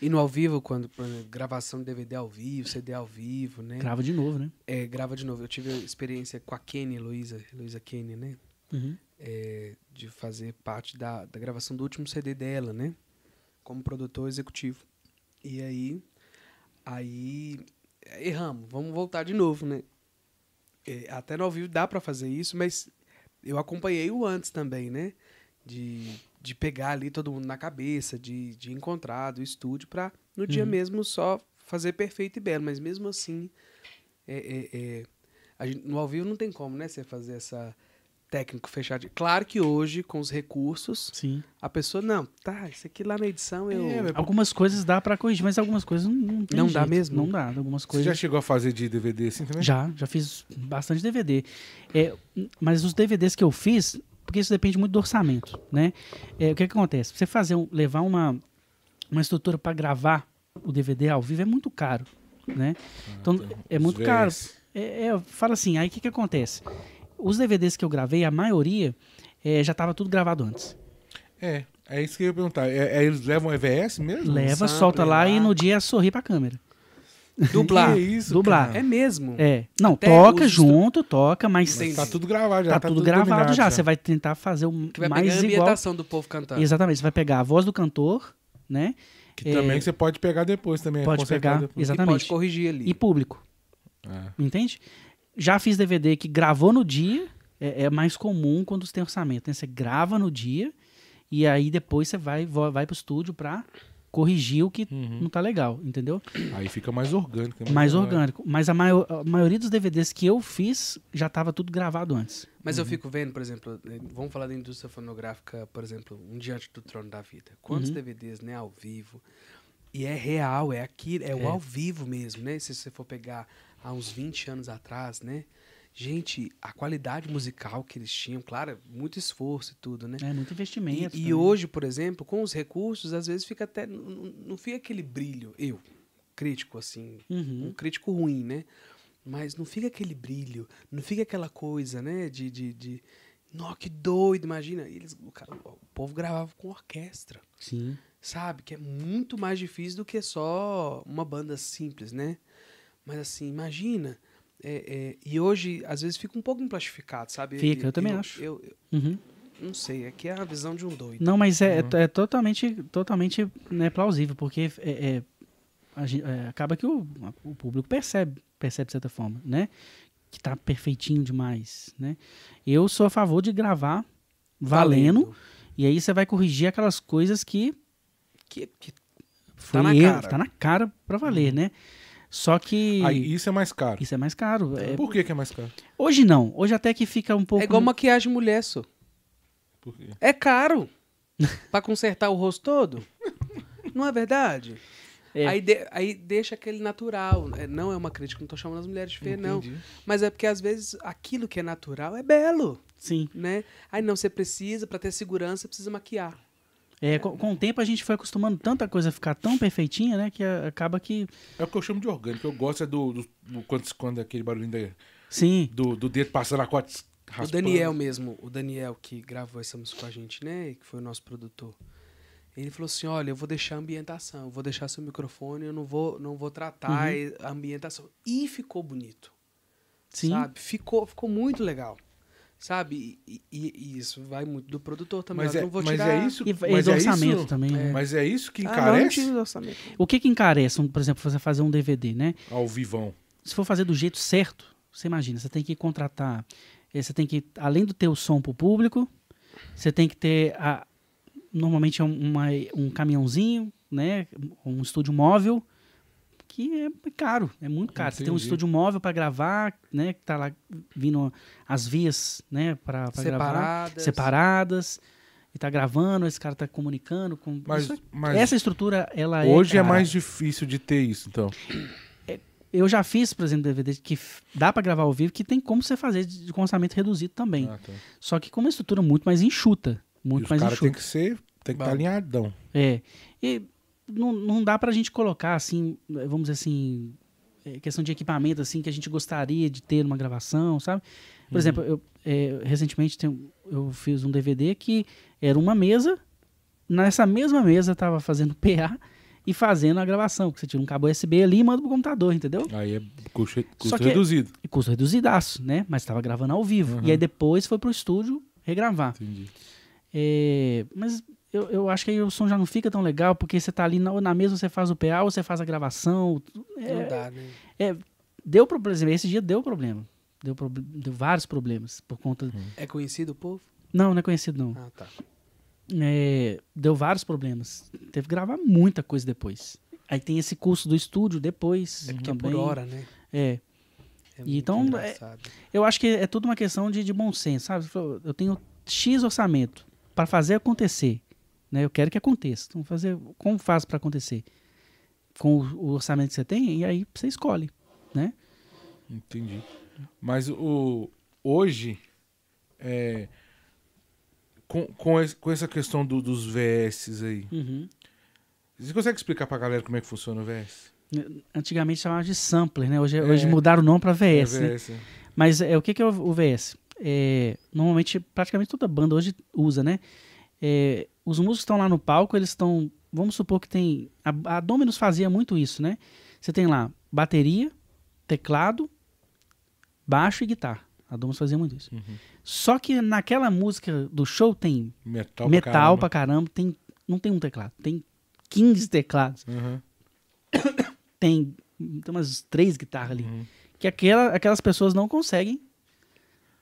E no ao vivo, quando gravação de DVD ao vivo, CD ao vivo, né? Grava de novo, né? É, grava de novo. Eu tive experiência com a Kenny, Luísa, Luísa Kenny, né? Uhum. É, de fazer parte da, da gravação do último CD dela, né? Como produtor executivo. E aí, aí erramos, vamos voltar de novo, né? É, até no ao vivo dá pra fazer isso, mas eu acompanhei o antes também, né? De, de pegar ali todo mundo na cabeça, de, de encontrar do estúdio pra no dia Uhum. mesmo só fazer perfeito e belo. Mas mesmo assim, é, é, é, a gente- no ao vivo não tem como, né? Você fazer essa técnico fechado. Claro que hoje, com os recursos, Sim. a pessoa, não, tá, isso aqui lá na edição eu. É, mas Algumas coisas dá pra corrigir, mas algumas coisas não, não tem Não dá jeito. mesmo? Não dá. Algumas Você coisas. já chegou a fazer de DVD assim também? Já, já fiz bastante DVD. É, mas os DVDs que eu fiz, porque isso depende muito do orçamento, né? É, o que, que acontece? Você fazer um- levar uma, uma estrutura para gravar o DVD ao vivo é muito caro, né? Então é Os muito caro. É, é, fala assim, aí o que, que acontece? Os DVDs que eu gravei, a maioria é, já estava tudo gravado antes. É, é isso que eu ia perguntar. É, é, eles levam EVS mesmo? Leva, sample solta lá lá. e no dia sorri pra câmera. Dublar. Que isso, Dublar. cara? É mesmo. É. Não, Até toca os junto, toca, mas Entendi. Tá tudo gravado já. tá, tudo gravado dominado já. Você vai tentar fazer o Que vai pegar a mais igual. ambientação do povo cantando. Exatamente, você vai pegar a voz do cantor, né? Que É, também você pode pegar depois também. Pode consertar pegar, depois. E exatamente. pode corrigir ali. E público, É. entende? Já fiz DVD que gravou no dia, é, é mais comum quando você tem orçamento, né? Você grava no dia e aí depois você vai, vo- vai pro estúdio pra corrigir o que Uhum. não tá legal, entendeu? Aí fica mais orgânico. né? Mais legal. orgânico. Mas a, maior- a maioria dos DVDs que eu fiz já tava tudo gravado antes. Mas eu fico vendo, por exemplo, eh, vamos falar da indústria fonográfica, por exemplo, um Diante do Trono da Vida. Quantos Uhum. DVDs, né, ao vivo. E é real, é aquilo, é, É. o ao vivo mesmo, né? Se você for pegar há uns 20 anos atrás, né? Gente, a qualidade musical que eles tinham, claro, muito esforço e tudo, né? É muito investimento. E, e hoje, por exemplo, com os recursos, às vezes fica até. Não, fica aquele brilho. Eu, crítico, assim, Uhum. um crítico ruim, né? Mas não fica aquele brilho, não fica aquela coisa, né? De. de, de Nossa, que doido, imagina. Eles, o, cara- o povo gravava com orquestra, Sim. sabe? Que é muito mais difícil do que só uma banda simples, né? Mas assim, imagina. É, é, e hoje, às vezes, fica um pouco emplastificado, sabe? Fica, eu também acho. Eu, eu Uhum. não sei, é que é a visão de um doido. Não, mas é, Uhum. é, é totalmente, totalmente né, plausível, porque é, é, a é, acaba que o, o público percebe, percebe de certa forma, né? Que tá perfeitinho demais, né? Eu sou a favor de gravar valendo, e aí você vai corrigir aquelas coisas que Que, que foi na erro, cara. tá na cara pra valer, né? Só que Aí isso é mais caro. isso é mais caro. É, Por que, que é mais caro? hoje não, hoje até que fica um pouco... é igual maquiagem mulher, só. Por quê? É caro. pra consertar o rosto todo. Não é verdade? É. Aí, de- aí deixa aquele natural. É, Não é uma crítica, não tô chamando as mulheres de feia, não. Mas é porque às vezes aquilo que é natural é belo, Sim. né? Aí não, você precisa, pra ter segurança, precisa maquiar. É, com, com o tempo a gente foi acostumando tanta coisa a ficar tão perfeitinha, né? Que a- acaba que... É o que eu chamo de orgânico. Eu gosto é do, do, do- quando, quando é aquele barulhinho da- Sim, do, do dedo passando a corda. O. Daniel mesmo, o Daniel que gravou essa música com a gente, né? Que foi o nosso produtor. Ele falou assim: olha, eu vou deixar a ambientação, eu vou deixar seu microfone, eu não vou, não vou tratar a ambientação. E ficou bonito. sim. Sabe? Ficou, ficou muito legal. Sabe? E, e- e isso vai muito do produtor também. Mas, eu é, não vou mas tirar... é isso. E, mas e é orçamento isso, também, né? Mas é isso que Ah, não, encarece o que que encarece, por exemplo, você fazer um DVD, né? ao vivão. Se for fazer do jeito certo, você imagina, você tem que contratar, eh, você tem que, além do ter o som pro público, você tem que ter, a, normalmente é um, uma- um caminhãozinho, né? Um estúdio móvel, que é caro, é muito caro. Você tem um estúdio móvel para gravar, né? Que tá lá vindo as vias, né? Para gravar Separadas. separadas. E tá gravando, esse cara tá comunicando com. Mas, isso é- mas essa estrutura, ela hoje é. é mais difícil de ter isso, então. Eu já fiz, por exemplo, DVD que dá pra gravar ao vivo, que tem como você fazer de, com orçamento reduzido também. Ah, tá. Só que com uma estrutura muito mais enxuta. E Muito os mais enxuta. têm que ser. Tem que estar alinhadão. É. E não, não dá pra gente colocar, assim, vamos dizer assim, é, questão de equipamento, assim, que a gente gostaria de ter numa gravação, sabe? Por exemplo, eu, é, recentemente tem- eu fiz um DVD que era uma mesa, nessa mesma mesa tava fazendo PA e fazendo a gravação, porque você tira um cabo USB ali e manda pro computador, entendeu? Aí é custo, custo que- reduzido. E custo reduzidaço, né? Mas estava gravando ao vivo. Uhum. E aí depois foi pro estúdio regravar. Entendi. É, mas eu, eu acho que aí o som já não fica tão legal, porque você tá ali na, na mesa, você faz o PA, ou você faz a gravação. É, Não dá, né? deu problema. Esse dia deu problema. Deu, proble- deu vários problemas por conta. É conhecido o povo? Não, não é conhecido, não. Ah, tá. É, deu vários problemas. Teve que gravar muita coisa depois. Aí tem esse custo do estúdio depois. É porque é também. por hora, né? É. É Então, muito é-. Eu acho que é tudo uma questão de, de bom senso, sabe? Eu tenho X orçamento para fazer acontecer. Né? Eu quero que aconteça. Então, fazer, como faz para acontecer? Com o, o orçamento que você tem, e aí você escolhe. Né? Entendi. Mas o, hoje, é, com, com, es- com essa questão do- dos VS aí, Uhum. você consegue explicar pra galera como é que funciona o VS? Antigamente chamava de sampler, né? Hoje, É. hoje mudaram o nome para VS. É né? VS. Mas é, o que, que é o, o VS? É, normalmente, praticamente toda banda hoje usa, né? É, os músicos estão lá no palco, eles estão. Vamos supor que tem. A, a Dominus fazia muito isso, né? Você tem lá bateria, teclado, baixo e guitarra. A Dominus fazia muito isso. Uhum. Só que naquela música do show tem Metal, metal pra pra caramba. caramba, tem, não tem um teclado, tem 15 teclados, Uhum, tem, tem umas três guitarras ali. uhum. que aquela, aquelas pessoas não conseguem.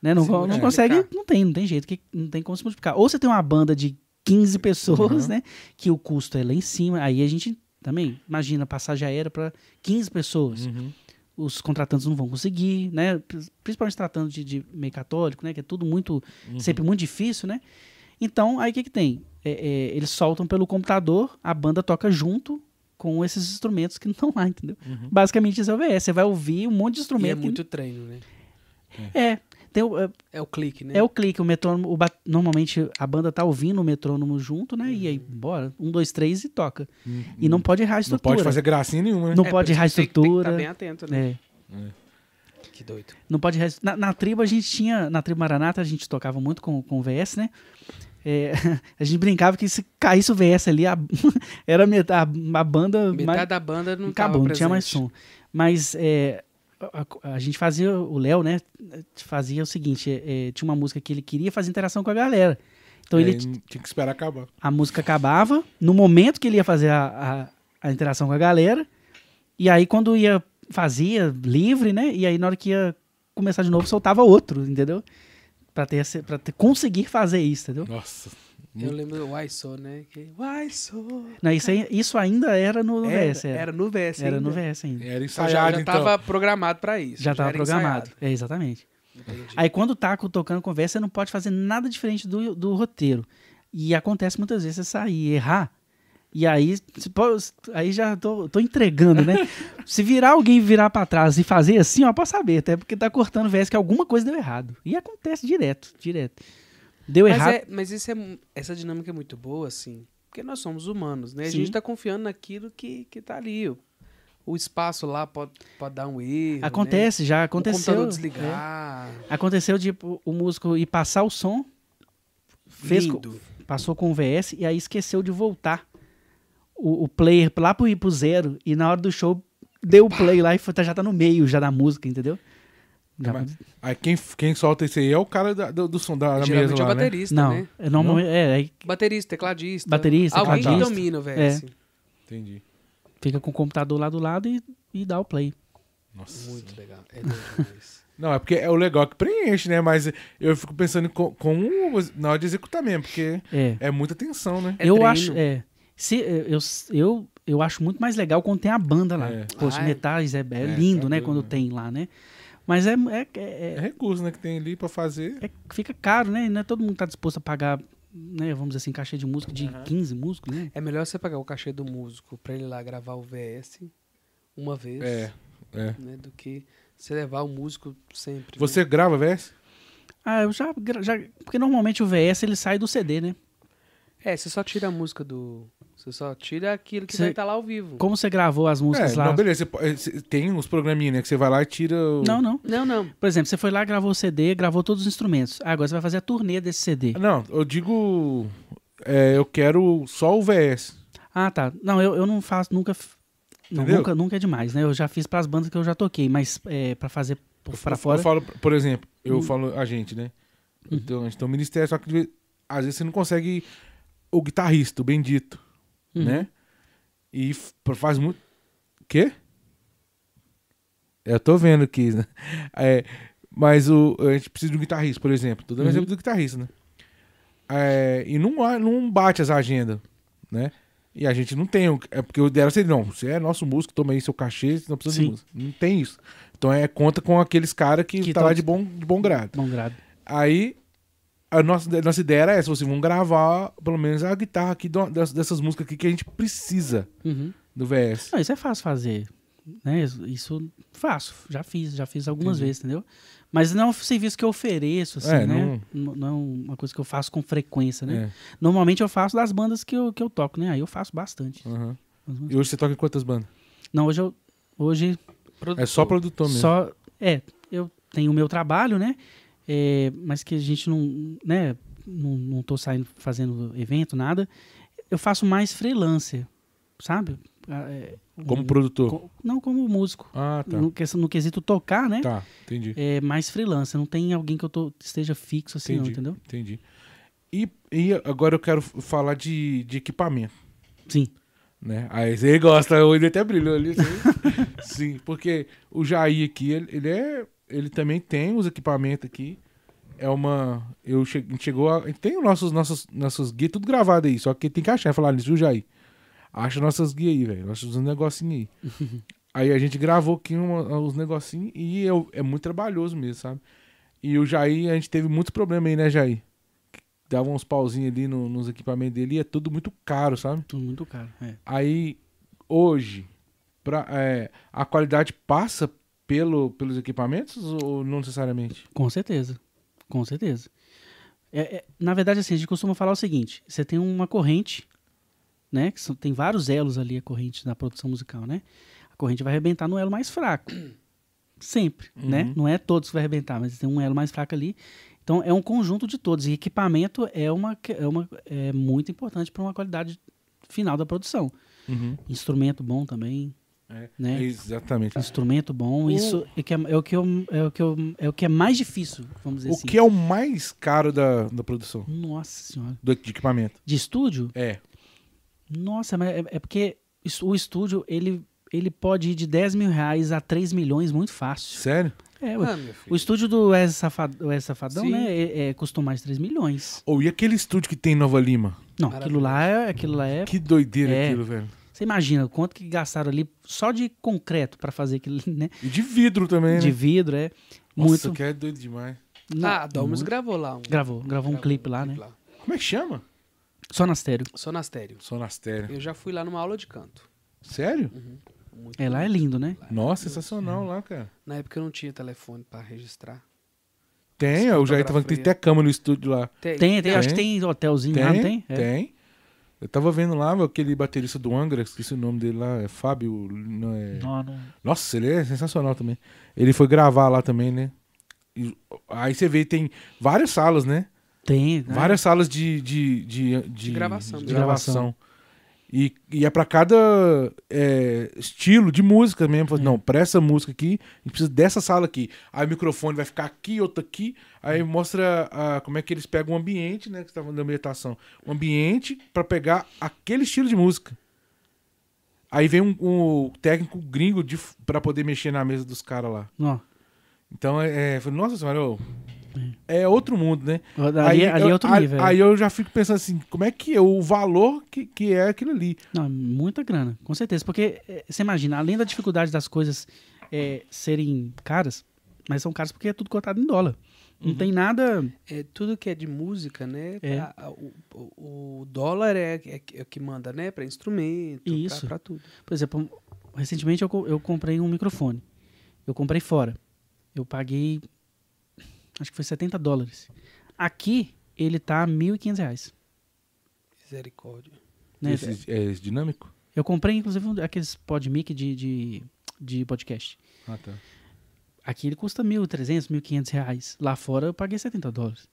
Né? Não, não consegue, não tem, não tem jeito, que, não tem como se multiplicar. Ou você tem uma banda de 15 pessoas, Uhum. né? Que o custo é lá em cima. Aí a gente também, imagina, passagem aérea para 15 pessoas. Uhum. Os contratantes não vão conseguir, né? Pri- Principalmente tratando de, de meio católico, né? Que é tudo muito, Uhum. sempre muito difícil, né? Então, aí o que que tem? É, é, eles soltam pelo computador, a banda toca junto com esses instrumentos que não estão lá, entendeu? Uhum. Basicamente isso é o VS. Você vai ouvir um monte de E instrumento. é muito treino, né? é, tem o, é, É o clique, né? é o clique, o metrônomo. o ba- normalmente a banda tá ouvindo o metrônomo junto, né? E aí, bora, um, dois, três e toca. E não pode errar a Não estrutura. pode fazer gracinha nenhuma, né? Não É, pode errar a que tem tem que estrutura. estar bem atento, né? É. Que doido. Não pode. res- Na, na tribo a gente tinha. Na tribo Maranata a gente tocava muito com, com o VS, né? É, a gente brincava que se caísse o VS ali, a, era metade, a, a banda. Metade mais- da banda não acabou, tava não tinha mais som. Mas é, a, a- a gente fazia, o Léo, né? Fazia o seguinte: é, é, tinha uma música que ele queria fazer interação com a galera. Então É, ele, tinha que esperar acabar. a música acabava, no momento que ele ia fazer a, a, a interação com a galera, e aí quando ia, fazia livre, né? E aí na hora que ia começar de novo, soltava outro, entendeu? Pra, ter, pra ter, conseguir fazer isso, entendeu? Nossa. Eu lembro do Why So, né? Que, Why So? Não, isso, aí- isso ainda era no Era, VS. Era, era no VS Era ainda. no VS ainda. Era Então ensaiado, já, já então. tava programado pra isso. Já estava programado. ensaiado. É, exatamente. Entendi. Aí quando o Taco tocando conversa, você não pode fazer nada diferente do, do roteiro. E acontece muitas vezes você sair e errar. E aí, se pô- aí já tô, tô entregando, né? Se virar alguém virar pra trás e fazer assim, ó, pode saber, até porque tá cortando o VS que alguma coisa deu errado. E acontece direto, direto. Deu Mas, errado. é, mas isso é, essa dinâmica é muito boa, assim. Porque nós somos humanos, né? A Sim. gente tá confiando naquilo que, que tá ali. O, o espaço lá pode, pode dar um erro. Acontece, já Né? O aconteceu. é. desligar. Aconteceu de o o músico ir passar o som, fez Lindo. passou com o VS e aí esqueceu de voltar o, o player lá pro, pro zero e na hora do show deu o play lá e foi- já tá no meio já da música, entendeu? Já- Mas- Aí quem, quem solta esse aí é o cara da- do, do som da, da Geralmente mesa é o lá, né? baterista, não, né? é, normalmente, é, aí Baterista, tecladista. Baterista, Alguém tecladista. que domina o VS. Entendi. fica com o computador lá do lado e, e dá o play. Nossa. Muito legal. É demais. Não, é porque é o legal que preenche, né? Mas eu fico pensando em co- como na hora de executar mesmo, porque É. é muita tensão, né? É eu treino. acho, é, se, eu, eu, eu acho muito mais legal quando tem a banda lá. É. Poxa, é. metais é, é É, lindo, tá né? Quando né? tem lá, né? Mas é, é, É é, recurso, né, que tem ali pra fazer. é- fica caro, né? Não é todo mundo tá disposto a pagar, né? Vamos dizer assim, cachê de música de 15 músicos, né? É melhor você pagar o cachê do músico pra ele lá gravar o VS uma vez, É, é. né? Do que você levar o músico sempre. né? Você grava, VS? Ah, eu já, já. Porque normalmente o VS ele sai do CD, né? É, você só tira a música do. Você só tira aquilo que Você- vai estar lá ao vivo. Como você gravou as músicas É, lá? não, beleza. você tem uns programinhas, né, que você vai lá e tira o... Não, não. Não, não. Por exemplo, você foi lá, gravou o CD, gravou todos os instrumentos. Ah, agora você vai fazer a turnê desse CD. Não, eu digo... é, eu quero só o VS. Ah, tá. Não, eu, eu não faço, nunca. não, nunca, nunca é demais, né? Eu já fiz pras bandas que eu já toquei, mas é, pra fazer por, Eu- pra eu, fora. Eu falo, por exemplo, eu Hum. falo a gente, né? Uhum. Então, a gente tem um ministério, só que às vezes você não consegue o guitarrista, o bendito, Uhum. né? E faz muito... Quê? Eu tô vendo aqui, né? É, mas o, a gente precisa de um guitarrista, por exemplo. Tô dando Uhum. exemplo do guitarrista, né? É, e não, não bate as agendas, né? E a gente não tem. o- É porque o ideal seria, não, você é nosso músico, toma aí seu cachê, você não precisa Sim. de música. Não tem isso. Então é conta com aqueles caras que, Que tá tão- lá de bom, de bom grado. Bom grado. Aí a nossa, a nossa ideia era essa, vocês vão gravar pelo menos a guitarra aqui do- dessas, dessas músicas aqui que a gente precisa Uhum. do VS. Não, isso é fácil fazer. Né? Isso- faço, já fiz, já fiz algumas Entendi. vezes, entendeu? Mas não é um serviço que eu ofereço, assim, É, né? Não... não é uma coisa que eu faço com frequência, né? É, Normalmente eu faço das bandas que eu, que eu toco, né? Aí eu faço bastante. músicas. E hoje você toca em quantas bandas? Não, hoje eu. Hoje É só produtor mesmo. Só, é, eu tenho o meu trabalho, né? É, mas que a gente não, né? Não, não tô saindo fazendo evento, nada. Eu faço mais freelancer, sabe? Ah, é, Como um- produtor. co- não como músico. Ah, tá. No, no quesito tocar, né? Tá, entendi. É mais freelancer. Não tem alguém que eu tô, esteja fixo assim, não, Entendi. entendeu? Entendi. E, e agora eu quero falar de, de equipamento. Sim. né? Aí você gosta, o olho até brilhou ali. assim. Sim, porque o Jair aqui, ele, ele é. Ele também tem os equipamentos aqui. É uma. Eu che, chegou a. tem os nossos, nossos, nossos guias tudo gravado aí. Só que tem que achar. Falar nisso, viu, Jair? Acha nossas guias aí, velho. Uns negocinhos aí. aí a gente gravou aqui uma, uns negocinhos e eu, é muito trabalhoso mesmo, sabe? E o Jair, a gente teve muitos problemas aí, né, Jair? Dava uns pauzinhos ali no- nos equipamentos dele e é tudo muito caro, sabe? Tudo muito caro. É. Aí, hoje, pra, é, a qualidade passa pelo, pelos equipamentos ou não necessariamente? Com certeza. Com certeza. É, é, na verdade, assim, a gente costuma falar o seguinte: você tem uma corrente, né? Que são- tem vários elos ali, a corrente na produção musical, né? A corrente vai arrebentar no elo mais fraco. sempre, né? Uhum. Não é todos que vai arrebentar, mas tem um elo mais fraco ali. Então é um conjunto de todos. E equipamento é uma é, uma, é muito importante para uma qualidade final da produção. Uhum. Instrumento bom também, É, né? exatamente. Instrumento bom, O- isso é, que é, é o que eu, é o que eu, é o que é mais difícil, vamos dizer O assim. que é o mais caro da, da produção? Nossa senhora. Do, de equipamento? De estúdio? É. Nossa, mas é, é porque o estúdio, ele, ele pode ir de 10 mil reais a 3 milhões muito fácil. Sério? É. Ah, o estúdio do Wesley Safad- Wesley Safadão, Sim. né, é, é, custou mais de 3 milhões. Ou e aquele estúdio que tem em Nova Lima? Não, aquilo lá é, aquilo lá é... Que doideira É. aquilo, velho. Você imagina quanto que gastaram ali só de concreto pra fazer aquilo, né? E de vidro também, De né? vidro, é. Nossa, muito. que é doido demais. Ah, a Domus muito. gravou lá. Um, Gravou, gravou um clipe lá, né? Como é que chama? Só na estéreo. Sonastério. Sonastério. Eu já fui lá numa aula de canto. Sério? Muito É, lá é lindo, né? Nossa, sensacional lá, cara. Na época eu não tinha telefone pra registrar. Tem, eu já ia falando que tem até cama no estúdio lá. Tem, tem, Tem. acho que tem hotelzinho lá, não tem? É. Eu tava vendo lá aquele baterista do Angra, esqueci o nome dele lá, é Fábio. Não é... Não, não- Nossa, ele é sensacional também. Ele foi gravar lá também, né? E aí você vê, tem várias salas, né? Tem. né? Várias salas de, de, de, de, gravação de mesmo. gravação. E, e é pra cada é, estilo de música mesmo. Não, pra essa música aqui, a gente precisa dessa sala aqui. Aí o microfone vai ficar aqui, outro aqui. Aí mostra a- como é que eles pegam o ambiente, né? Que você tá falando da meditação. O ambiente pra pegar aquele estilo de música. Aí vem um, um técnico gringo pra poder mexer na mesa dos caras lá. Ó, Então, é, é, eu falei, nossa senhora, ô, é outro mundo, né? ali, ali eu, é outro aí- nível. é. Aí eu já fico pensando assim, como é que é o valor que, que é aquilo ali? Não, é muita grana, com certeza. Porque é, você imagina, além da dificuldade das coisas é, serem caras, mas são caras porque é tudo cotado em dólar. Não tem nada. É, tudo que é de música, né? É. a- a- o, o- dólar é, é, é o que manda, né? Pra instrumento. Pra, tudo. Por exemplo, recentemente eu, eu comprei um microfone. Eu comprei fora. Eu paguei. Acho que foi 70 dólares. Aqui, ele tá 1.500 reais. Misericórdia. Né? Esse, é esse dinâmico? Eu comprei, inclusive, um, aqueles podmic de, de, de podcast. Ah, tá. Aqui ele custa 1.300, 1.500 reais. Lá fora eu paguei 70 dólares.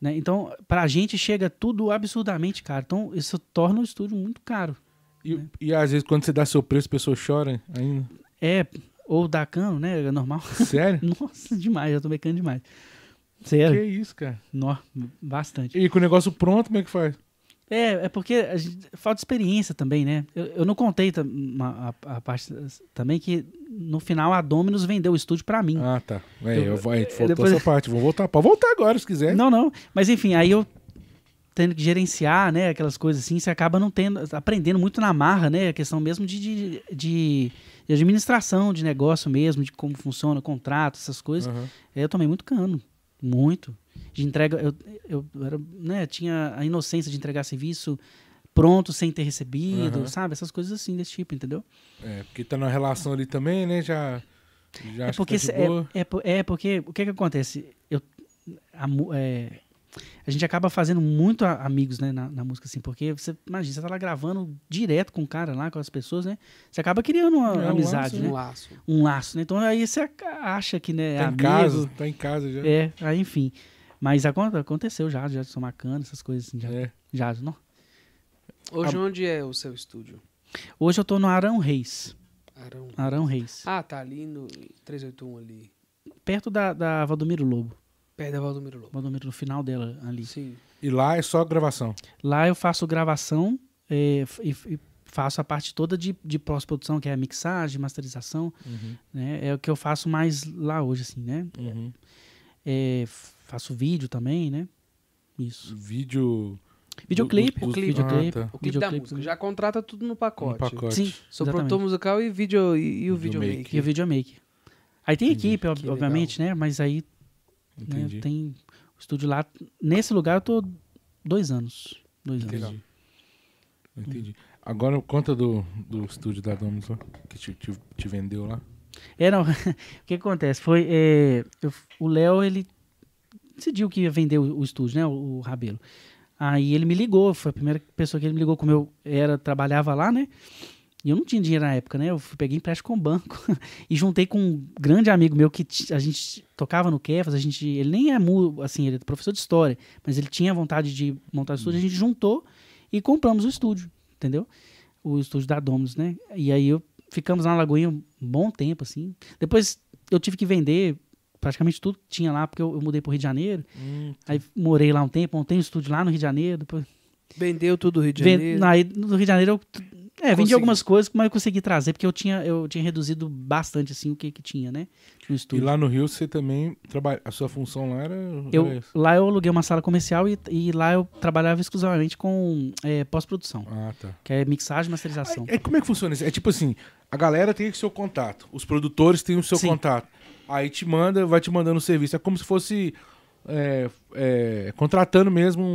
Né? Então, pra gente chega tudo absurdamente caro. Então, isso torna o estúdio muito caro. E, Né? e às vezes quando você dá seu preço, a pessoa chora ainda. É, ou dá cano, né? É normal. Sério? Nossa, demais, eu tô becando demais. que Sério, isso, cara? nó, bastante. E com o negócio pronto, como é que faz? É, é porque gente- falta experiência também, né? Eu, eu não contei uma- a, a parte também que no final a Dominus vendeu o estúdio pra mim. Ah, tá. É, Eu- eu, vai, é, faltou depois- essa parte. Vou voltar. Pode voltar agora, se quiser. Não, não. Mas enfim, aí eu tendo que gerenciar, né, aquelas coisas assim, você acaba não tendo, aprendendo muito na marra, né, a questão mesmo de, de, de- de administração de negócio mesmo, de como funciona o contrato, essas coisas. Aí eu tomei muito cano, muito. De entrega, eu, eu era, né, tinha a inocência de entregar serviço pronto sem ter recebido, Aham. sabe? Essas coisas assim desse tipo, entendeu? É, porque tá na relação ali também, né? Já. já É porque, que tá é, é, é porque o que que acontece? Eu, a, é, a gente acaba fazendo muito a- amigos né, na, na música, assim, porque você imagina, você tá lá gravando direto com o cara lá, com as pessoas, né? Você acaba criando uma É, um amizade, laço, né? Um laço. Um laço, né? Então aí você acha que né, é Tá em amigo. casa, tá em casa já. É, aí enfim. Mas acon- aconteceu já, já de tomar cana, essas coisas assim, já. É. já não. Hoje onde é o seu estúdio? Hoje eu tô no Arão Reis. Arão. Arão Reis. Ah, tá ali no 381 ali. Perto da, da Valdomiro Lobo. Perto da Valdomiro Lobo. Valdomiro, no final dela ali. Sim. E lá é só gravação. Lá eu faço gravação é, e, e faço a parte toda de, de pós-produção, que é a mixagem, masterização. Né? É o que eu faço mais lá hoje, assim, né? Uhum. É, faço vídeo também, né? Isso. Vídeo. Videoclipe, do- do- videoclipe. Ah, tá. O clipe da música. também. Já contrata tudo no pacote. Um pacote. Sim, Sou produtor musical e, video, e, e o Videomaker. E o videomaker. Aí tem equipe, ob- obviamente, né? Mas aí né, tem o estúdio lá. Nesse lugar eu tô dois anos. Dois anos. Entendi. Entendi. Agora conta do, do estúdio da Domus lá, que te, te, te vendeu lá. É, não. o que acontece? Foi. é, eu- o Léo, ele decidiu que ia vender o, o estúdio, né? O, o Rabelo. Aí ele me ligou, foi a primeira pessoa que ele me ligou, como eu era, trabalhava lá, né? E eu não tinha dinheiro na época, né? Eu peguei empréstimo com o banco e juntei com um grande amigo meu que a gente tocava no Kefas, a gente, ele nem é mu, assim, ele é professor de história, mas ele tinha vontade de montar o estúdio, a gente juntou e compramos o estúdio, entendeu? O estúdio da Dominus, né? E aí eu ficamos lá na Lagoinha um bom tempo, assim. Depois eu tive que vender praticamente tudo que tinha lá, porque eu, eu mudei pro Rio de Janeiro. Hum, Aí morei lá um tempo, montei um estúdio lá no Rio de Janeiro, depois Vendeu tudo o Rio de Janeiro. Aí, no Rio de Janeiro eu é, vendi Consegui. algumas coisas, mas eu consegui trazer, porque eu tinha, eu tinha reduzido bastante assim o que, que tinha, né? No E estúdio. lá no Rio você também trabalha. A sua função lá era. eu, era lá eu aluguei uma sala comercial e, e lá eu trabalhava exclusivamente com é, pós-produção, Ah, tá. que é mixagem e masterização. É, como é que funciona isso? É tipo assim, a galera tem o seu contato, os produtores têm o seu Sim. contato. Aí te manda, vai te mandando o serviço. É como se fosse é, é, contratando mesmo um,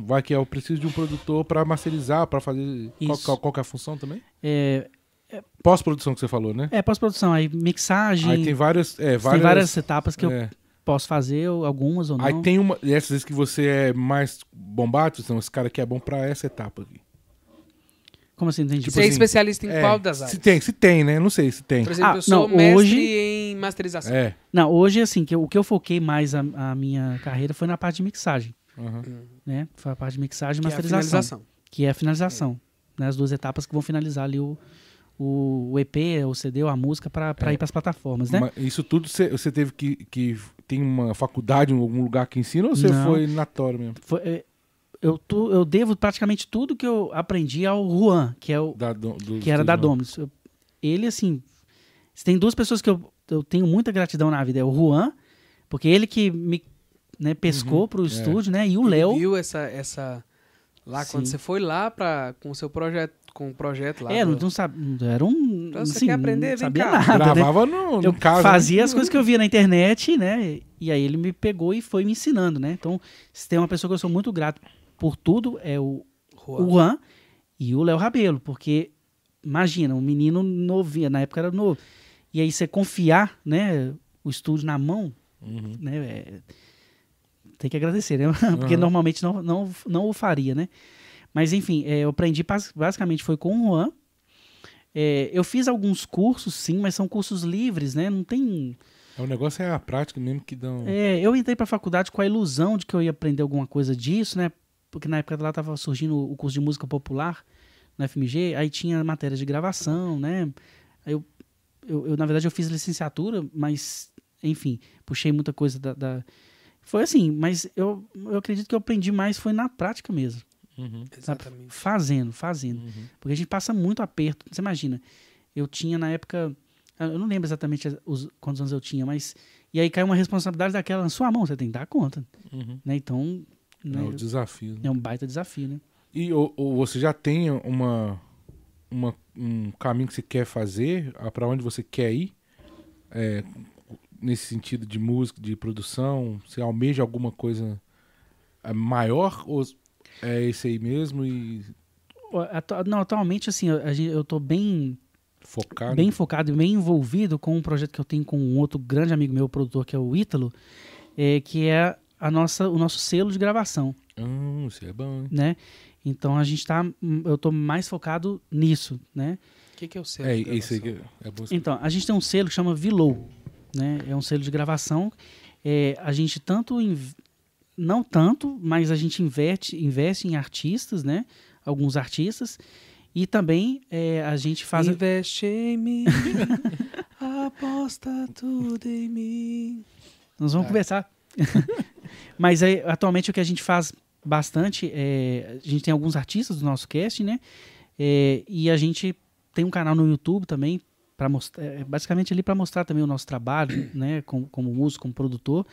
um- Vai que é, eu preciso de um produtor pra masterizar, pra fazer. Qual, qual, qual que é a função também? É, Pós-produção que você falou, né? é pós-produção, aí mixagem, Aí tem várias. É, tem várias, várias etapas que eu é. posso fazer, algumas ou não. Aí tem uma. Essas vezes que você é mais bombado, então esse cara aqui é bom pra essa etapa aqui. Como assim, entendi? tipo Você é assim, especialista em É, qual das áreas? Se tem, se tem, né? Não sei se tem. Por exemplo, Ah, eu sou não, mestre hoje- em masterização. É. Não, hoje assim, que eu- o que eu foquei mais a, a minha carreira foi na parte de mixagem, aham. né? Foi a parte de mixagem e Que é a masterização. finalização. que é a finalização. Né, as duas etapas que vão finalizar ali o, o, o EP, o CD, ou a música para É. ir para as plataformas, né? Mas isso tudo você, teve que, que. Tem uma faculdade, algum lugar que ensina ou você foi natório mesmo? Foi, é, eu, tu- eu devo praticamente tudo que eu aprendi ao Juan, que, é o, Da, do, do- que era da Dominus. Ele, assim, tem duas pessoas que eu, eu tenho muita gratidão na vida, é o Juan, porque ele que me né, pescou Uhum, pro é. estúdio, né? E o Léo. viu essa, essa lá quando você foi lá para com o seu projeto, com o projeto lá. É, não, do- não sabe, era um. Então, você assim, quer aprender? Não Vem sabia cá. nada, né? Gravava no, no eu caso. fazia né? as coisas que eu via na internet, né? E aí ele me pegou e foi me ensinando, né? Então, se tem uma pessoa que eu sou muito grato por tudo, é o Juan. o Juan e o Léo Rabelo, porque imagina, um menino novinho, na época era novo. E aí você confiar, né, o estúdio na mão, Uhum. né? é- tem que agradecer, né? Porque Aham. normalmente não, não, não o faria, né? Mas enfim, é, eu aprendi bas- basicamente foi com o Juan. É, eu fiz alguns cursos, sim, mas são cursos livres, né? Não tem. O negócio é a prática mesmo que dão. É, eu entrei para a faculdade com a ilusão de que eu ia aprender alguma coisa disso, né? Porque na época lá estava surgindo o curso de música popular no FMG, aí tinha matérias de gravação, né? Aí eu, eu, eu, na verdade, eu fiz licenciatura, mas, enfim, puxei muita coisa da. da- Foi assim, mas eu, eu acredito que eu aprendi mais foi na prática mesmo. Uhum. sabe? Exatamente. Fazendo, fazendo. Uhum. Porque a gente passa muito aperto. Você imagina, eu tinha na época. Eu não lembro exatamente os, quantos anos eu tinha, mas. E aí caiu uma responsabilidade daquela na sua mão, você tem que dar conta. Uhum. Né? Então. É né, o desafio. né? é um baita desafio, né? E ou, ou você já tem uma, uma- um caminho que você quer fazer, para onde você quer ir? É, nesse sentido de música, de produção? Você almeja alguma coisa é, maior ou é esse aí mesmo e atu- Não, atualmente, assim, eu, tô bem, focar? bem focado e bem envolvido com um projeto que eu tenho com um outro grande amigo meu, produtor, que é o Ítalo, é, que é a nossa, o nosso selo de gravação, Hum, isso é bom, hein? né? Então a gente tá. Eu tô mais focado nisso, né? O que, que é o seu? É, isso aí que é bom. Então, a gente tem um selo que chama Vilou, né? É um selo de gravação. É, a gente tanto inv- não tanto, mas a gente investe, investe em artistas, né? Alguns artistas e também é, a gente faz Investe em mim, aposta tudo em mim. Nós vamos É. conversar. Mas aí, atualmente o que a gente faz bastante é. A gente tem alguns artistas do nosso cast, né? É, e a gente tem um canal no YouTube também, para mostrar. é, basicamente ali para mostrar também o nosso trabalho, né? Como, como músico, como produtor.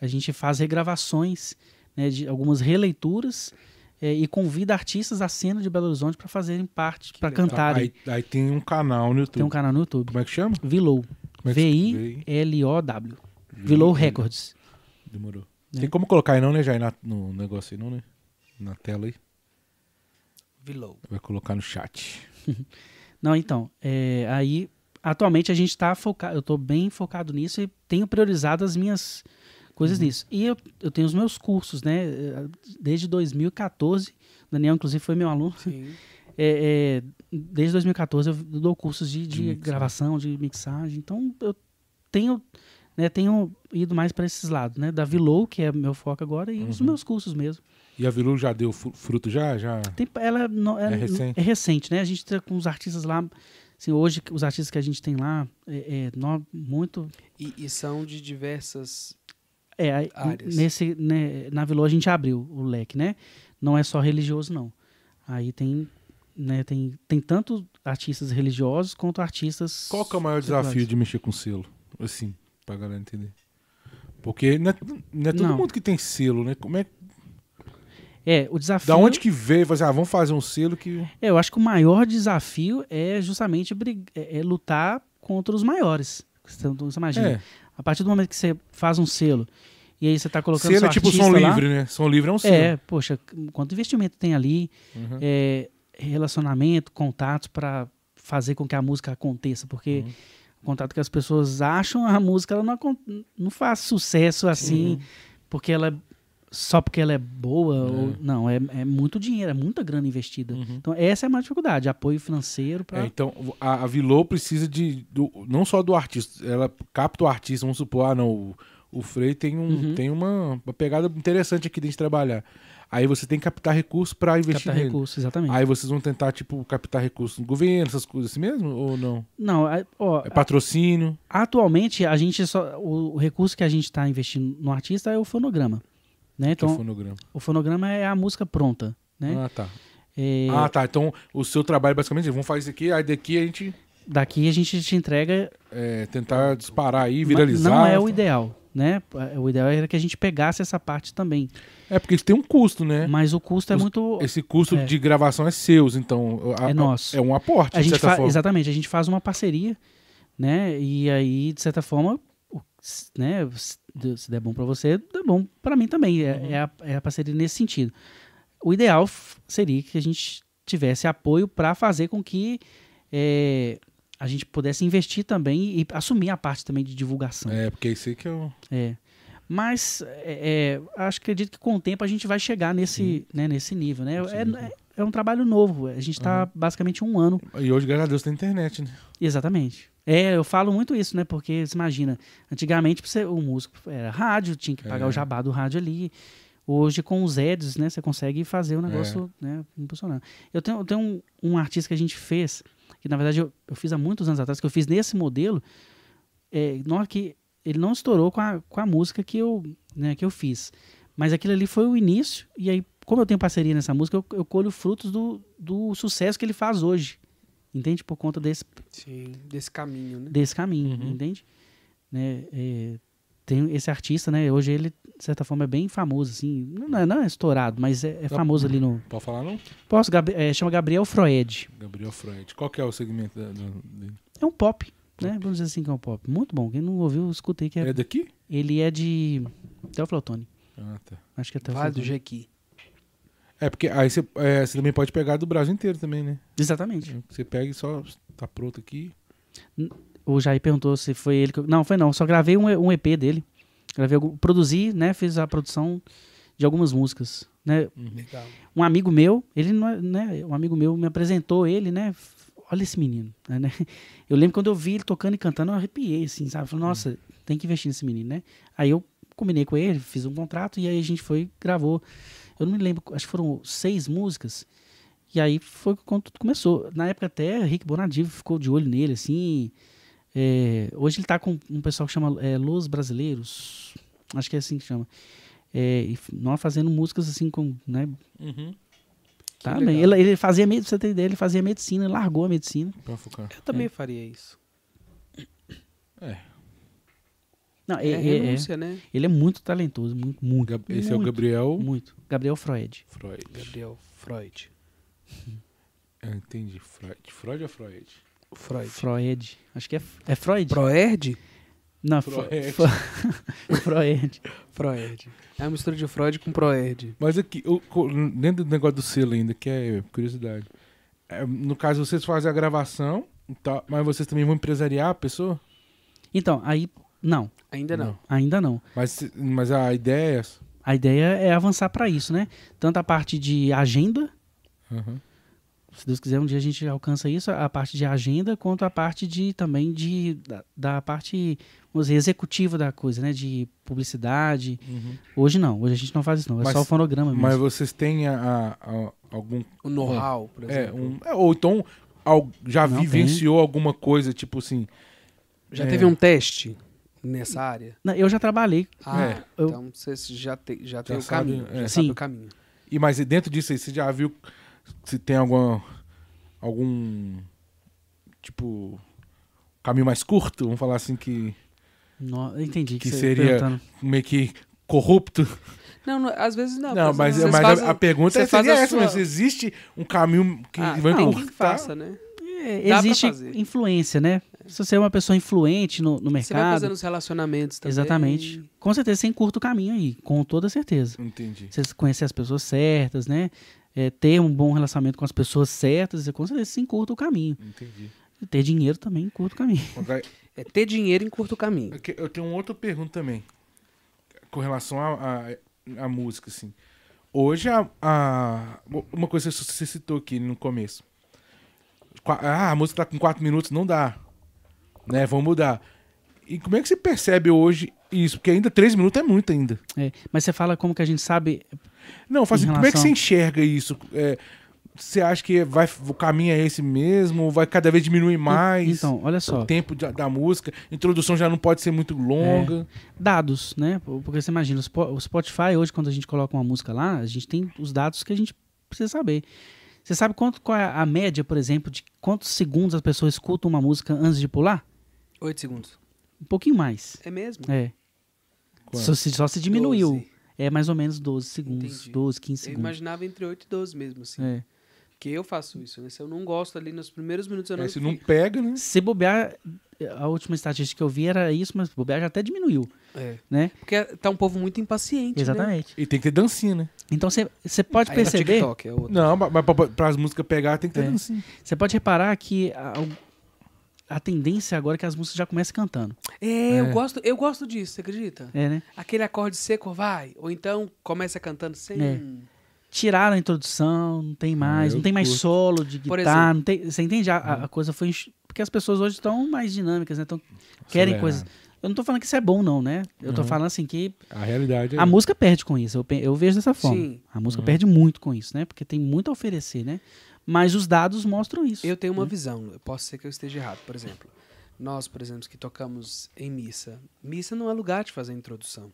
A gente faz regravações, né, de algumas releituras. é, e convida artistas da cena de Belo Horizonte para fazerem parte, para cantarem. Aí, aí tem um canal no YouTube. Tem um canal no YouTube. Como é que chama? Vilou. É que- V-I-L-O-W. Vilou Records. Demorou. Né? Tem como colocar aí não, né, já aí na- no negócio aí não, né? Na tela aí. Vilou. Vai colocar no chat. Não, então, é, aí atualmente a gente está focado, eu estou bem focado nisso e tenho priorizado as minhas coisas nisso. E eu, eu tenho os meus cursos, né? Desde 2014, o Daniel inclusive foi meu aluno. Sim. é, é, desde 2014 eu dou cursos de, de, De gravação, de mixagem. Então eu tenho, né, tenho ido mais para esses lados, né? Da Vilou, que é meu foco agora, e os Uhum. meus cursos mesmo. E a Vilu já deu fru- fruto já? Já? Tem- ela não- É recente? é recente, né? A gente tá com os artistas lá. Assim, hoje, os artistas que a gente tem lá, é, é, nó- muito. E, e são de diversas. É, Áreas. nesse, né, na Vilô a gente abriu o leque, né? Não é só religioso, não. Aí tem, né, tem, tem tanto artistas religiosos quanto artistas. Qual que é o maior desafio de mexer com selo? Assim, pra galera entender. Porque não é, não é todo Não. mundo que tem selo, né? Como é, É, o desafio. da onde que veio? Fazer, ah, vamos fazer um selo que. É, eu acho que o maior desafio é justamente brig- é, é lutar contra os maiores. Então, você imagina, É, a partir do momento que você faz um selo e aí você está colocando selo é tipo som lá, livre, né? Som livre é um selo. É, poxa, quanto investimento tem ali, Uhum. é, relacionamento, contatos para fazer com que a música aconteça, porque Uhum. O contato que as pessoas acham, a música ela não, não faz sucesso assim, porque ela é- só porque ela é boa ou não, é, é muito dinheiro, é muita grana investida. Uhum. Então essa é a dificuldade, apoio financeiro É, para então, a, a Vilô precisa de. do- não só do artista, ela capta o artista, vamos supor, ah, não, o, o Frei tem, um, Uhum. tem uma, uma pegada interessante aqui de trabalhar. Aí você tem que captar recursos pra investir captar nele. recursos, exatamente. Aí vocês vão tentar, tipo, captar recursos no governo, essas coisas assim mesmo? Ou não? Não, é- ó, É patrocínio? atualmente a gente só o, recurso que a gente está investindo no artista é o fonograma, né? que é o Então fonograma. o fonograma é a música pronta, né? Ah, tá. É, Ah, tá. Então, o seu trabalho basicamente vamos fazer isso aqui, aí daqui a gente Daqui a gente te entrega é, tentar disparar aí, viralizar. Não é o ideal, né? O ideal era que a gente pegasse essa parte também. É porque isso tem um custo, né? Mas o custo é Os- muito. Esse custo É. de gravação é seus, então. a- É a- nosso. É um aporte, A de gente certa fa- forma. Exatamente, a gente faz uma parceria, né? E aí, de certa forma, né? Se de- se der bom pra você, dá bom pra mim também. É, Uhum. é a, é a parceria nesse sentido. O ideal seria que a gente tivesse apoio para fazer com que é, a gente pudesse investir também e assumir a parte também de divulgação. É, porque isso que é o. É. Mas é, é, acho acredito que com o tempo a gente vai chegar nesse, né, nesse nível, né? É, é, é um trabalho novo. A gente está basicamente um ano. E hoje, graças a Deus, tem internet, né? Exatamente. É, eu falo muito isso, né? Porque você imagina, antigamente você, o músico era rádio, tinha que pagar É. o jabá do rádio ali. Hoje, com os ads, né, você consegue fazer o negócio né, funcionar. Eu tenho, eu tenho um, um artista que a gente fez, que na verdade eu, eu fiz há muitos anos atrás, que eu fiz nesse modelo, é, hora que ele não estourou com a, com a música que eu, né, que eu fiz. Mas aquilo ali foi o início, e aí, como eu tenho parceria nessa música, eu, eu colho frutos do, do sucesso que ele faz hoje. Entende? Por conta desse, Sim, desse caminho, né? desse caminho, Uhum. entende? Né, é, tem esse artista, né? Hoje ele, de certa forma, é bem famoso, assim. Não é, não é estourado, mas é, é famoso ali no. Pode falar, não? Posso? Gabri- é, chama Gabriel Freud. Gabriel Freud. Qual que é o segmento dele? É um pop, né? Vamos dizer assim que é um pop. Muito bom. Quem não ouviu, escutei que é. É daqui? Ele é de. Teoflotone. Ah, tá. Acho que é Vale do Teoflotone. Jequi. É, porque aí você, é, você também pode pegar do Brasil inteiro também, né? Exatamente. Você pega e só tá pronto aqui. O Jair perguntou se foi ele que. eu- Não, foi não. Só gravei um, um EP dele. Gravei, produzi, né? Fiz a produção de algumas músicas, né? Legal. um amigo meu, ele não é, né, um amigo meu me apresentou ele, né? Olha esse menino, né? Eu lembro quando eu vi ele tocando e cantando, eu arrepiei, assim, sabe? Falei, nossa, tem que investir nesse menino, né? Aí eu combinei com ele, fiz um contrato e aí a gente foi, gravou. Eu não me lembro, acho que foram seis músicas. E aí foi quando tudo começou. Na época até Rick Bonadivo ficou de olho nele, assim. É, hoje ele tá com um pessoal que chama é, Los Brasileiros. Acho que é assim que chama. É, e nós fazendo músicas assim com, né, Uhum. Tá bem. legal. Ele, ele fazia, pra você ter ideia, ele fazia medicina, largou a medicina. Pra focar. Eu também faria isso. Não, É, é- é- é- renúncia, né? ele é muito talentoso, muito, muito. Gab- Esse é o muito, Gabriel Muito. Gabriel Freud. Freud. Gabriel Freud. Entendi. Freud. Freud ou Freud? Freud. Freud. Acho que é, é Freud? Proerd? Não, Freud. Fre- Fre- Freud. Freud. É uma mistura de Freud com Proerd. Mas aqui, o- co- dentro do negócio do selo ainda, que é curiosidade. É, no caso, vocês fazem a gravação, tá, mas vocês também vão empresariar a pessoa? Então, aí, não, Ainda não. Não. ainda não. Mas, mas a ideia é essa. A ideia é avançar para isso, né? Tanto a parte de agenda, Uhum. Se Deus quiser, um dia a gente alcança isso, a parte de agenda, quanto a parte de também de da, da parte vamos dizer, executiva da coisa, né? De publicidade. Hoje não, hoje a gente não faz isso, não. É Mas- só o fonograma mesmo. Mas vocês têm a- a- a- algum. O know-how, por É, exemplo. um, é, ou então al- já Não, vivenciou alguma coisa, tipo assim. Já É. teve um teste nessa área? Não, Eu já trabalhei. Ah, É. Eu- então você já, te, já tem o sabe, caminho. é. Já sabe Sim. o caminho. E mas dentro disso aí, você já viu se tem alguma. algum. Tipo. caminho mais curto? Vamos falar assim que. No, entendi Que você seria- perguntando. meio que corrupto. Não, não, às vezes não. Não, mas, mas fazem- a, pergunta você é, faz seria essa, sua- mas existe um caminho que Ah, vai não, encurtar? que faça, né? É, existe influência, né? Se você é uma pessoa influente no, no Você vai mercado. fazendo os relacionamentos também. Exatamente. Com certeza você encurta o caminho aí, com toda certeza. Entendi. Você conhecer as pessoas certas, né? É, ter um bom relacionamento com as pessoas certas, com certeza você encurta o caminho. Entendi. E ter dinheiro também encurta o caminho. É ter dinheiro em curto caminho. Eu tenho uma outra pergunta também. Com relação à música, assim. Hoje, a, a- uma coisa que você citou aqui no começo. Ah, a música tá com quatro minutos, não dá. Né, vamos mudar. E como é que você percebe hoje isso? Porque ainda três minutos é muito ainda. É, mas você fala como que a gente sabe. Não, faz assim, como é que relação- você enxerga isso? É, você acha que vai, o caminho é esse mesmo? Vai cada vez diminuir mais? Então, olha só. o tempo de- da música, a introdução já não pode ser muito longa. dados, né? Porque você imagina, o Spo- o Spotify hoje, quando a gente coloca uma música lá, a gente tem os dados que a gente precisa saber. Você sabe quanto, qual é a média, por exemplo, de quantos segundos as pessoas escutam uma música antes de pular? Oito segundos. Um pouquinho mais. É mesmo? É. Só se, só se diminuiu. Doze. É mais ou menos 12 segundos. Entendi. 12, 15 Eu segundos. imaginava entre 8 e 12 mesmo, assim. É. Porque eu faço isso, né? Se eu não gosto ali nos primeiros minutos, eu não É, se não pega, né? Se bobear, a última estatística que eu vi era isso, mas bobear já até diminuiu, É. né? Porque tá um povo muito impaciente, né? Exatamente. E tem que ter dancinha, né? Então você você pode Aí no perceber, TikTok, é outro. Não, mas para as músicas pegar tem que ter É. dancinha. você pode reparar que a, a tendência agora é que as músicas já começam cantando. É, eu É. gosto, eu gosto disso, você acredita? É, né? Aquele acorde seco vai, ou então começa cantando sem. É. Tiraram a introdução, não tem mais, eu não tem mais curto. solo de guitarra, exemplo. não tem, você entende? A, a- coisa foi enx- porque as pessoas hoje estão mais dinâmicas, né? Tão, querem coisas. Eu não tô falando que isso é bom não, né? Eu tô Uhum. falando assim que A realidade é. a música perde com isso. Eu, eu vejo dessa forma. Sim. A música Uhum. perde muito com isso, né? Porque tem muito a oferecer, né? Mas os dados mostram isso. Eu tenho uma né? visão, eu posso ser que eu esteja errado. Por exemplo, nós, por exemplo, que tocamos em missa, missa não é lugar de fazer introdução.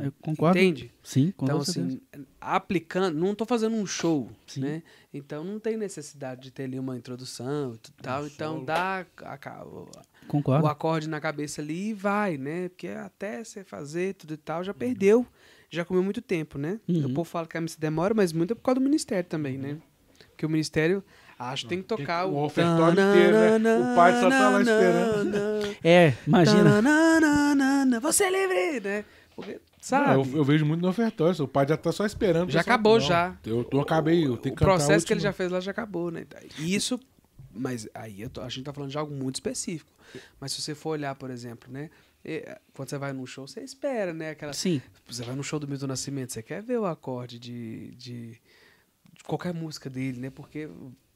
Eu concordo. Entende? Sim, com Então, certeza. assim, aplicando, não estou fazendo um show, Sim. né? Então não tem necessidade de ter ali uma introdução e tal. então solo. dá a, ca- o, Concordo. o acorde na cabeça ali e vai, né? Porque até você fazer tudo e tal, já perdeu. Já comeu muito tempo, né? Uhum. O povo fala que a missa demora, mas muito é por causa do ministério também, né? Porque o ministério, acho que tem que tocar o ofertório inteiro, né? O pai só tá lá esperando. É, imagina. Você é livre, né? Porque, sabe? Não, eu, eu vejo muito no ofertório. O pai já tá só esperando. Já o acabou, Não, já. Eu não acabei, eu tenho que o processo que ele já fez lá já acabou, né? E Isso, mas aí eu tô- a gente tá falando de algo muito específico. Mas se você for olhar, por exemplo, né? Quando você vai num show, você espera, né? Aquela, Sim. você vai no show do Milton Nascimento, você quer ver o acorde de, de, de qualquer música dele, né? Porque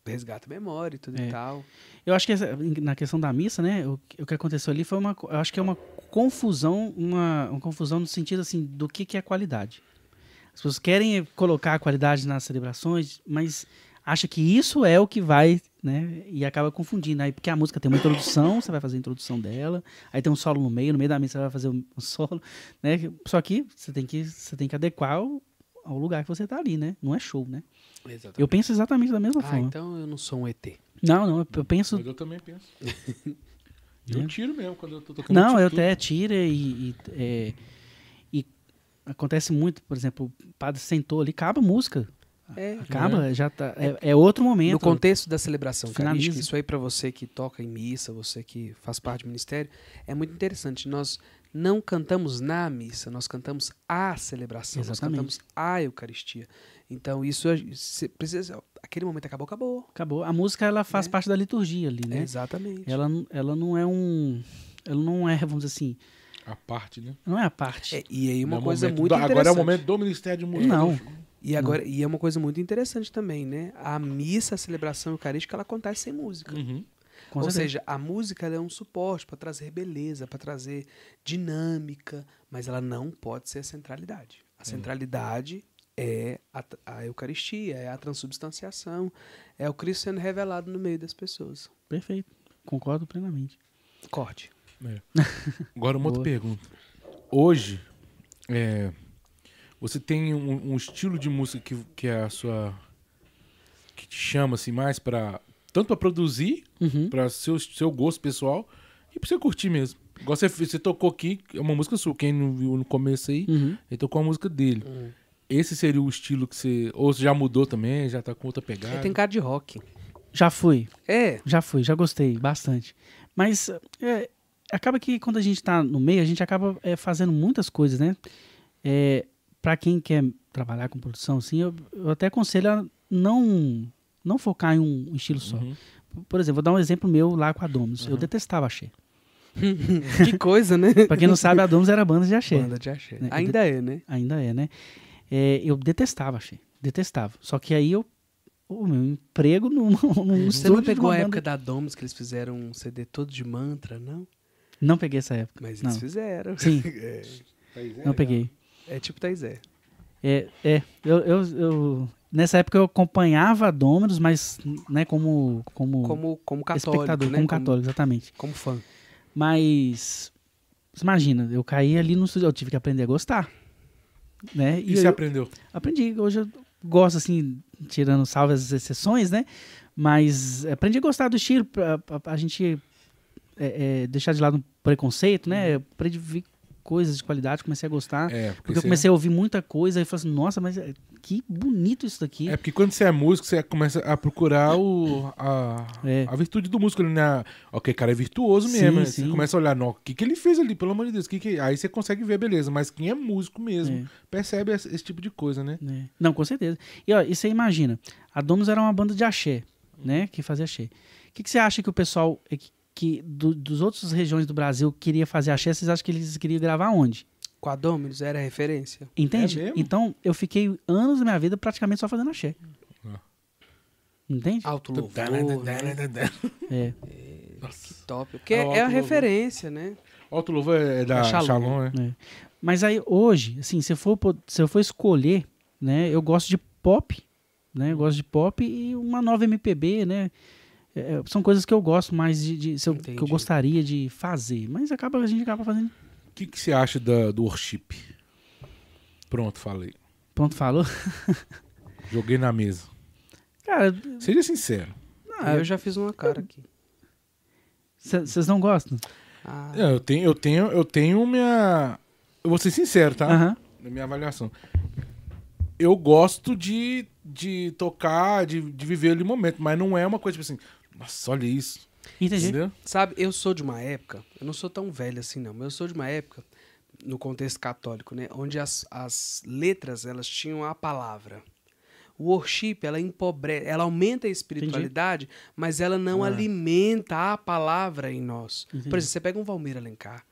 resgata a memória e tudo É. e tal. Eu acho que essa- na questão da missa, né, o, que- o que aconteceu ali foi uma, eu acho que é uma confusão, uma, uma confusão no sentido assim do que, que é qualidade. As pessoas querem colocar a qualidade nas celebrações, mas acha que isso é o que vai, né, e acaba confundindo. Aí porque a música tem uma introdução, você vai fazer a introdução dela, aí tem um solo no meio, no meio da missa você vai fazer um, um solo, né? Só que você tem que você tem que adequar ao, ao lugar que você está ali, né? Não é show, né? Exatamente. Eu penso exatamente da mesma Ah, forma. então eu não sou um ET. Não, não, eu penso Mas eu também penso. Né? eu tiro mesmo quando eu tô tocando. Não, tiro eu até tira e, e, é, e acontece muito, por exemplo, o padre sentou ali, acaba a música. É. Acaba, já tá. É, é outro momento. No contexto da celebração Finaliza. isso aí pra você que toca em missa, você que faz parte do ministério, é muito interessante. Nós não cantamos na missa, nós cantamos a celebração, nós Exatamente. cantamos a Eucaristia. Então isso precisa, aquele momento acabou, acabou. Acabou. A música ela faz Né? parte da liturgia ali, né? Exatamente. Ela, não- ela não é um. Ela não é, vamos dizer assim, A parte, né? não é a parte. É, e aí uma Não é coisa muito do- interessante. Agora é o momento do Ministério de Música. Não. E agora, e é uma coisa muito interessante também, né? A missa, a celebração eucarística, ela acontece sem música. Uhum. Com Ou certeza. seja, a música ela é um suporte para trazer beleza, para trazer dinâmica, mas ela não pode ser a centralidade. A centralidade é a, a Eucaristia, é a transubstanciação, é o Cristo sendo revelado no meio das pessoas. Perfeito. Concordo plenamente. Corte. É. Agora uma outra pergunta. Hoje, é, você tem um, um estilo de música que, que é a sua. que te chama assim mais para tanto para produzir, Uhum. para seu, seu gosto pessoal e pra você curtir mesmo. Igual você, você tocou aqui, é uma música sua. Quem não viu no começo aí, Uhum. ele tocou a música dele. Hum. Esse seria o estilo que você. Ou você já mudou também, já tá com outra pegada. Ele tem cara de rock. Já fui, É, já fui, já gostei bastante. Mas é, acaba que quando a gente tá no meio, a gente acaba é, fazendo muitas coisas, né? É, para quem quer trabalhar com produção, assim, eu, eu até aconselho a não, não focar em um estilo só. Uhum. Por exemplo, vou dar um exemplo meu lá com a Domus. Eu detestava axé. que coisa, né? Pra quem não sabe, a Domus era banda de axé. Banda de axé. Né? Ainda é, né? Ainda é, né? É, eu detestava axé. Detestava. Só que aí eu. O meu emprego num, num Você não pegou a banda- época da Domus que eles fizeram um CD todo de mantra, não? Não peguei essa época. Mas Não. eles fizeram. Sim, É, não peguei. é tipo Taizé. É, é eu, eu, eu- nessa época eu acompanhava a Dominus, mas né, como, como, Como, como católico, espectador, né? como católico, exatamente. Como, fã. Mas você imagina, eu caí ali no estúdio, eu tive que aprender a gostar. Né? E E você eu aprendeu? aprendi, hoje eu gosto assim, tirando salve as exceções, né? Mas aprendi a gostar do estilo, pra, pra- pra gente é, é, deixar de lado o preconceito, né? Eu aprendi a coisas de qualidade, comecei a gostar. É, Porque eu você- comecei a ouvir muita coisa e falei assim, nossa, mas é- que bonito isso daqui. É porque quando você é músico, você começa a procurar o, a, É. a virtude do músico né? Ok, cara é virtuoso Sim, mesmo. né? sim. Você começa a olhar, o que, que ele fez ali, pelo amor de Deus. que que... Aí você consegue ver, beleza. Mas quem é músico mesmo É. percebe esse, esse tipo de coisa, né? É. Não, com certeza. E, ó, e você imagina, a Domus era uma banda de axé, né? Que fazia axé. O que, que você acha que o pessoal que, que do, dos outras regiões do Brasil queria fazer axé? Vocês acham que eles queriam gravar onde? Com a Dominus era referência. Entende? É mesmo? então, eu fiquei anos da minha vida praticamente só fazendo axé. Ah. Entende? Alto louvor, né? É. Nossa. Top. Porque é, o a referência, né? Alto Louvor é da É Shalom. Shalom, né? É. Mas aí hoje, assim, se eu for, se eu for escolher, né, eu gosto de pop, né? Eu gosto de pop e uma nova MPB, né? É, são coisas que eu gosto mais de, de- se eu- que eu gostaria de fazer, mas acaba a gente acaba fazendo. O que, que você acha da, do worship? Pronto, falei. Pronto, falou. Joguei na mesa. Cara, Seja sincero. ah, eu já fiz uma cara aqui. vocês não gostam? Ah, É, Eu tenho, eu tenho, eu tenho minha. Eu vou ser sincero, tá? Na minha avaliação. Eu gosto de, de tocar, de, de viver ali o momento, mas não é uma coisa tipo assim, nossa, olha isso. Entendi. Entendeu? Sabe, eu sou de uma época, eu não sou tão velho assim não, mas eu sou de uma época, no contexto católico, né, onde as, as letras, elas tinham a palavra. O worship, ela empobrece, ela aumenta a espiritualidade, mas ela não Ah. alimenta a palavra em nós. Entendi. Por exemplo, você pega um Valmir Alencar,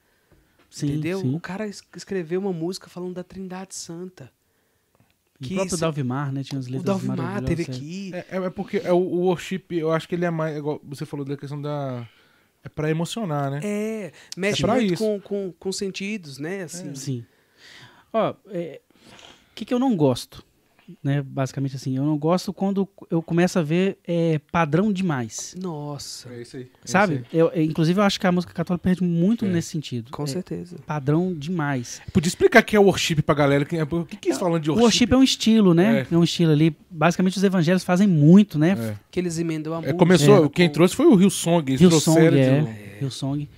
Sim, entendeu? sim. O cara es- escreveu uma música falando da Trindade Santa. O que próprio isso- Dalvimar, né? Tinha as O letras Dalvimar maravilhosas, teve é. aqui. É, é- é porque é o, o worship, eu acho que ele é mais. Igual você falou da questão da. É pra emocionar, né? É, mexe pra muito isso. com, com, com sentidos, né? Assim. Sim. Ó, é, o que, que eu não gosto? Né, basicamente assim, eu não gosto quando eu começo a ver é, padrão demais. Nossa, É isso aí. é Sabe? isso Eu, eu- inclusive, eu acho que a música católica perde muito É. nesse sentido. com É, certeza. Padrão demais. aí. Podia explicar o que é worship pra galera. que- O que, que eles falam de O worship? worship é um estilo, né? É. É. um estilo ali. Basicamente, os evangelhos fazem muito, né? É. Que eles emendam a É, música. começou, com- quem trouxe foi o Rio Song. Hillsong, trouxeram é. Hillsong.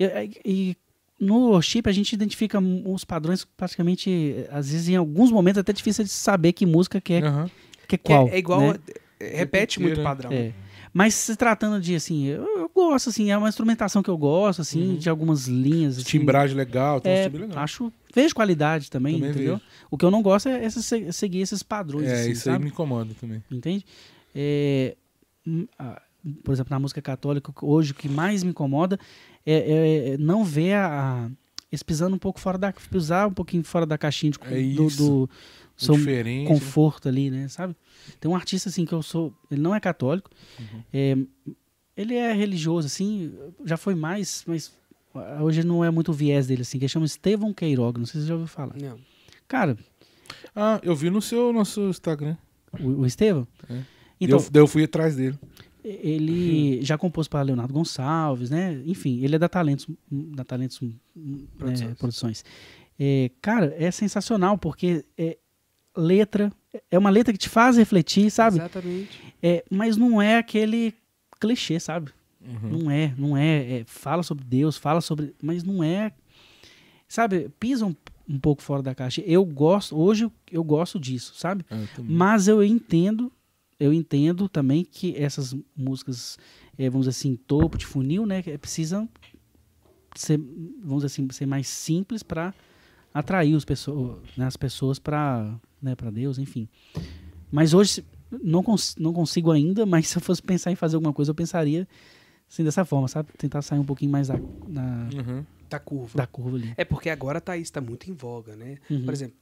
E, e no worship, a gente identifica os padrões praticamente, às vezes, em alguns momentos, até difícil de saber que música que é, Aham. que é que é- qual. é igual. né? a- é- repete muito o né? padrão. É. Mas se tratando de, assim, eu, eu gosto, assim, é uma instrumentação que eu gosto, assim, Uhum. de algumas linhas. Assim, Timbragem legal, tem um é, timbre legal. acho, vejo qualidade também, Também entendeu? vejo. O que eu não gosto é essa, se- seguir esses padrões, É, assim, isso aí sabe? me incomoda também. Entende? É, hum, por exemplo, na música católica, hoje o que mais me incomoda é, é- é não ver a, a eles pisando um pouco fora da. pisar um pouquinho fora da caixinha de, É do, do seu Diferente. conforto ali, né? Sabe? Tem um artista assim que eu sou. Ele não é católico. Uhum. é, ele é religioso, assim, já foi mais, mas hoje não é muito o viés dele, assim, que chama Estevão Queiroga, não sei se você já ouviu falar. Não. Cara, Ah, eu vi no seu nosso Instagram. o, o Estevão. É. Então, eu, eu fui atrás dele. Ele já compôs para Leonardo Gonçalves, né? Enfim, ele é da Talentos, da Talentos né, Produções. Produções. É, cara, é sensacional porque é letra, é uma letra que te faz refletir, sabe? Exatamente. É, mas não é aquele clichê, sabe? Uhum. Não é, não é, é, Fala sobre Deus, fala sobre. Mas não é. Sabe, pisa um, um pouco fora da caixa. Eu gosto, hoje eu gosto disso, sabe? Eu. Mas eu entendo, eu entendo também que essas músicas, eh, vamos dizer assim, topo de funil, né, que precisam ser, vamos dizer assim, ser mais simples para atrair os pessoas, né, as pessoas para né, para Deus, enfim. Mas hoje não, cons não consigo ainda, mas se eu fosse pensar em fazer alguma coisa, eu pensaria assim, dessa forma, sabe? Tentar sair um pouquinho mais da, na- Uhum. Da curva. da curva ali. É porque agora tá isso, tá muito em voga, né? Uhum. Por exemplo,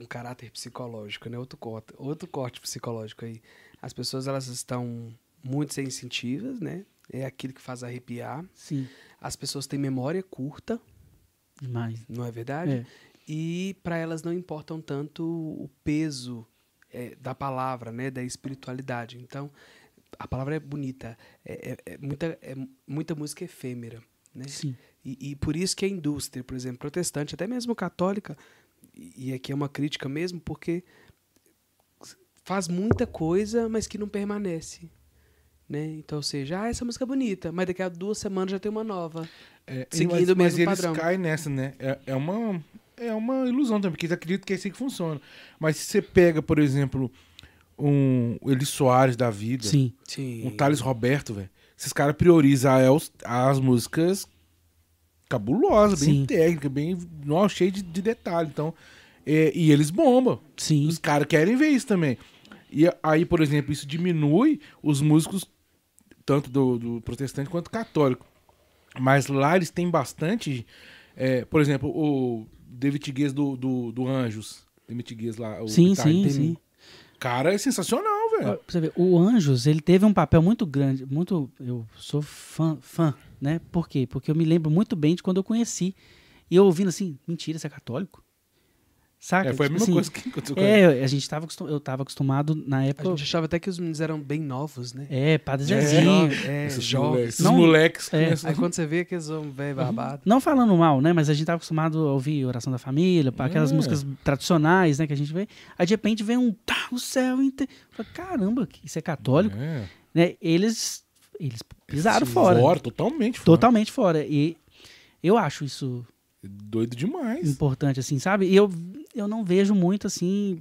um caráter psicológico, né? Outro corte, outro corte psicológico aí. As pessoas elas estão muito sensitivas, né? É aquilo que faz arrepiar. Sim, As pessoas têm memória curta, demais. não é verdade? É. E para elas não importam tanto o peso é, da palavra, né? Da espiritualidade. Então, a palavra é bonita. É, é- é muita, é muita música efêmera, né? Sim. E, e por isso que a indústria, por exemplo, protestante, até mesmo católica, e aqui é uma crítica mesmo, porque faz muita coisa, mas que não permanece. Né? Então, ou seja, ah, essa música é bonita, mas daqui a duas semanas já tem uma nova. É, Seguindo mas, o mas mesmo eles padrão. caem nessa, né? É, é uma, é uma ilusão também, porque eles acreditam que é assim que funciona. Mas se você pega, por exemplo, um Eli Soares da vida, Sim. Sim. um Thales Roberto, velho, esses caras priorizam as, as músicas cabulosas, bem Sim. técnicas, bem nossa, cheio de, de detalhe. Então, é, e eles bombam. Sim. Os caras querem ver isso também. E aí, por exemplo, isso diminui os músicos, tanto do, do protestante quanto católico. Mas lá eles têm bastante. é, por exemplo, o David Guiz do, do, do Anjos. David Guiz lá. O Sim, sim, sim. Cara, é sensacional, velho. o Anjos, ele teve um papel muito grande, muito, eu sou fã, fã, né? Por quê? Porque eu me lembro muito bem de quando eu conheci. E eu ouvindo assim, mentira, você é católico? Saca? É, foi a Tipo mesma assim, coisa que aconteceu com ele. É, a gente tava, eu tava acostumado na A época. gente achava até que os meninos eram bem novos, né? É, Padre É. Zezinho. É, Esses jovens. moleques, esses Não- moleques é. Aí quando você vê que eles são velho barbado. Não falando mal, né? Mas a gente tava acostumado a ouvir oração da família, aquelas É. músicas tradicionais, né? Que a gente vê. Aí de repente vem um tá, o céu inteiro. Caramba, que isso é católico. É. Né? Eles, eles pisaram Sim, fora. totalmente fora. Totalmente fora. E eu acho isso Doido demais. importante, assim, sabe? E eu, eu não vejo muito, assim,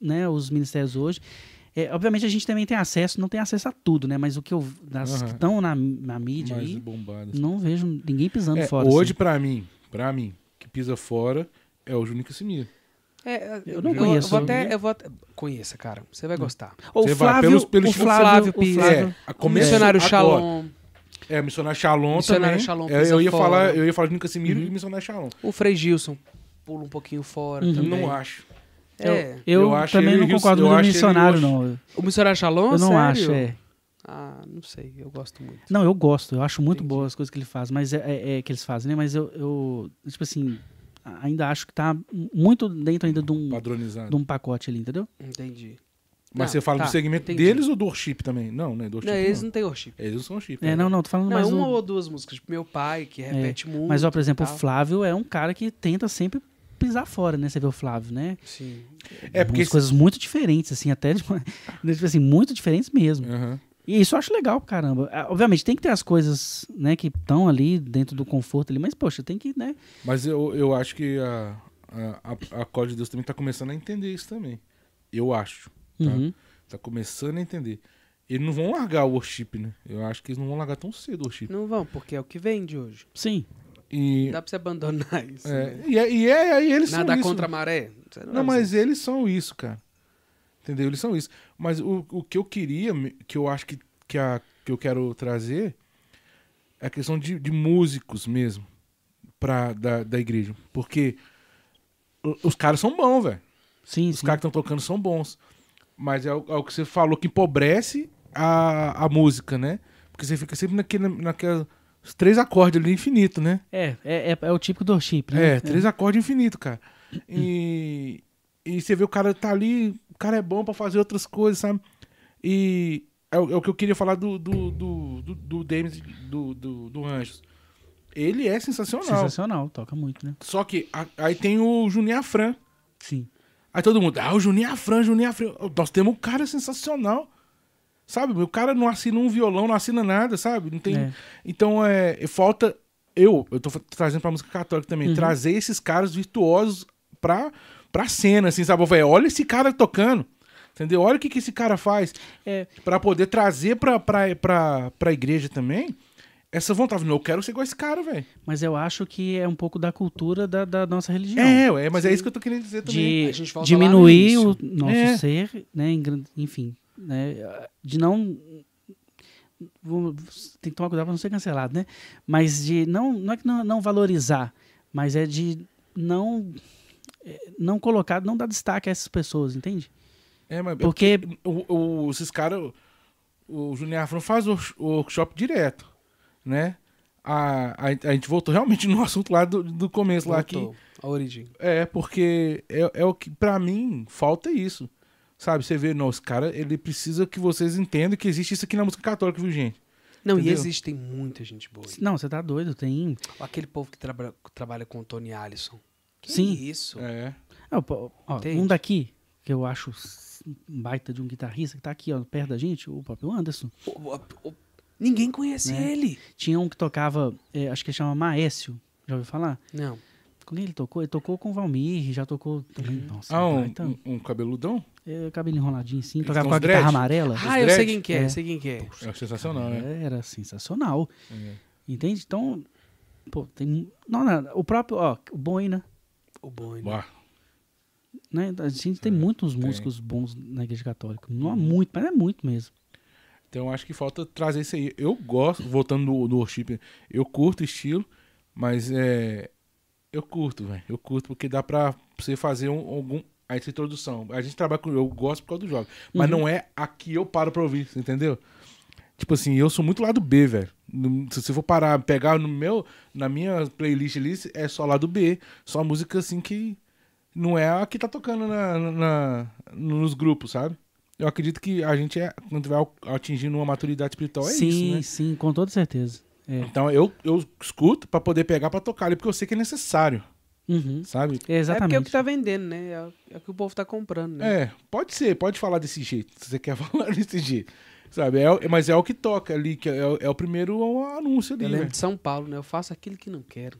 né, os ministérios hoje. É, obviamente a gente também tem acesso, não tem acesso a tudo, né? Mas o que eu. Das Aham. que estão na, na mídia Mais aí, bombadas. não vejo ninguém pisando É, fora. hoje, assim. pra mim, pra mim, que pisa fora é o Juninho Casimiro. É, Eu não conheço. vou até, eu vou até- Conheça, cara. Você vai gostar. O Você vai Flávio, pelos- pelos- o Flávio, Flávio o Pires. Flávio- É, O missionário. Shalom, É, missionário Shalom Missionário também. Shalom É, eu ia fora. falar, eu ia falar de Juninho Casimiro e missionário Shalom. o Frei Gilson pula um pouquinho fora Uhum. também. Não acho. É. Eu, Eu acho também ele não concordo eu acho ele missionário, não. O missionário Shalom, Eu não sério? acho, é. Ah, não sei. Eu gosto muito. Não, eu gosto, eu acho muito Entendi. boas as coisas que ele faz, mas é, é- é que eles fazem, né? Mas eu, eu, tipo assim, ainda acho que tá muito dentro ainda de um, Padronizado. de um pacote ali, entendeu? Entendi. Mas Não, você fala tá, do segmento entendi. deles ou do worship também? Não, né? Do worship Não, não. eles não têm worship. Eles não são worship. É, não, não, tô falando Não, mais uma um- ou duas músicas. Tipo, meu pai, que repete muito. Mas, ó, por exemplo, o. Flávio é um cara que tenta sempre pisar fora, né? Você vê o Flávio, né? Sim. É porque... Umas coisas muito diferentes, assim, até, tipo, tipo assim, muito diferentes mesmo. Aham. E isso eu acho legal, caramba. Ah, Obviamente, tem que ter as coisas, né, que estão ali dentro do conforto ali, mas, poxa, tem que, né? Mas eu, eu acho que a, a, a, Código de Deus também tá começando a entender isso também. Eu acho. Tá? Uhum. Tá começando a entender. Eles não vão largar o worship, né? Eu acho que eles não vão largar tão cedo o worship. Não vão, porque é o que vende hoje. Sim. E, Dá pra você abandonar isso. é, né? e, é, e é, e eles Nada são isso. contra a maré. Não, vai mas eles são isso, cara. Entendeu? Eles são isso. Mas o, o que eu queria, que eu acho que, que, a, que eu quero trazer, é a questão de, de músicos mesmo. pra, da, da igreja. Porque os caras são bons, velho. Sim, Os sim. caras que estão tocando são bons. Mas é o, é o que você falou que empobrece a, a música, né? Porque você fica sempre naquele, naqueles três acordes ali infinito, né? É, é, é, é o típico do chip, né? É, três acordes infinito, cara. E, e você vê o cara tá ali, o cara é bom pra fazer outras coisas, sabe? E é, o é o que eu queria falar do do do, do, do Dames, do, do, do Anjos. Ele é sensacional. Sensacional, toca muito, né? Só que a- aí tem o Juninho Afran. Sim. Aí todo mundo, ah, o Juninho Afran, Juninho Afran. Nós temos um cara sensacional. Sabe? O cara não assina um violão, não assina nada, sabe? Não tem. É. Então é. Falta. Eu, eu tô trazendo pra música católica também, Uhum. trazer esses caras virtuosos pra, pra cena, assim, sabe? Véi, olha esse cara tocando. Entendeu? Olha o que, que esse cara faz. É. Pra poder trazer pra, pra, pra, pra igreja também essa vontade. Não, eu quero ser igual esse cara, velho. Mas eu acho que é um pouco da cultura da, da nossa religião. É, ué, mas é isso que eu tô querendo dizer também. A de diminuir o nosso É. ser, né? Enfim, né? De não. vamos- Tem que tomar cuidado para não ser cancelado, né? Mas de não. Não é que não, não valorizar, mas é de não. É, Não colocar, não dar destaque a essas pessoas, entende? É, mas Porque. o, o- esses caras, o Juninho Afron faz o, o workshop direto, né? A, a, a gente voltou realmente no assunto lá do, do começo, lá que Voltou. A origem. é porque é, é o que pra mim falta isso, sabe? Você vê, não, esse cara ele precisa que vocês entendam que existe isso aqui na música católica, viu, gente? Não, Entendeu? e existe tem muita gente boa. aí. Não, você tá doido, tem. Aquele povo que trabalha, trabalha com o Tony Allison. Que Sim. isso? É. Ah, ó, Entende? um daqui, que eu acho um baita de um guitarrista, que tá aqui, ó, perto da gente, o próprio Anderson. O- o- o- ninguém conhece Né? ele. Tinha um que tocava, é, acho que chama Maécio. Já ouviu falar? Não. Com quem ele tocou? Ele tocou com o Valmir, já tocou também. Nossa, Ah, um, baita- um, um cabeludão? é, cabelo enroladinho Eles tocava com a uns guitarra dread? amarela. Ah, eu sei dread? quem que é, É. sei quem que é. É sensacional, né? Era sensacional. É. Entende? Então, pô, tem. Não, não, o próprio, ó, o Boina, O Bono. Bah, né? A gente tem muitos tem. músicos bons na igreja católica. Não há muito, mas é muito mesmo. Então acho que falta trazer isso aí. Eu gosto, voltando no, no worship, eu curto o estilo, mas é. Eu curto, velho. Eu curto porque dá pra você fazer um, algum. Essa introdução. A gente trabalha com. Eu gosto por causa do jogo. Mas Uhum. não é aqui eu paro pra ouvir, entendeu? Tipo assim, eu sou muito lado B, velho. Se você for parar, pegar no meu, na minha playlist ali, é só lado B. Só música assim que não é a que tá tocando na, na- nos grupos, sabe? Eu acredito que a gente, é, quando vai atingindo uma maturidade espiritual, é sim, isso, né? sim, com toda certeza. É. Então eu, eu escuto pra poder pegar pra tocar ali, porque eu sei que é necessário, Uhum. sabe? É porque Exatamente. é o que tá vendendo, né? É o- É o que o povo tá comprando, né? É, pode ser, pode falar desse jeito, se você quer falar desse jeito, sabe? É, o- mas é o que toca ali, que é, o- é o primeiro anúncio ali, Eu lembro velho. de São Paulo, né? Eu faço aquilo que não quero.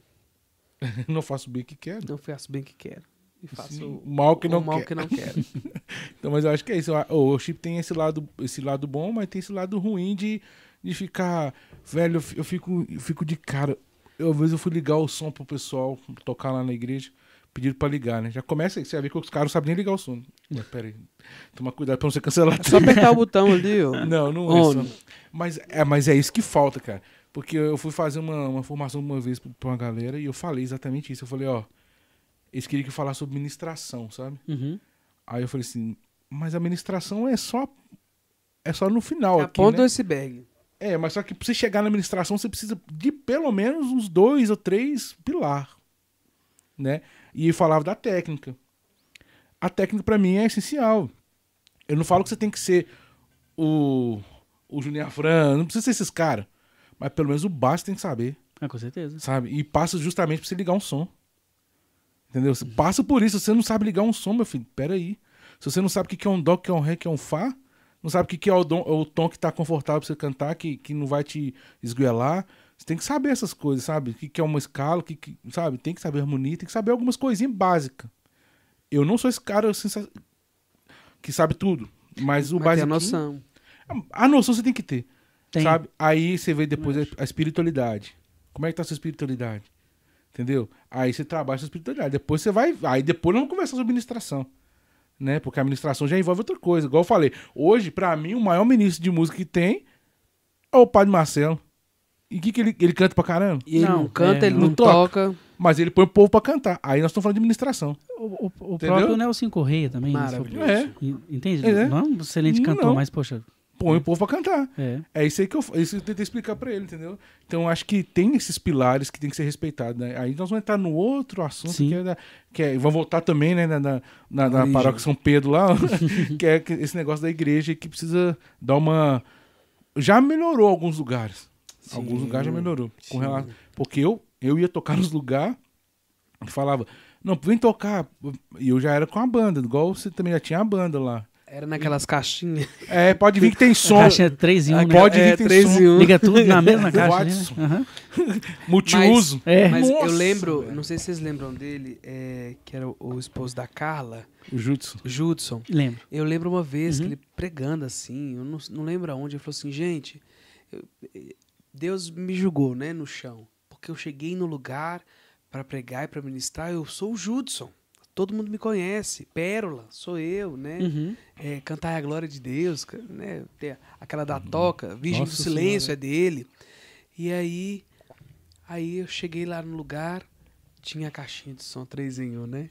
Não faço bem que quero. Não faço bem que quero. E faço Sim, o mal que não mal quer. que não quero. Então, mas eu acho que é isso. O chip tem esse lado, esse lado bom, mas tem esse lado ruim de, de ficar. Velho, eu fico, eu fico de cara. Eu, às vezes eu fui ligar o som pro pessoal tocar lá na igreja. Pediram pra ligar, né? Já começa aí, você vai ver que os caras não sabem nem ligar o som. Mas, pera aí. Toma cuidado pra não ser cancelado. É só apertar o botão ali, ó. Não, não é On. isso. Mas é, mas é isso que falta, cara. Porque eu fui fazer uma, uma formação uma vez pra uma galera e eu falei exatamente isso. Eu falei, ó, eles queriam que eu falasse sobre ministração, sabe? Uhum. Aí eu falei assim, mas a ministração é só é só no final É a aqui, ponta do né? iceberg. É, mas só que pra você chegar na administração você precisa de pelo menos uns dois ou três pilar, né? E falava da técnica. A técnica pra mim é essencial. Eu não falo que você tem que ser o o Junior Fran, não precisa ser esses caras, mas pelo menos o básico tem que saber, Ah, com certeza. sabe? E passa justamente pra você ligar um som. Entendeu? Você passa por isso. Se você não sabe ligar um som, meu filho, peraí. Se você não sabe o que é um dó, o que é um ré, o que é um fá, não sabe o que que é o, dom- o tom que tá confortável pra você cantar, que, que não vai te esguelar, você tem que saber essas coisas, sabe? O que que é uma escala, o que que, sabe? Tem que saber harmonia, tem que saber algumas coisinhas básicas. Eu não sou esse cara sensa- que sabe tudo, mas o tem a básico... noção. A noção você tem que ter. Tem. Sabe? Aí você vê depois a, a espiritualidade. Como é que tá a sua espiritualidade? Entendeu? Aí você trabalha a sua espiritualidade. Depois você vai. Aí depois vamos conversar sobre administração. Né? Porque a administração já envolve outra coisa. Igual eu falei. Hoje, pra mim, o maior ministro de música que tem é o Padre Marcelo. E o que, que ele, ele canta pra caramba? E ele não, Não, canta, é, ele não não, toca. toca. Mas ele põe o povo pra cantar. Aí nós estamos falando de administração. O, o- o próprio Nelson Correia também. né? Maravilhoso. É. Entende? É. Não é um excelente Não. cantor, mas, poxa. Põe o povo pra cantar. É. É isso aí que eu, é isso que eu tentei explicar pra ele, entendeu? Então acho que tem esses pilares que tem que ser respeitados. Né? Aí nós vamos entrar no outro assunto Sim. que é, da, que é. Vamos voltar também, né, na, na, na, na paróquia São Pedro lá, que é esse negócio da igreja que precisa dar uma. Já melhorou alguns lugares. Sim. Alguns lugares já melhorou. Com relação, porque eu, eu ia tocar nos lugares e falava, não, vem tocar. E eu já era com a banda, igual você também já tinha a banda lá. Era naquelas caixinhas. É, pode vir que tem som. Caixa é 3 em 1, Ah, né? Pode vir é, que tem três som. em um. Liga tudo na mesma caixa. ali, né? Aham. Multiuso. É. Mas eu Nossa, lembro, velho. não sei se vocês lembram dele, é, que era o, o esposo da Carla, O Jutsu. Judson. Lembro. Eu lembro uma vez Uhum. que ele pregando assim, eu não, não lembro aonde, ele falou assim, gente, eu- Deus me julgou, né, no chão, porque eu cheguei no lugar para pregar e para ministrar, eu sou o Judson. Todo mundo me conhece, Pérola, sou eu, né? Uhum. É, cantar a glória de Deus, né? Aquela da toca, Virgem Nossa do Silêncio Senhora. é dele. E aí, aí eu cheguei lá no lugar, tinha a caixinha de som 3 em 1, né?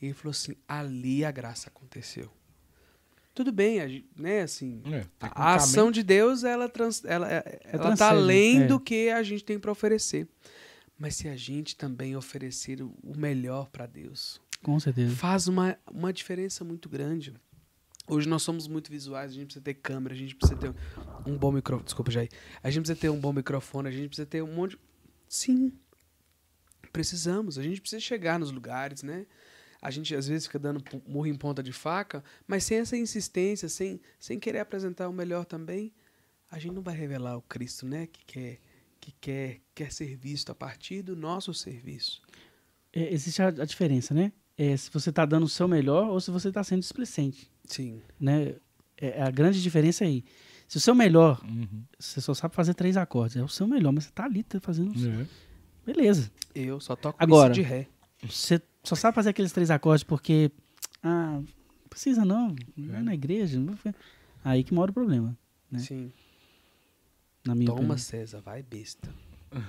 E ele falou assim, ali a graça aconteceu. Tudo bem, né, assim, É, a ação de Deus, ela, trans, ela, é- ela tá transcende, além é. do que a gente tem para oferecer. Mas se a gente também oferecer o melhor para Deus, Com certeza. faz uma, uma diferença muito grande. Hoje nós somos muito visuais, a gente precisa ter câmera, a gente precisa ter um bom microfone. Desculpa, Jair. A gente precisa ter um bom microfone, a gente precisa ter um monte. de- Sim. Precisamos. A gente precisa chegar nos lugares, né? A gente às vezes fica dando murro em ponta de faca, mas sem essa insistência, sem, sem querer apresentar o melhor também, a gente não vai revelar o Cristo, né? Que quer, que quer, quer ser visto a partir do nosso serviço. É, existe a, a diferença, né? É, se você está dando o seu melhor ou se você está sendo displicente, Sim. né? É, a grande diferença é aí. Se o seu melhor, Uhum. você só sabe fazer três acordes, é o seu melhor, mas você tá ali tá fazendo. É. Beleza. Eu só toco Agora. de ré. Você só sabe fazer aqueles três acordes porque. Ah, não precisa não. Não é na igreja. não Aí que mora o problema, né? Sim. na minha Toma, opinião. César, vai besta.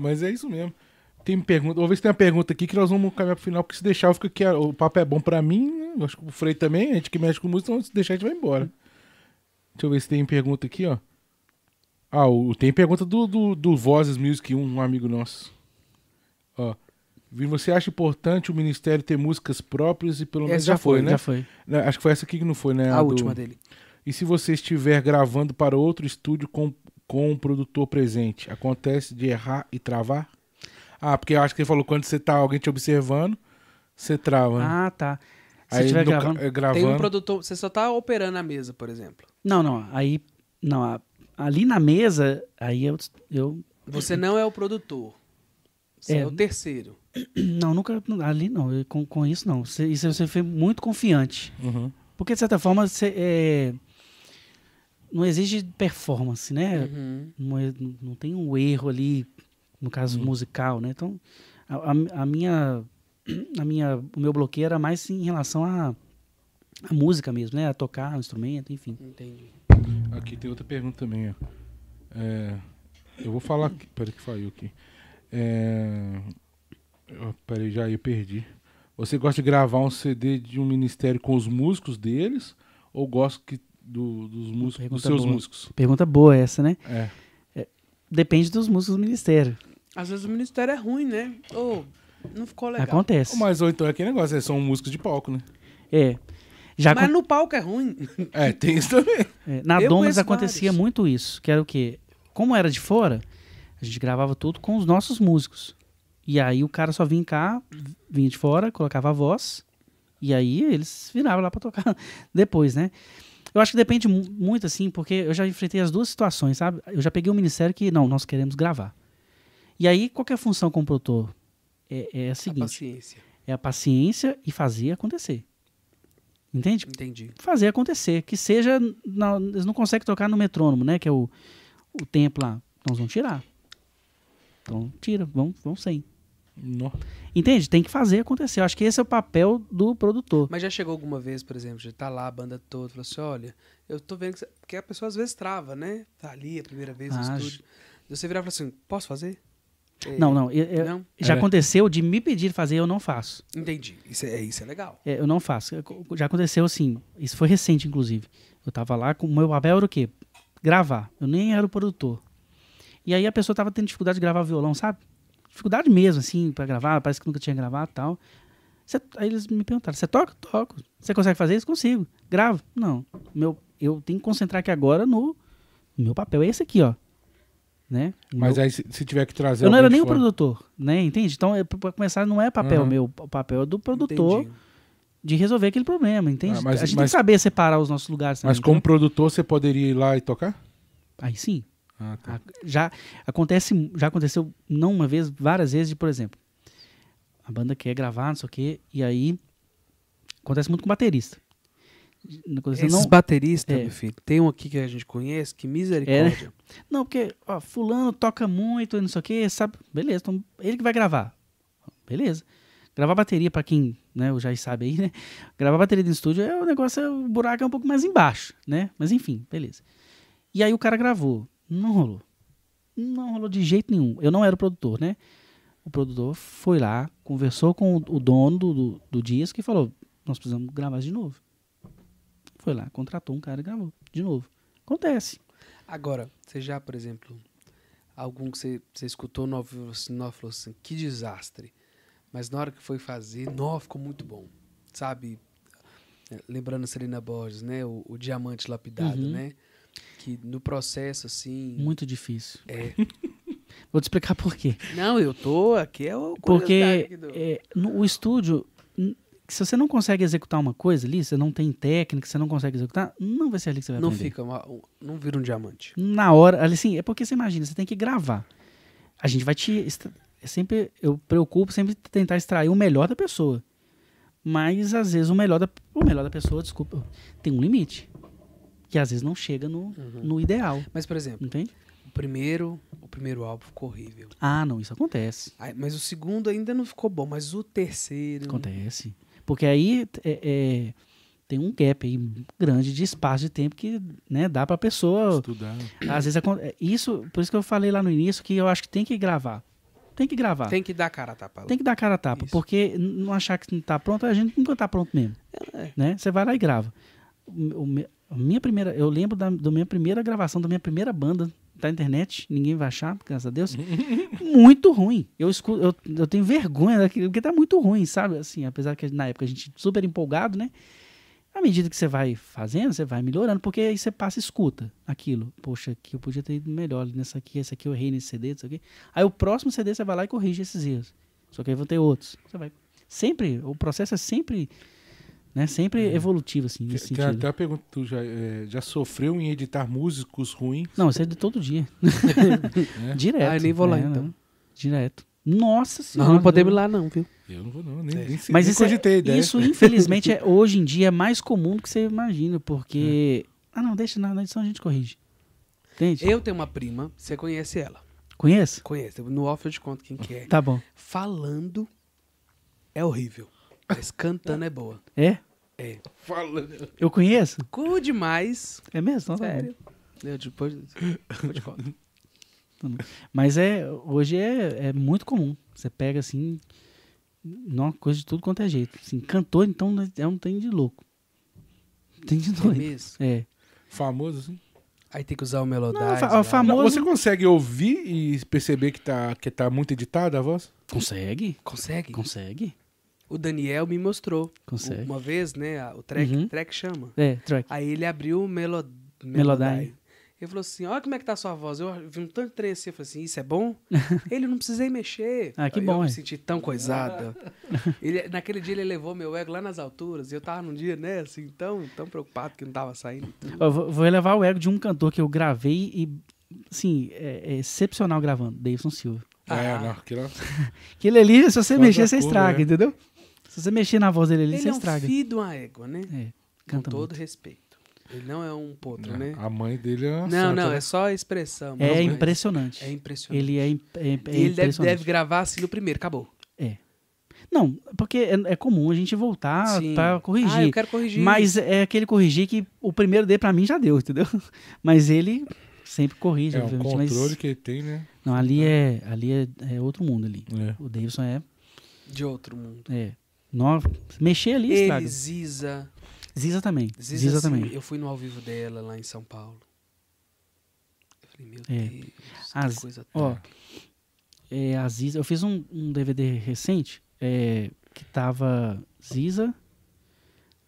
Mas é isso mesmo. Tem pergunta. Vamos ver se tem uma pergunta aqui que nós vamos caminhar pro final, porque se deixar, fica aqui. O papo é bom pra mim, né? Eu acho que o Frei também, a gente que mexe com música, então se deixar, a gente vai embora. Deixa eu ver se tem pergunta aqui, ó. Ah, o, tem pergunta do, do, do Vozes Music, um, um amigo nosso. Ó. Você acha importante o ministério ter músicas próprias e pelo menos Essa já, já foi, foi, né? Já foi. Né, Acho que foi essa aqui que não foi, né? a do- última dele. E se você estiver gravando para outro estúdio com, com um produtor presente, acontece de errar e travar? Ah, porque eu acho que ele falou quando você tá alguém te observando, você trava. né? Ah, tá. Se Aí estiver no ca- gravando. é, Tem gravando. um produtor, você só tá operando a mesa, por exemplo. Não, não. Aí. Não, a- ali na mesa, aí eu. eu Você não é o produtor. Você é, É. o terceiro. não, nunca. Ali não. com, com isso não. Você, isso você foi muito confiante. Uhum. Porque, de certa forma, você. é, não exige performance, né? Uhum. Não, é- não tem um erro ali, no caso Hum. musical, né? Então, a, a- a minha, a minha, o meu bloqueio era mais em relação à à música mesmo, né? A tocar o instrumento, enfim. Entendi. Aqui tem outra pergunta também, ó. É, eu vou falar aqui. Peraí que falhou aqui. É, ó, peraí, já eu perdi. Você gosta de gravar um CD de um ministério com os músicos deles? Ou gosta que, do- dos músicos, dos Pergunta seus boa. músicos? Pergunta boa essa, né? É. Depende dos músicos do ministério. Às vezes o ministério é ruim, né? Ou não ficou legal. Acontece. Mas ou então é aquele negócio, é, são músicos de palco, né? É. Já Mas acon- no palco é ruim. É, tem isso também. é, na Eu conheço acontecia vários. muito isso, que era o quê? Como era de fora, a gente gravava tudo com os nossos músicos. E aí o cara só vinha cá, vinha de fora, colocava a voz, e aí eles viravam lá pra tocar depois, né? Eu acho que depende mu- muito, assim, porque eu já enfrentei as duas situações, sabe? Eu já peguei um ministério que, não, nós queremos gravar. E aí, qual que é a função como produtor? É, é a A seguinte, paciência. é a paciência e fazer acontecer. Entende? Entendi. fazer acontecer. Que seja. na- eles não conseguem tocar no metrônomo, né? Que é o, o tempo lá. Eles vão tirar. Então tira, vão, vão sem. Entende? Tem que fazer acontecer. Eu acho que esse é o papel do produtor. Mas já chegou alguma vez, por exemplo, de tá lá a banda toda, falou assim, olha, eu tô vendo que... você- Porque a pessoa às vezes trava, né? Tá ali a primeira vez no Ah, estúdio. Você virar e falar assim, posso fazer? É, Não, não. eu- eu- Não? já Era- aconteceu de me pedir fazer, eu não faço. Entendi. Isso é, isso é legal. É, eu não faço. Já aconteceu assim. Isso foi recente, inclusive. Eu tava lá com o meu papel era o quê? Gravar. Eu nem era o produtor. E aí a pessoa tava tendo dificuldade de gravar violão, sabe? Dificuldade mesmo, assim, pra gravar. Parece que nunca tinha gravado e tal. Cê- aí eles me perguntaram: você toca? Toco. Você consegue fazer isso? Consigo. Gravo? Não. Meu, eu tenho que concentrar aqui agora no. Meu papel é esse aqui, ó. Né? Mas meu- aí, se, se tiver que trazer. eu não era nem o produtor, né? Entende? Então, é, pra começar, não é papel Uhum. meu. O papel é do produtor Entendi. de resolver aquele problema, entende? Ah, mas- a gente tem mas- que saber separar os nossos lugares também. Mas como entendeu? produtor, você poderia ir lá e tocar? Aí sim. Ah, tá. Já acontece, já aconteceu não uma vez, várias vezes, de, por exemplo, a banda quer gravar, não sei o quê, e aí acontece muito com baterista. Esses não, bateristas, É. meu filho, tem um aqui que a gente conhece, que misericórdia. não, porque ó, fulano toca muito não sei o quê, sabe? Beleza, então ele que vai gravar. Beleza. Gravar bateria, pra quem né, já sabe aí, né? Gravar bateria de estúdio é o negócio, é- o buraco é um pouco mais embaixo, né? Mas enfim, beleza. E aí o cara gravou. Não rolou. Não rolou de jeito nenhum. Eu não era o produtor, né? O produtor foi lá, conversou com o, dono do, do, do disco e falou: Nós precisamos gravar de novo. Foi lá, contratou um cara e gravou de novo. Acontece. Agora, você já, por exemplo, algum que você, você escutou no assim, falou assim, que desastre. Mas na hora que foi fazer, nó, ficou muito bom. Sabe? É, Lembrando a Serena Borges, né? O, o diamante lapidado, Uhum. né? Que no processo, assim. Muito difícil. É. Vou te explicar por quê. Não, eu tô aqui, é o Porque do- é, no, o estúdio, se você não consegue executar uma coisa ali, você não tem técnica, você não consegue executar, não vai ser ali que você vai não aprender. fica, uma- um- não vira um diamante. Na hora, ali, assim, é porque você imagina, você tem que gravar. A gente vai te. é sempre, eu preocupo sempre tentar extrair o melhor da pessoa. Mas às vezes o melhor da, o melhor da pessoa, desculpa, tem um limite. Que às vezes não chega no, Uhum. no ideal. Mas, por exemplo, Entende? o primeiro, o primeiro álbum ficou horrível. Ah, não, isso acontece. Aí- mas o segundo ainda não ficou bom, mas o terceiro. Acontece. Porque aí é, é, tem um gap aí grande de espaço de tempo que né, dá pra pessoa. Estudar. Às vezes é, isso, por isso que eu falei lá no início que eu acho que tem que gravar. Tem que gravar. Tem, Tem que dar cara a tapa. que dar cara a tapa. Isso. Porque não achar que não tá pronto, a gente nunca tá pronto mesmo. É. Né? Você vai lá e grava. O, o minha primeira, eu lembro da, da minha primeira gravação, da minha primeira banda da internet. Ninguém vai achar, graças a Deus. muito ruim. Eu, escuto, eu, eu tenho vergonha daquilo, porque tá muito ruim, sabe? Assim, apesar que na época a gente super empolgado, né? À medida que você vai fazendo, você vai melhorando, porque aí você passa e escuta aquilo. Poxa, aqui eu podia ter ido melhor nessa aqui, esse aqui eu errei nesse CD, isso aqui. Aí o próximo CD você vai lá e corrige esses erros. Só que aí vão ter outros. Você vai. Sempre, o processo é sempre, né? Sempre evolutivo, assim, nesse Tem sentido. até a pergunta, tu já, é, já sofreu em editar músicos ruins? Não, isso é de todo dia. É? Direto. Ah, eu nem vou lá, É, então. não. Direto. Nossa Nós senhora. não podemos ir lá, não, viu? Eu não vou não, nem, É. nem, sei- Mas nem isso, é- cogitei a ideia. isso infelizmente, é, hoje em dia é mais comum do que você imagina, porque... Ah, não, deixa na, na edição a gente corrige. Entende? Eu tenho uma prima, você conhece ela. Conheço? Conhece. No off eu te conto quem que é. Tá bom. Falando é horrível. Mas cantando é boa. É? É. Fala. Eu conheço? Cool demais. É mesmo? Então tá. Sério. Eu depois, depois te conto. Mas é, hoje é, é muito comum. Você pega assim, uma coisa de tudo quanto é jeito. Assim, cantor, então, é um tem de louco. Tem de É doido. mesmo? É. Famoso, assim. Aí tem que usar o. Não, fa- fa- Famoso- Não, você consegue ouvir e perceber que tá, que tá muito editada a voz? Consegue? Consegue? Consegue? O Daniel me mostrou. Consegue. Uma vez, né? O track, Uhum. track chama. É, track. Aí ele abriu o Melod... Melodyne. Ele falou assim, olha como é que tá a sua voz. Eu vi um tanto de trem assim, eu falei assim, isso é bom? ele não precisei mexer. Ah, que bom, Eu é. me senti tão coisada. ele, naquele dia ele levou meu ego lá nas alturas. E eu tava num dia, né, assim, tão, tão preocupado que não tava saindo. Eu vou, vou elevar o ego de um cantor que eu gravei e, assim, é, é excepcional gravando, Davidson Silva. Ah. É, não, aquilo- Aquele ali, se você mexer, você estraga, é. entendeu? Se você mexer na voz dele ali, Ele você é um estraga. filho de uma égua, né? É, Com canta todo muito. respeito. Ele não é um potro, É, né? A mãe dele é uma Não, santa, não, né? é só a expressão. É mas- impressionante. É impressionante. Ele é, im- é, é ele deve, deve gravar assim no primeiro, acabou. Não, porque é, é comum a gente voltar pra corrigir. Ah, eu quero corrigir. Mas é aquele corrigir que o primeiro D pra mim já deu, entendeu? Mas ele sempre corrige, É obviamente. mas- controle que ele tem, né? Não, ali é, ali é, é outro mundo ali. É. O Davidson é, De outro mundo. é nó- mexer ali Ele, estraga. Ziza. Ziza também. Ziza, Ziza, assim, também. Eu fui no ao vivo dela lá em São Paulo. Eu falei, meu É. Deus, As- que coisa ó, top. É, a Ziza, eu fiz um, um DVD recente é, que tava Ziza,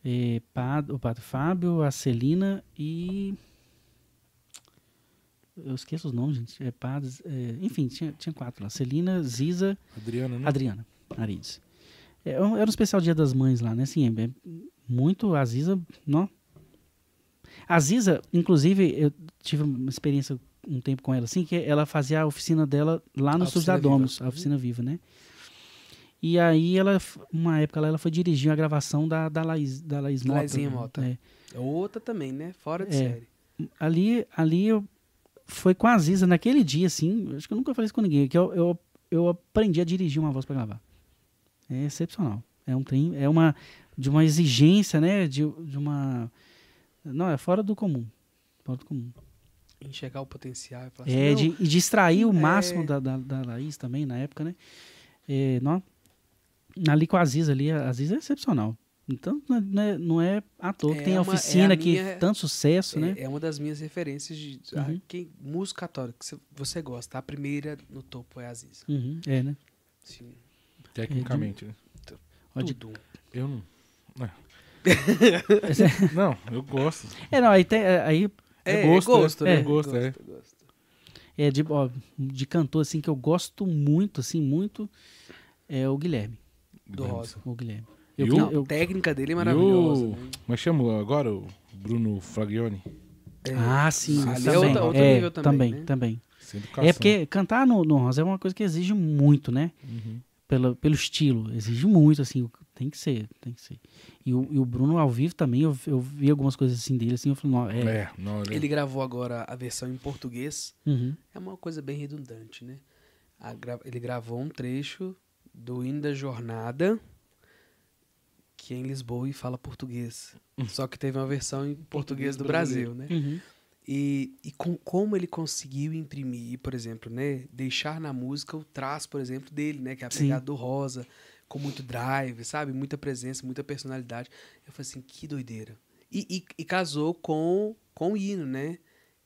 é, Pad- o Padre Fábio, a Celina e. Eu esqueço os nomes, gente. É, Padres, é, enfim, tinha, tinha quatro lá. Celina, Ziza, Adriana, né? Adriana Arides. É, era um especial Dia das Mães lá, né? Assim, é, é muito a Ziza, não. A Ziza, inclusive, eu tive uma experiência um tempo com ela, assim, que ela fazia a oficina dela lá no oficina da Domus, a oficina viva, né? E aí ela, uma época lá, ela foi dirigir a gravação da, da Laís, da Laís Mota. Laizinha Mota. né? Outra também, né? Fora de É. série. ali, ali eu foi com a Ziza naquele dia, assim, acho que eu nunca falei isso com ninguém, que eu, eu, eu aprendi a dirigir uma voz para gravar. É excepcional. É um trem, é uma de uma exigência, né, de, de uma não, é fora do comum. Fora do comum. Enxergar o potencial e falar É, assim, de, e distrair o é. máximo da, da, da Laís também, na época, né? É, não, ali com a Ziza ali, a Ziza é excepcional. Então, não é, não é, é à toa que É tem a uma- é oficina a que minha- tanto sucesso, é, né? é uma das minhas referências de Uhum. quem, música católica que você, gosta. A primeira no topo é a Ziza. Uhum, é, né? Sim, Tecnicamente, né? Ó, de- tudo. Eu não. Não, eu gosto. É, não, aí, tem, é, aí É gosto, né? é gosto, é. gosto. é de, ó, de cantor assim que eu gosto muito, assim, muito, é o Guilherme. Do Rosa. O Guilherme. Eu, Não, eu- a técnica dele é maravilhosa. né? Mas chama agora o Bruno Flagioni. É, ah, sim, ali também. é outro, outro é, nível também. também, né? também. É porque cantar no, no Rosa é uma coisa que exige muito, né? Uhum. Pelo, pelo estilo, exige muito, assim, tem que ser, tem que ser. E o, e o Bruno ao vivo também, eu, eu vi algumas coisas assim dele, assim, eu falei, não, é, É, não, ele... Ele gravou agora a versão em português. uhum, É uma coisa bem redundante, né? A gra- Ele gravou um trecho do hino da jornada que é em Lisboa e fala português. Só que teve uma versão em português do Brasil, né? uhum. E, e com, como ele conseguiu imprimir, por exemplo, né? Deixar na música o traço, por exemplo, dele, né? Que é a Sim. pegada do rosa, com muito drive, sabe? Muita presença, muita personalidade. Eu falei assim, que doideira. E, e- e casou com, com o hino, né?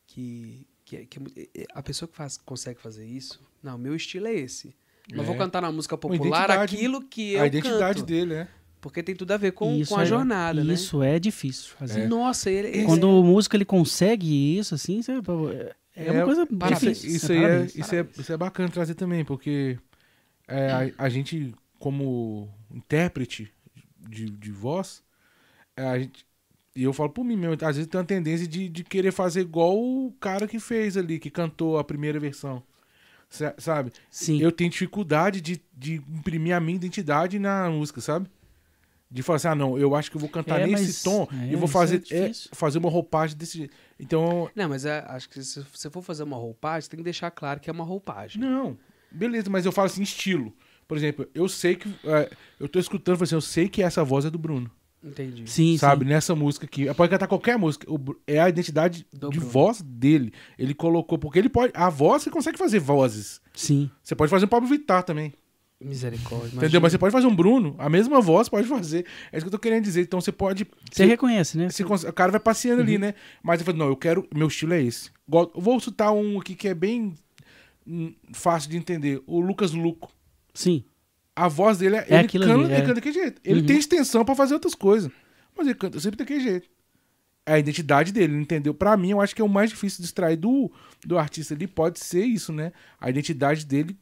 Que, que, é- que é a pessoa que faz, consegue fazer isso, não, meu estilo é esse. Não É. vou cantar na música popular aquilo que eu a identidade canto. dele, né? Porque tem tudo a ver com, Isso com a é- jornada, né? Isso é difícil fazer. Nossa, ele, esse- Quando o músico ele consegue isso, assim, você- é, uma coisa parabéns. difícil. Isso, É, aí é, parabéns. isso, é, isso é bacana trazer também, porque é, a, a gente, como intérprete de, de voz, é, a gente, e eu falo por mim mesmo, às vezes tem uma tendência de, de querer fazer igual o cara que fez ali, que cantou a primeira versão. Sa- Sabe? Sim. Eu tenho dificuldade de, de imprimir a minha identidade na música, sabe? De falar assim, ah, não, eu acho que eu vou cantar É, nesse mas- tom é, e vou fazer, é é, fazer uma roupagem desse jeito. Então, Não, mas é, acho que se você for fazer uma roupagem, tem que deixar claro que é uma roupagem. Não, beleza, mas eu falo assim, estilo. Por exemplo, eu sei que. é, eu tô escutando, assim, eu sei que essa voz é do Bruno. Entendi. Sim, sabe? sim. Nessa música aqui. Pode cantar qualquer música. o é a identidade Do de Bruno. voz dele. Ele colocou. Porque ele pode. A voz você consegue fazer vozes. Sim. Você pode fazer um Pablo Vittar também. Misericórdia. Entendeu? imagina. Mas você pode fazer um Bruno. A mesma voz pode fazer. É isso que eu tô querendo dizer. Então você pode. Você reconhece, né? O cara vai passeando ali, né? Mas eu falo, não, eu quero. Meu estilo é esse. Vou citar um aqui que é bem hum, fácil de entender. O Lucas Luco. Sim. A voz dele é. É ele aquilo canta, ali, ele é. canta daquele jeito. Ele Uhum. tem extensão pra fazer outras coisas. Mas ele canta sempre daquele jeito. É a identidade dele, entendeu? Pra mim, eu acho que é o mais difícil de extrair do, do artista ali. Pode ser isso, né? A identidade dele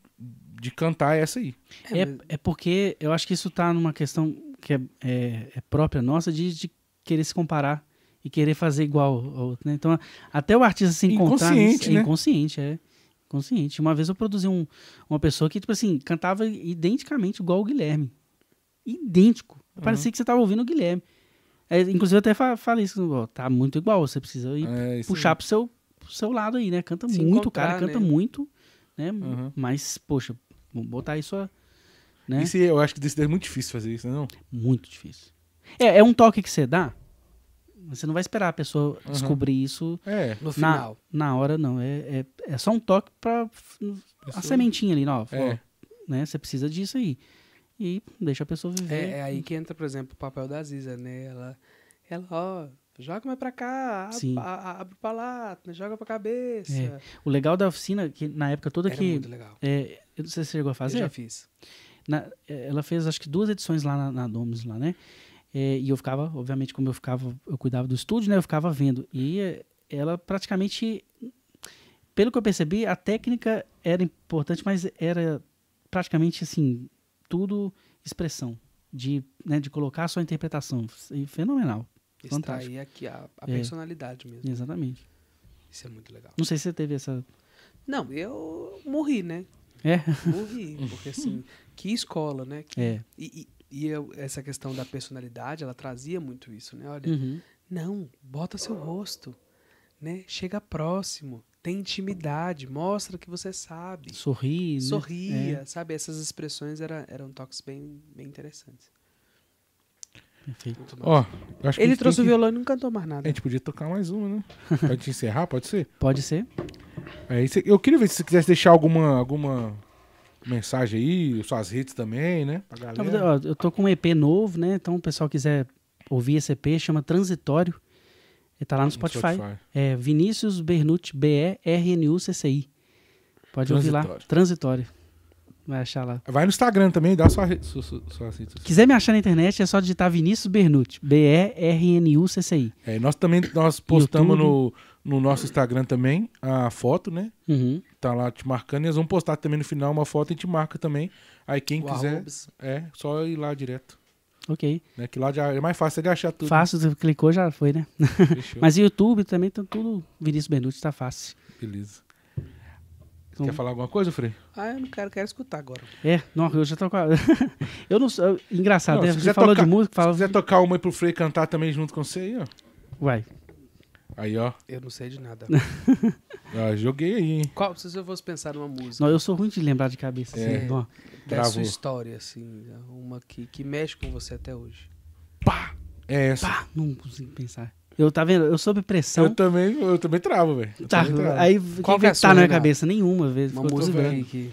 de cantar é essa aí. É, É, mas- é porque eu acho que isso tá numa questão que é, é- é própria nossa de, de querer se comparar e querer fazer igual ao outro, né? Então, até o artista se encontrar Inconsciente, é né? inconsciente, é inconsciente. Uma vez eu produzi um- uma pessoa que, tipo assim, cantava identicamente igual o Guilherme. Idêntico. Parecia que você tava ouvindo o Guilherme. É, inclusive, eu até fa- falei isso, ó, tá muito igual, você precisa ir É, puxar pro seu, pro seu lado aí, né? Canta Se muito, o cara canta né? muito, né? Uhum. Mas, poxa, botar isso, a- né? Isso eu acho que desse é muito difícil fazer isso, né? Não? Muito difícil. É, é um toque que você dá, Você não vai esperar a pessoa descobrir isso É. No na, final. na hora, não. É, é, é só um toque pra a sementinha ali, não. ó, É. né? Você precisa disso aí. E deixa a pessoa viver. É, é aí que entra, por exemplo, o papel da Aziza, né? Ela, ela ó, joga mais pra cá, ab- Sim. a- a- abre pra lá, joga pra cabeça. É. O legal da oficina, que na época toda Era que. muito legal. é, eu não sei se você chegou a Eu fazer. já fiz. Na- é, ela fez acho que duas edições lá na, na Domus lá, né? É, e eu ficava, obviamente, como eu ficava, eu cuidava do estúdio, né? Eu ficava vendo. E é, ela praticamente, pelo que eu percebi, a técnica era importante, mas era praticamente assim, tudo expressão. De, né, de colocar a sua interpretação. E fenomenal. Extrair aqui a, a É. personalidade mesmo. Exatamente. Isso é muito legal. Não sei se você teve essa. Não, eu morri, né? É? Morri. Porque assim, que escola, né? Que- É. E, e- e eu- essa questão da personalidade, ela trazia muito isso, né? Olha, Uhum. não, bota seu rosto, né? Chega próximo, tem intimidade, mostra que você sabe. Sorri. né? Sorria, É, sabe? Essas expressões era, eram toques bem, bem interessantes. Ó, eu acho que a Ele trouxe o que- violão e não cantou mais A nada. gente podia tocar mais uma, né? Pode encerrar, pode ser? Pode ser? É, cê- eu queria ver se você quisesse deixar alguma, alguma mensagem aí, suas redes também, né? Pra galera. ó, eu tô com um EP novo, né? Então, o pessoal quiser ouvir esse EP, chama Transitório. Ele tá lá no Spotify. É Vinícius Bernucci, B-E-R-N-U-C-C-I. Pode ouvir lá. Transitório. Vai achar lá. Vai no Instagram também, dá sua rede. Sua, sua, sua redes sociais. Quiser me achar na internet, é só digitar Vinícius Bernucci, B-E-R-N-U-C-C-I. É, nós também nós postamos no, YouTube. no nosso Instagram também a foto, né? Uhum. Tá lá te marcando. E eles vão postar também no final uma foto e te marca também. Aí quem O quiser, arrobas. é só ir lá direto. Ok. Né? Que lá já é mais fácil de achar tudo. Fácil, você clicou, já foi, né? Fechou. Mas o YouTube também tá tudo Vinícius Bernucci, tá fácil. Beleza. Então- Quer falar alguma coisa, Frei? Ah, eu não quero, quero escutar agora. É, não, eu já tô com a... Eu não sou... Engraçado, Não, né? se Você falou tocar- de música, Se fala... quiser tocar uma aí pro Frei cantar também junto com você aí, ó. Vai. Aí, ó. Eu não sei de nada. Ah, joguei aí, hein? Qual, se eu fosse pensar numa música Não, eu sou ruim de lembrar de cabeça. É. assim, ó. da sua história, assim, uma que, que mexe com você até hoje. Pá! É essa. Pá, não consigo pensar. Eu, tá vendo? Eu sob pressão. Eu também, eu também travo, velho. Tá, travo. aí Qual quem que é a tá na minha cabeça? Nenhuma vez. Uma música que...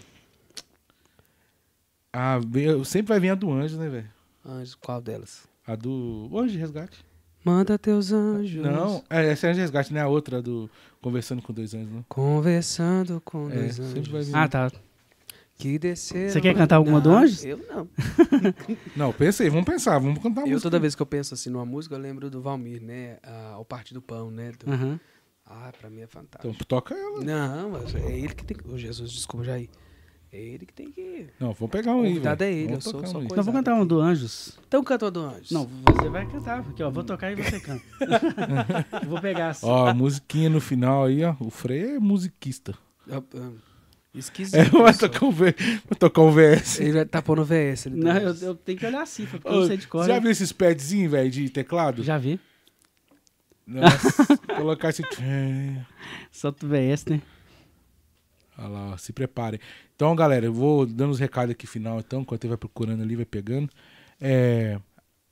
Ah, eu sempre vai vir a do Anjo, né, velho? Anjos, qual delas? A do. Anjo de Resgate. Manda teus anjos. Não, é, essa é Anjo de Resgate, não é a outra do Conversando com Dois Anjos, não. Conversando com É, dois sempre vai anjos. vir. Ah, tá. Que desceram. Você quer cantar alguma do Anjos? Eu não. Não, pensa aí, vamos pensar, vamos cantar uma Eu, música. toda vez que eu penso assim numa música, eu lembro do Valmir, né? Ah, o Parte do Pão, né? Do- Aham. Ah, pra mim é fantástico. Então toca ela. Não, mas é ele que tem que. Ô, Jesus, desculpa, Jair. É ele que tem que. Não, vamos pegar um aí. velho. é ele, Vamos eu sou só um coisa- Então vou cantar um do Anjos. Então, cantor do Anjos. Não, você vai cantar. Aqui, ó. Vou tocar e você canta. Vou pegar assim. Ó, a musiquinha no final aí, ó. O Frei é musiquista. Esquisito. É, vai tocar um, v... vai tocar um VS. Ele vai tá pondo VS. Ele Não, eu, eu tenho que olhar a cifra, porque eu não sei de cor. Já né? viu esses padzinhos, velho, de teclado? Já vi. Nossa, colocar esse. Solta o VS, né? Olha lá, ó, se preparem. Então, galera, eu vou dando os recados aqui final, então, enquanto ele vai procurando ali, vai pegando. É,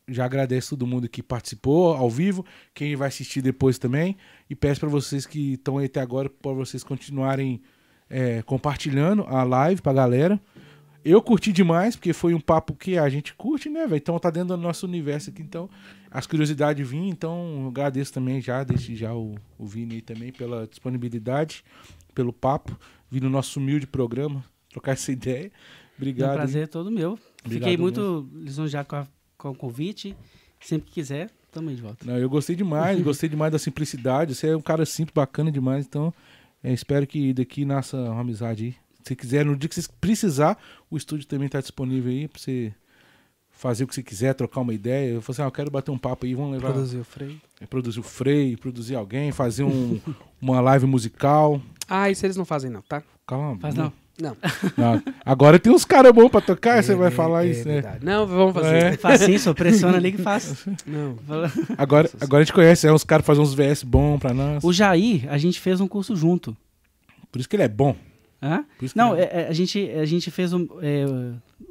já agradeço todo mundo que participou ao vivo, quem vai assistir depois também. E peço para vocês que estão aí até agora, para vocês continuarem é, compartilhando a live pra galera. Eu curti demais, porque foi um papo que a gente curte, né, velho? Então tá dentro do nosso universo aqui, então as curiosidades vinham, então agradeço também já, desde já o, o Vini aí também pela disponibilidade, pelo papo, vir no nosso humilde programa, trocar essa ideia. É um Obrigado. hein? prazer todo meu. Obrigado Fiquei muito lisonjeado com, a- com o convite. Sempre que quiser, tamo aí de volta. Não, eu gostei demais, gostei demais da simplicidade. Você é um cara simples, bacana demais, então é, espero que daqui nasça uma amizade aí. Se quiser, no dia que você precisar, o estúdio também tá disponível aí pra você fazer o que você quiser, trocar uma ideia. Eu falei assim, ah, eu quero bater um papo aí, vamos levar. Produziu o freio. é, produzir o freio, produzir alguém, fazer um, uma live musical. Ah, isso eles não fazem, não, tá? Calma. Faz não. Não. não. Agora tem uns caras bons pra tocar, você É, vai é, falar é isso, né? Não, vamos fazer. É. Faz sim, só pressiona ali que faz. Não. Agora, agora a gente conhece, é uns caras que fazem uns VS bons pra nós. O Jair, a gente fez um curso junto. Por isso que ele é bom. Hã? Isso Não, é- é, a, gente, a gente fez um. é,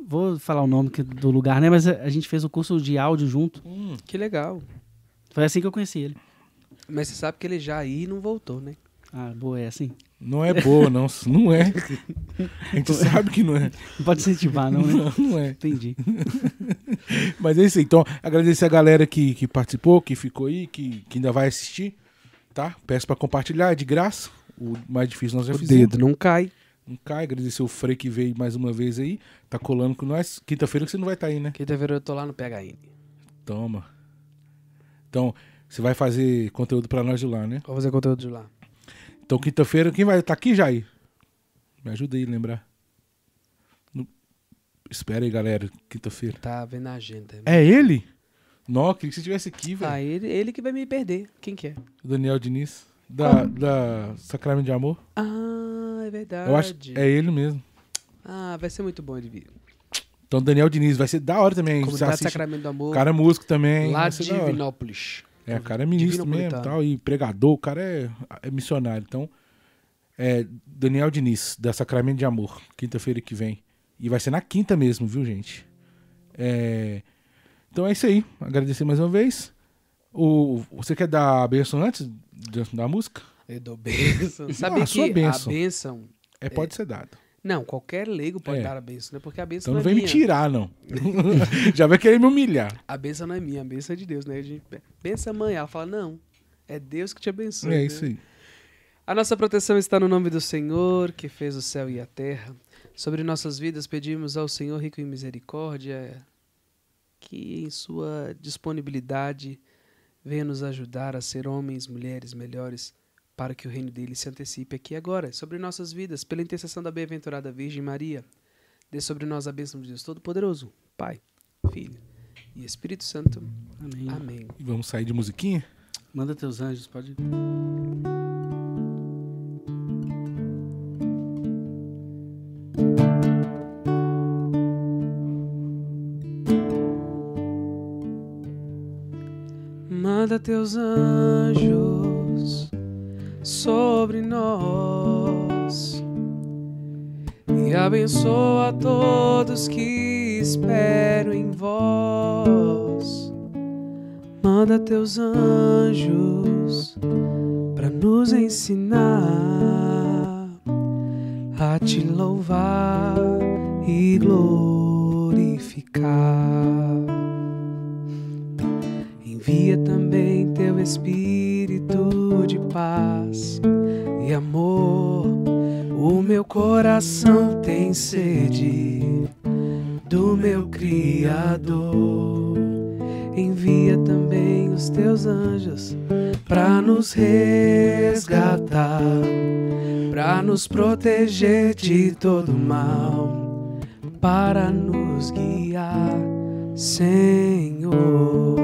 vou falar o nome do lugar, né? Mas a, gente fez o curso de áudio junto. Hum, Que legal. Foi assim que eu conheci ele. Mas você sabe que ele já aí e não voltou, né? Ah, boa, é assim. Não é boa, não. Não é. A gente sabe que não é. Não pode incentivar, não, né? Não, não é. Entendi. Mas é isso aí. Então, agradecer a galera que, que participou, que ficou aí, que, que ainda vai assistir, tá? Peço pra compartilhar, é de graça. O mais difícil nós já O fizemos. dedo não cai. Não cai. Agradecer o Frei que veio mais uma vez aí. Tá colando com nós. Quinta-feira que você não vai estar aí, né? Quinta-feira eu tô lá no PHN. Toma. Então, você vai fazer conteúdo pra nós de lá, né? Vou fazer conteúdo de lá. Então, quinta-feira, quem vai estar aqui, Jair? Me ajuda aí a lembrar. No- Espera aí, galera. Quinta-feira. Tá vendo a agenda. É ele? Não, queria que você estivesse aqui, velho. Ah, ele, ele que vai me perder. Quem que é? O Daniel Diniz. Da, da Sacramento de Amor. Ah, é verdade. Eu acho é ele mesmo. Ah, vai ser muito bom ele vir. Então, Daniel Diniz vai ser da hora também. Comunidade assiste- Sacramento do Amor, O cara músico também. lá de. Divinópolis. É, o cara é ministro mesmo tal, e pregador, o cara é, é missionário. Então, é Daniel Diniz, da Sacramento de Amor, quinta-feira que vem. E vai ser na quinta mesmo, viu, gente? É, Então é isso aí. Agradecer mais uma vez. O... Você quer dar a benção antes da música? Eu dou bênção. Sabe a sua que bênção. a bênção... É, pode ser dado. Não, qualquer leigo pode É. dar a bênção, né? Porque a bênção Então não não é vem me tirar, não. Já vai querer me humilhar. A bênção não é minha, a bênção é de Deus, né? A gente pensa mãe, ela fala, não, é Deus que te abençoa. É né? isso aí. A nossa proteção está no nome do Senhor, que fez o céu e a terra. Sobre nossas vidas pedimos ao Senhor rico em misericórdia que em sua disponibilidade venha nos ajudar a ser homens, mulheres melhores para que o reino dele se antecipe aqui agora. Sobre nossas vidas, pela intercessão da bem-aventurada Virgem Maria, dê sobre nós a bênção de Deus Todo-Poderoso, Pai, Filho e Espírito Santo. Amém. Amém. E vamos sair de musiquinha? Manda teus anjos, pode. Manda teus anjos sobre nós e abençoa todos que esperam em vós. Manda teus anjos para nos ensinar a te louvar e glorificar. Envia também teu espírito paz e amor. O meu coração tem sede do meu Criador. Envia também os teus anjos para nos resgatar, para nos proteger de todo mal, para nos guiar, Senhor.